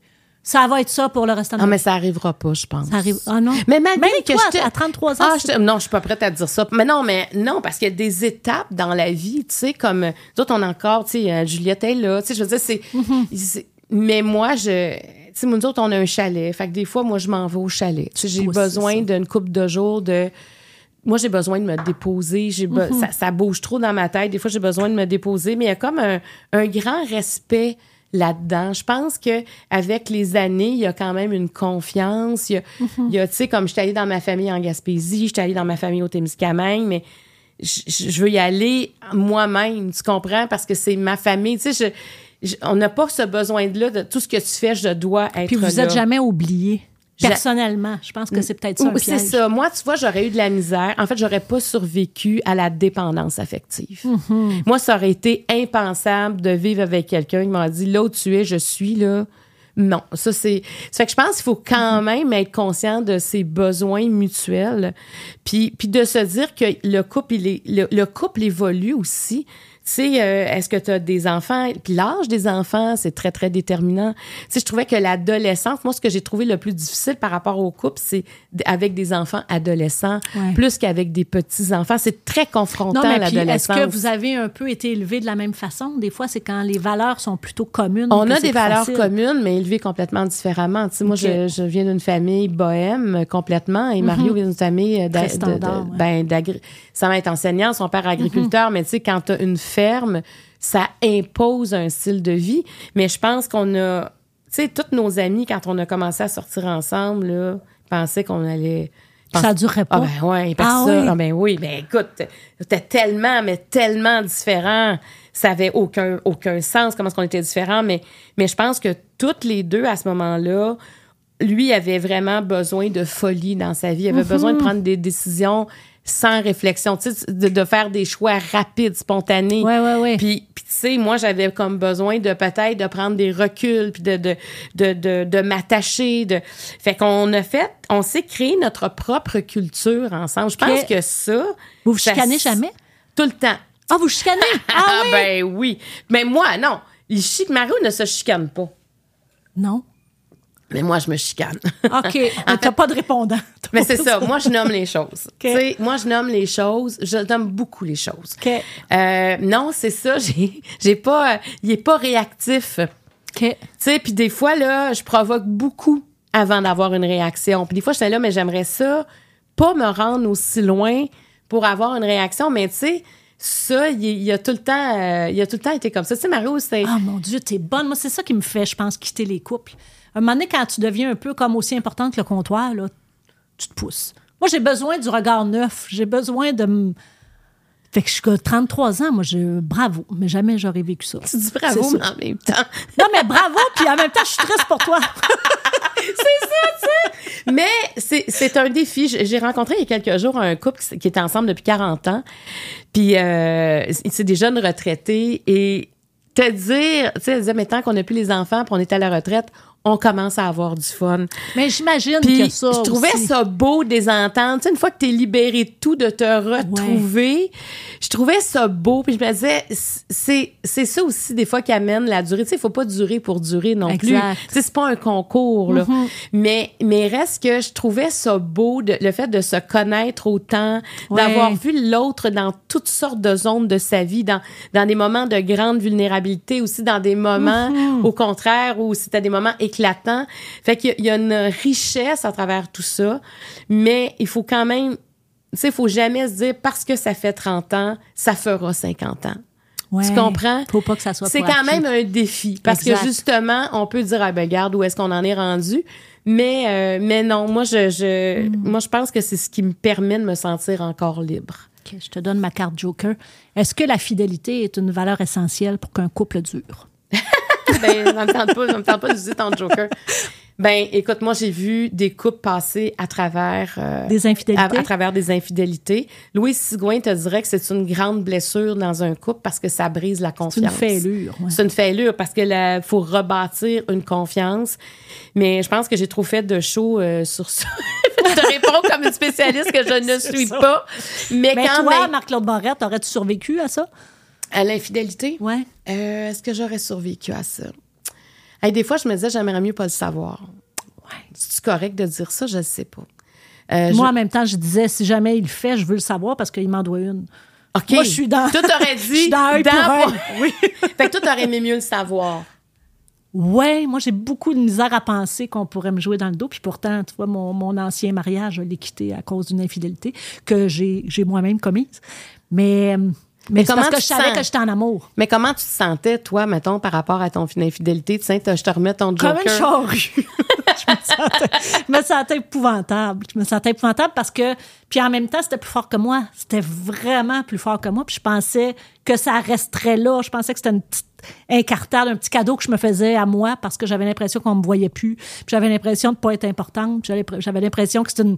Ça va être ça pour le restant de Ah ma mais ça arrivera pas, je pense. Ça arrive. Ah non. Mais malgré Même que toi, je à 33 ans, Ah, je non, je suis pas prête à dire ça. Mais non, mais non, parce qu'il y a des étapes dans la vie, tu sais, comme d'autres on a encore, tu sais, euh, Juliette est là, tu sais, je veux dire, c'est. Mm-hmm. c'est- Mais moi, je. Tu sais, nous autres, on a un chalet. Fait que des fois, moi, je m'en vais au chalet. Tu sais, j'ai besoin d'une coupe de jours de. Moi, j'ai besoin de me déposer. J'ai be- Mm-hmm. ça, ça bouge trop dans ma tête. Des fois, j'ai besoin de me déposer. Mais il y a comme un, un grand respect là-dedans. Je pense que avec les années, il y a quand même une confiance. Il y a, il y a, tu sais, comme je suis allée dans ma famille en Gaspésie, je suis allée dans ma famille au Témiscamingue, mais je, veux y aller moi-même, tu comprends? Parce que c'est ma famille. Tu sais, je, je- on n'a pas ce besoin-là de tout ce que tu fais, je dois être Puis vous là. êtes jamais oublié. Personnellement, je pense que c'est peut-être ça C'est ça. Moi, tu vois, j'aurais eu de la misère. En fait, j'aurais pas survécu à la dépendance affective. Mm-hmm. Moi, ça aurait été impensable de vivre avec quelqu'un qui m'a dit là où tu es, je suis là. Non, ça c'est. Ça fait que je pense qu'il faut quand même être conscient de ses besoins mutuels, puis puis de se dire que le couple il est le, le couple évolue aussi. Tu sais, euh, est-ce que tu as des enfants? Puis l'âge des enfants, c'est très, très déterminant. Tu sais, je trouvais que l'adolescence, moi, ce que j'ai trouvé le plus difficile par rapport au couple, c'est avec des enfants adolescents, Ouais. plus qu'avec des petits-enfants. C'est très confrontant, puis est-ce l'adolescence. que vous avez un peu été élevé de la même façon? Des fois, c'est quand les valeurs sont plutôt communes. On a des valeurs facile. communes, mais élevées complètement différemment. Tu sais, moi, je, je viens d'une famille bohème euh, complètement, et Mario vient d'une famille euh, Mhm. De- standard, de- ouais. ben, d'agri- ça va être enseignant, son père agriculteur, mais tu sais, quand tu as une ça impose un style de vie. Mais je pense qu'on a, tu sais, toutes nos amis, quand on a commencé à sortir ensemble, là, pensaient qu'on allait. Ça durerait pas? Ah ben ouais, parce Ah ça, oui? ah ben oui, ben écoute, c'était tellement, mais tellement différent. Ça avait aucun, aucun sens comment est-ce qu'on était différents, mais, mais je pense que toutes les deux, à ce moment-là, lui avait vraiment besoin de folie dans sa vie. Il avait besoin Mhm. de prendre des décisions sans réflexion, tu sais, de, de faire des choix rapides, spontanés. Ouais, ouais, ouais. Puis, puis tu sais, moi, j'avais comme besoin de peut-être de prendre des reculs, puis de, de, de, de, de m'attacher. De... Fait qu'on a fait, on s'est créé notre propre culture ensemble. Je pense que ça... Vous vous chicanez jamais? Tout le temps. Ah, vous chicanez? Ah oui? ben oui. Mais moi, non. Il chic, Mario ne se chicane pas. Non. Mais moi, je me chicane. OK. T'as pas de répondant. Mais c'est ça. Moi, je nomme les choses. Sais, moi, je nomme les choses. Je nomme beaucoup les choses. OK. Euh, non, c'est ça. J'ai, j'ai pas. euh, il est pas réactif. OK. Tu sais, puis des fois, là, je provoque beaucoup avant d'avoir une réaction. Puis des fois, j'étais là, mais j'aimerais ça, pas me rendre aussi loin pour avoir une réaction. Mais tu sais, ça, il, il a tout le temps, euh, il a tout le temps été comme ça. Tu sais, Mario, c'est. Ah mon Dieu, t'es bonne. Moi, c'est ça qui me fait, je pense, quitter les couples. Un moment donné, quand tu deviens un peu comme aussi importante que le comptoir, là, tu te pousses. Moi, j'ai besoin du regard neuf. J'ai besoin de me. Fait que je suis 33 ans, moi, je. Bravo. Mais jamais j'aurais vécu ça. tu dis bravo, C'est mais ça. en même temps. Non, mais bravo, puis en même temps, je suis triste pour toi. Mais c'est, c'est un défi. J'ai rencontré il y a quelques jours un couple qui, qui était ensemble depuis 40 ans. Puis euh, c'est des jeunes retraités. Et te dire, tu sais, elle disait, mais tant qu'on n'a plus les enfants, puis on est à la retraite, on commence à avoir du fun. Mais j'imagine que ça. je trouvais aussi. ça beau des ententes. Tu sais, une fois que tu es libéré de tout, de te retrouver, je trouvais ça beau. Puis je me disais, c'est, c'est ça aussi des fois qui amène la durée. Tu sais, il faut pas durer pour durer non Exact. plus. Tu sais, c'est pas un concours, là. Mais, mais reste que je trouvais ça beau, de- le fait de se connaître autant, Ouais. d'avoir vu l'autre dans toutes sortes de zones de sa vie, dans, dans des moments de grande vulnérabilité, aussi dans des moments, au contraire, où c'était des moments éclatants éclatant. Fait qu'il y a- il y a une richesse à travers tout ça, mais il faut quand même, tu sais, il faut jamais se dire parce que ça fait 30 ans, ça fera 50 ans. Ouais. Tu comprends? Faut pas que ça soit C'est quand acquis. même un défi parce Exact. que justement, on peut dire ah ben regarde où est-ce qu'on en est rendu, mais euh, mais non, moi je, je Mm. moi je pense que c'est ce qui me permet de me sentir encore libre. Ok, je te donne ma carte Joker. Est-ce que la fidélité est une valeur essentielle pour qu'un couple dure? ben, ça me tente pas, ça me tente pas d'utiliser ton joker. Ben, écoute, moi, j'ai vu des couples passer à travers... euh, Des infidélités? À, à travers des infidélités. Louise Sigouin te dirait que c'est une grande blessure dans un couple parce que ça brise la C'est confiance. une fêlure. ouais. C'est une fêlure parce que là, faut rebâtir une confiance. Mais je pense que j'ai trop fait de show euh, sur ça. je te réponds comme une spécialiste que je ne C'est suis ça. pas. Mais, Mais quand toi, même, Marc-Claude Barrette, aurais-tu survécu à ça? À l'infidélité, Ouais. euh, est-ce que j'aurais survécu à ça? Hey, des fois, je me disais, j'aimerais mieux pas le savoir. Ouais. C'est correct de dire ça? Je ne sais pas. Euh, Moi, je- en même temps, je disais, si jamais il le fait, je veux le savoir parce qu'il m'en doit une. OK. Moi, je suis dans- Toi, t'aurais Je dit. suis dans pour œil. Oui. fait que toi, t'aurais aimé mieux le savoir. Ouais, moi, j'ai beaucoup de misère à penser qu'on pourrait me jouer dans le dos. Puis pourtant, tu vois, mon, mon ancien mariage, je l'ai quitté à cause d'une infidélité que j'ai j'ai moi-même commise. Mais, mais, comment parce que tu je savais que j'étais en amour. Mais comment tu te sentais, toi, mettons, par rapport à ton infidélité? Tiens, je te remets ton joker. Comme une charrue. je, me sentais, je me sentais épouvantable. Je me sentais épouvantable parce que, puis en même temps, c'était plus fort que moi. C'était vraiment plus fort que moi. Puis je pensais que ça resterait là. Je pensais que c'était une petite incartade, un petit cadeau que je me faisais à moi parce que j'avais l'impression qu'on me voyait plus. Puis j'avais l'impression de pas être importante. J'avais- l'impression que c'était une,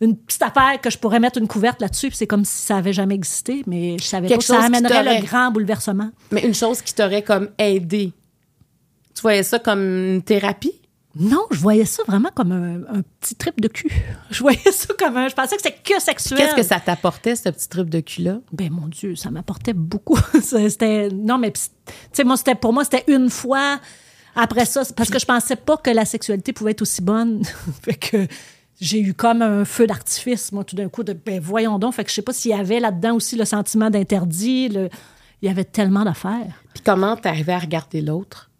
une petite affaire que je pourrais mettre une couverte là-dessus. C'est comme si ça avait jamais existé. Mais je savais Quelque pas que ça amènerait le grand bouleversement. Mais une chose qui t'aurait comme aidé. Tu voyais ça comme une thérapie? Non, je voyais ça vraiment comme un, un petit trip de cul. Je voyais ça comme un. Je pensais que c'était que sexuel. Qu'est-ce que ça t'apportait, ce petit truc de cul-là? Ben mon Dieu, ça m'apportait beaucoup. C'était non, mais tu sais moi c'était pour moi c'était une fois. Après ça, parce que je pensais pas que la sexualité pouvait être aussi bonne. fait que j'ai eu comme un feu d'artifice moi tout d'un coup de ben voyons donc. Fait que je sais pas s'il y avait là-dedans aussi le sentiment d'interdit. le- Il y avait tellement d'affaires. Puis comment t'arrivais à regarder l'autre?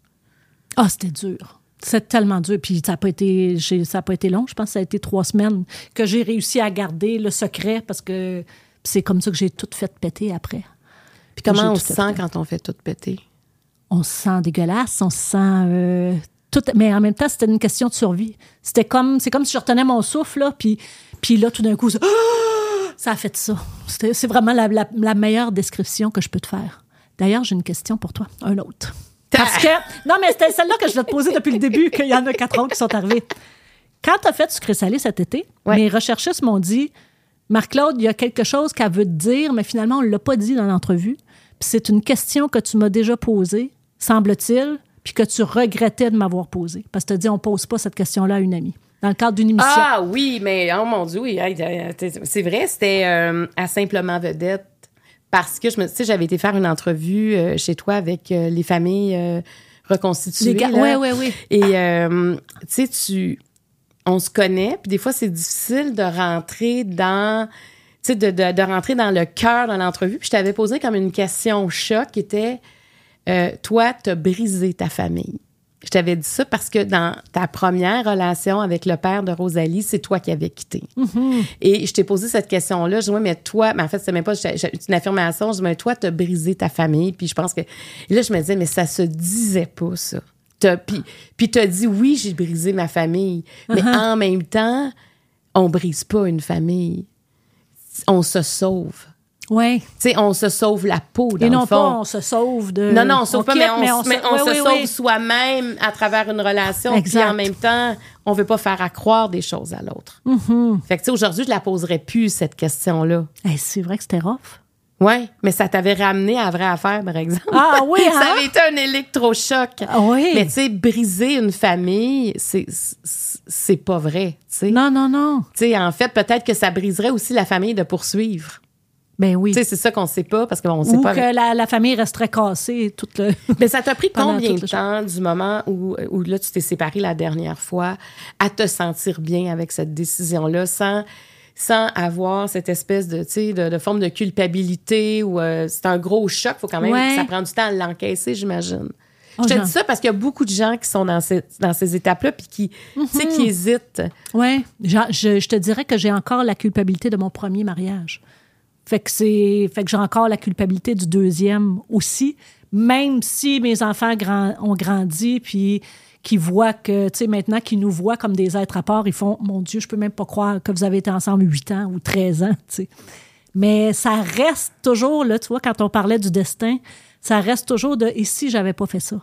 Ah, c'était dur. C'était tellement dur. Puis ça n'a pas, été, ça a pas été long. Je pense que ça a été trois semaines que j'ai réussi à garder le secret parce que c'est comme ça que j'ai tout fait péter après. Puis comment on se sent quand on fait tout péter? On se sent dégueulasse, on se sent euh, tout. Mais en même temps, c'était une question de survie. C'était comme, c'est comme si je retenais mon souffle là, puis, puis là, tout d'un coup, ça, ça a fait ça. C'est vraiment la, la- la meilleure description que je peux te faire. D'ailleurs, j'ai une question pour toi, un autre. Parce que, non, mais c'était celle-là que je voulais te poser depuis le début, qu'il y en a quatre autres qui sont arrivés. Quand tu as fait sucré salé cet été, Ouais. mes recherchistes m'ont dit Marc-Claude, il y a quelque chose qu'elle veut te dire, mais finalement, on ne l'a pas dit dans l'entrevue. Puis c'est une question que tu m'as déjà posée, semble-t-il, puis que tu regrettais de m'avoir posée. Parce que tu as dit on ne pose pas cette question-là à une amie. Dans le cadre d'une émission. Ah oui, mais oh mon Dieu, oui, euh, c'est vrai, c'était euh, à Simplement Vedette. Parce que je me sais, j'avais été faire une entrevue euh, chez toi avec euh, les familles euh, reconstituées. Là. ouais, ouais, ouais. Et tu sais, tu. On se connaît, puis des fois, c'est difficile de rentrer dans. Tu sais, de, de, de rentrer dans le cœur de l'entrevue. Puis je t'avais posé comme une question choc qui était Toi, t'as brisé ta famille. Je t'avais dit ça parce que dans ta première relation avec le père de Rosalie, c'est toi qui avais quitté. Et je t'ai posé cette question-là. Je dis, ouais, mais toi, mais en fait, c'est même pas une affirmation. Je dis, mais toi, t'as brisé ta famille. Puis je pense que. Et là, je me disais, mais ça se disait pas, ça. Puis, puis t'as dit, oui, j'ai brisé ma famille. Mais en même temps, on brise pas une famille. On se sauve. Oui. Tu sais, on se sauve la peau, dans Et non le fond. pas on se sauve de. Non, non, on sauve pas, quitte, mais on, se- mais on oui, se oui, sauve oui. soi-même à travers une relation. Puis Exact. en même temps, on veut pas faire accroire des choses à l'autre. Mm-hmm. Fait que, tu sais, aujourd'hui, je la poserais plus, cette question-là. C'est vrai que c'était rough. Ouais, mais ça t'avait ramené à la vraie affaire, par exemple. Ah oui, ça hein? avait été un électrochoc. Ah oui. Mais tu sais, briser une famille, c'est pas vrai, tu sais. Non, non, non. Tu sais, en fait, peut-être que ça briserait aussi la famille de poursuivre. Ben oui. C'est ça qu'on sait pas parce qu'on sait Ou pas. que la, la famille resterait cassée toute le. Mais ça t'a pris combien de temps du moment où, où là, tu t'es séparé la dernière fois à te sentir bien avec cette décision-là sans, sans avoir cette espèce de, tu sais, de, de forme de culpabilité ou euh, c'est un gros choc. faut quand même Ouais. ça prend du temps à l'encaisser, j'imagine. Oh, je te dis ça parce qu'il y a beaucoup de gens qui sont dans, ces- dans ces étapes-là puis qui, sais, Mhm. qui hésitent. Oui, je, je te dirais que j'ai encore la culpabilité de mon premier mariage. Fait que c'est, fait que j'ai encore la culpabilité du deuxième aussi, même si mes enfants ont grandi, puis qui voient que, tu sais, maintenant qu'ils nous voient comme des êtres à part, ils font, mon Dieu, je peux même pas croire que vous avez été ensemble 8 ans ou 13 ans, tu sais. Mais ça reste toujours, là, tu vois, quand on parlait du destin, ça reste toujours de, et si j'avais pas fait ça?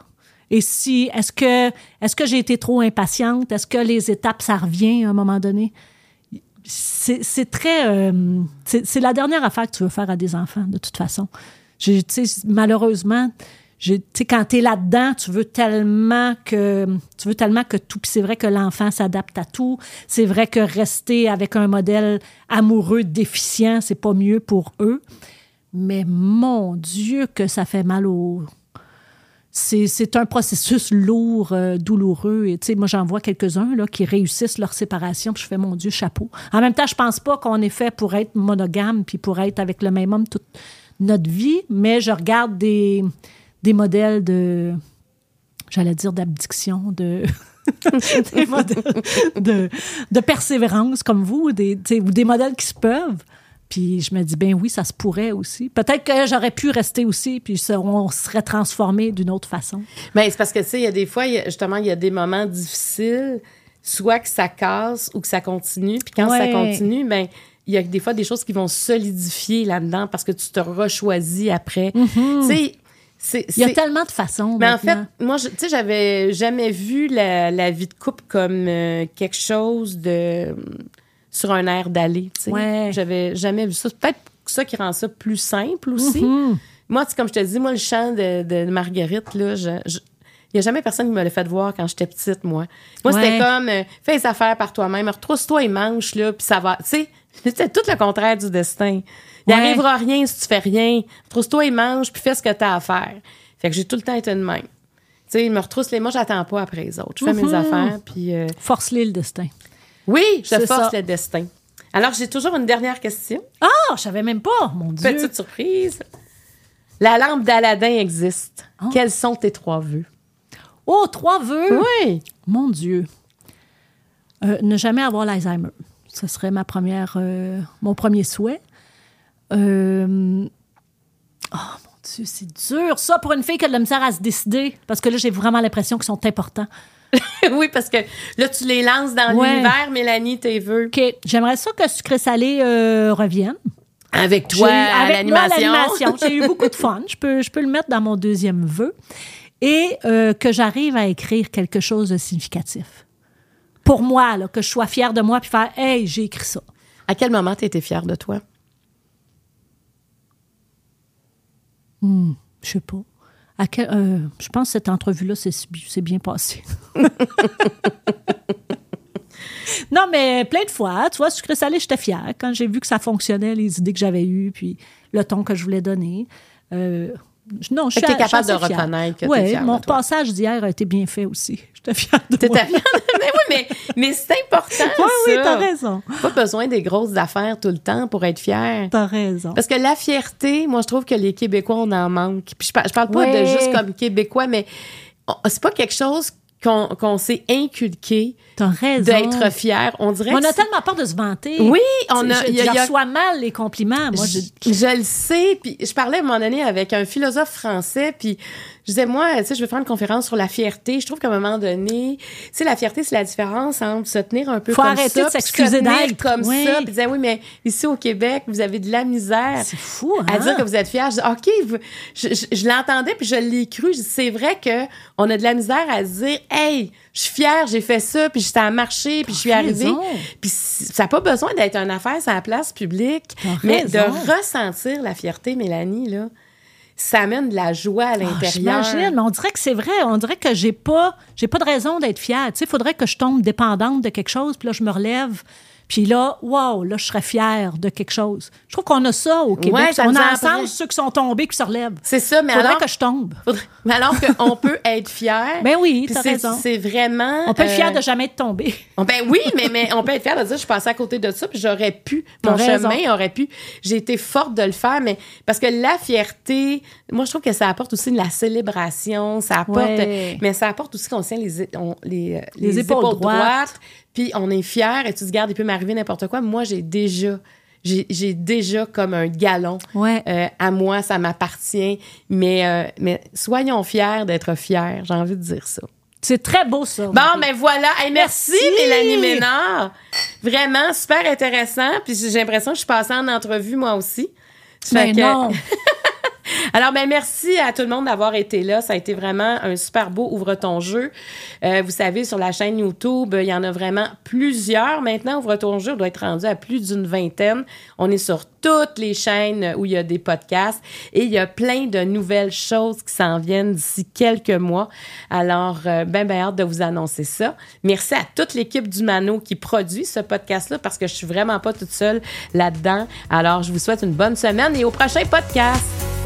Et si, est-ce que, est-ce que j'ai été trop impatiente? Est-ce que les étapes, ça revient à un moment donné? C'est très. euh, c'est la dernière affaire que tu veux faire à des enfants, de toute façon. Sais, malheureusement, sais, quand tu es là-dedans, tu veux tellement que tu veux tellement que tout. Puis c'est vrai que l'enfant s'adapte à tout. C'est vrai que rester avec un modèle amoureux déficient, c'est pas mieux pour eux. Mais mon Dieu, que ça fait mal au, c'est un processus lourd, euh, douloureux. Et moi, j'en vois quelques-uns qui réussissent leur séparation, puis je fais mon Dieu, chapeau. En même temps, je pense pas qu'on est fait pour être monogame, puis pour être avec le même homme toute notre vie, mais je regarde des, des modèles de, j'allais dire d'abdiction, de. de, de persévérance comme vous, des, ou des modèles qui se peuvent. Puis je me dis, ben oui, ça se pourrait aussi. Peut-être que j'aurais pu rester aussi, puis on serait transformé d'une autre façon. Mais c'est parce que, tu sais, il y a des fois, il y a- justement, il y a des moments difficiles, soit que ça casse ou que ça continue. Puis quand ça continue, ben il y a des fois des choses qui vont solidifier là-dedans parce que tu te rechoisis après. Tu sais. Il y a tellement de façons. Mais en fait, moi, tu sais, j'avais jamais vu la, la vie de couple comme euh, quelque chose de sur un air d'aller. Ouais. J'avais jamais vu ça. C'est peut-être ça qui rend ça plus simple aussi. Mhm. Moi, comme je te dis, moi, le chant de, de Marguerite, là, je, je- il n'y a jamais personne qui me l'a fait voir quand j'étais petite, moi. Moi, Ouais. c'était comme, euh, fais les affaires par toi-même, retrousse-toi les manches, là, puis ça va. Tu sais, c'était tout le contraire du destin. Il Ouais. n'arrivera rien si tu fais rien. Retrousse-toi les manches, puis fais ce que tu as à faire. Fait que j'ai tout le temps été de même. Tu sais, il me retrousse les manches, j'attends pas après les autres. Je fais mes Mhm. affaires, puis... euh, Force-les le destin. Oui, je force ça. le destin. Alors, j'ai toujours une dernière question. Ah, je savais même pas, mon Dieu. Petite surprise. La lampe d'Aladin existe. Oh. Quels sont tes trois vœux? Oh, trois vœux? Oui. Mon Dieu. Euh, ne jamais avoir l'Alzheimer. Ce serait ma première, euh, mon premier souhait. Euh, Oh, c'est dur, ça, pour une fille qui a de la misère à se décider. Parce que là, j'ai vraiment l'impression qu'ils sont importants. oui, parce que là, tu les lances dans Ouais. l'univers, Mélanie, tes vœux. OK, j'aimerais ça que Sucré Salé euh, revienne. Avec toi, eu- à l'animation. J'ai eu beaucoup de fun. Je peux, je peux le mettre dans mon deuxième vœu. Et euh, que j'arrive à écrire quelque chose de significatif. Pour moi, là, que je sois fière de moi puis faire Hey, j'ai écrit ça. À quel moment tu étais fière de toi? Je sais pas. À quel- euh, je pense que cette entrevue-là, c'est bien passé. non, mais plein de fois, tu vois, sucré salé, j'étais fière quand j'ai vu que ça fonctionnait, les idées que j'avais eues, puis le ton que je voulais donner. Euh, non, je suis capable de fière. reconnaître que Ouais, fière mon passage d'hier a été bien fait aussi. J'étais fière de moi. fière de... mais oui, mais, mais c'est important, Oui, oui, ça. t'as raison. Pas besoin des grosses affaires tout le temps pour être fier. T'as raison. Parce que la fierté, moi, je trouve que les Québécois, on en manque. Puis je parle, je parle pas Ouais. de juste comme Québécois, mais c'est pas quelque chose qu'on s'est inculqué d'être fier. On dirait On a tellement peur de se vanter. Oui, on a... Je, y a- je il y a- reçois mal les compliments. Moi, je, je, je le sais. Puis je parlais à un moment donné avec un philosophe français, puis je disais, moi, tu sais, je vais faire une conférence sur la fierté. Je trouve qu'à un moment donné, tu sais, la fierté, c'est la différence entre se tenir un peu Faut comme arrêter ça, de s'excuser d'être. comme Oui. ça. Puis disait, oui, mais ici au Québec, vous avez de la misère. c'est fou, hein? À dire que vous êtes fier. Je dis, OK, vous- je, je- je l'entendais puis je l'ai cru. Je dis, c'est vrai que on a de la misère à se dire, hey, je suis fière, j'ai fait ça, puis ça a marché, puis je suis arrivée. Puis ça n'a pas besoin d'être une affaire sur la place publique. Mais raison. de ressentir la fierté, Mélanie, là, ça amène de la joie à Ah, l'intérieur. J'imagine, mais on dirait que c'est vrai. On dirait que j'ai pas, j'ai pas de raison d'être fière. Tu sais, il faudrait que je tombe dépendante de quelque chose, puis là, je me relève, Puis là, wow, là, je serais fière de quelque chose. Je trouve qu'on a ça au Québec. Ouais, ça on a en ensemble ceux qui sont tombés qui se relèvent. C'est ça, mais Faudrait alors, que je tombe. faudrait- mais alors qu'on peut être fier. Ben oui, t'as c'est- raison. C'est vraiment. On peut être euh, fier de jamais être tombé. Ben oui, mais, mais on peut être fier de dire je passais à côté de ça, puis j'aurais pu, mon raison. chemin aurait pu. J'ai été forte de le faire, mais parce que la fierté, moi je trouve que ça apporte aussi de la célébration, ça apporte, Ouais. mais ça apporte aussi qu'on tient les, on- les, euh, Les épaules droites. Puis on est fier et tu te gardes, il peut m'arriver n'importe quoi. Moi j'ai déjà, j'ai déjà comme un galon. Ouais. Euh, à moi, ça m'appartient, mais, euh, mais soyons fiers d'être fiers, j'ai envie de dire ça. C'est très beau, ça. Bon, ben voilà. Hey, merci, Merci. Mélanie Ménard. Vraiment, super intéressant. Puis j'ai l'impression que je suis passée en entrevue, moi aussi. Mais Fait que- non. Alors, ben merci à tout le monde d'avoir été là. Ça a été vraiment un super beau Ouvre ton jeu. Euh, vous savez, sur la chaîne YouTube, il y en a vraiment plusieurs. Maintenant, Ouvre ton jeu doit être rendu à plus d'une vingtaine. On est sur toutes les chaînes où il y a des podcasts et il y a plein de nouvelles choses qui s'en viennent d'ici quelques mois. Alors, euh, ben, ben hâte de vous annoncer ça. Merci à toute l'équipe du Mano qui produit ce podcast-là parce que je suis vraiment pas toute seule là-dedans. Alors, je vous souhaite une bonne semaine et au prochain podcast.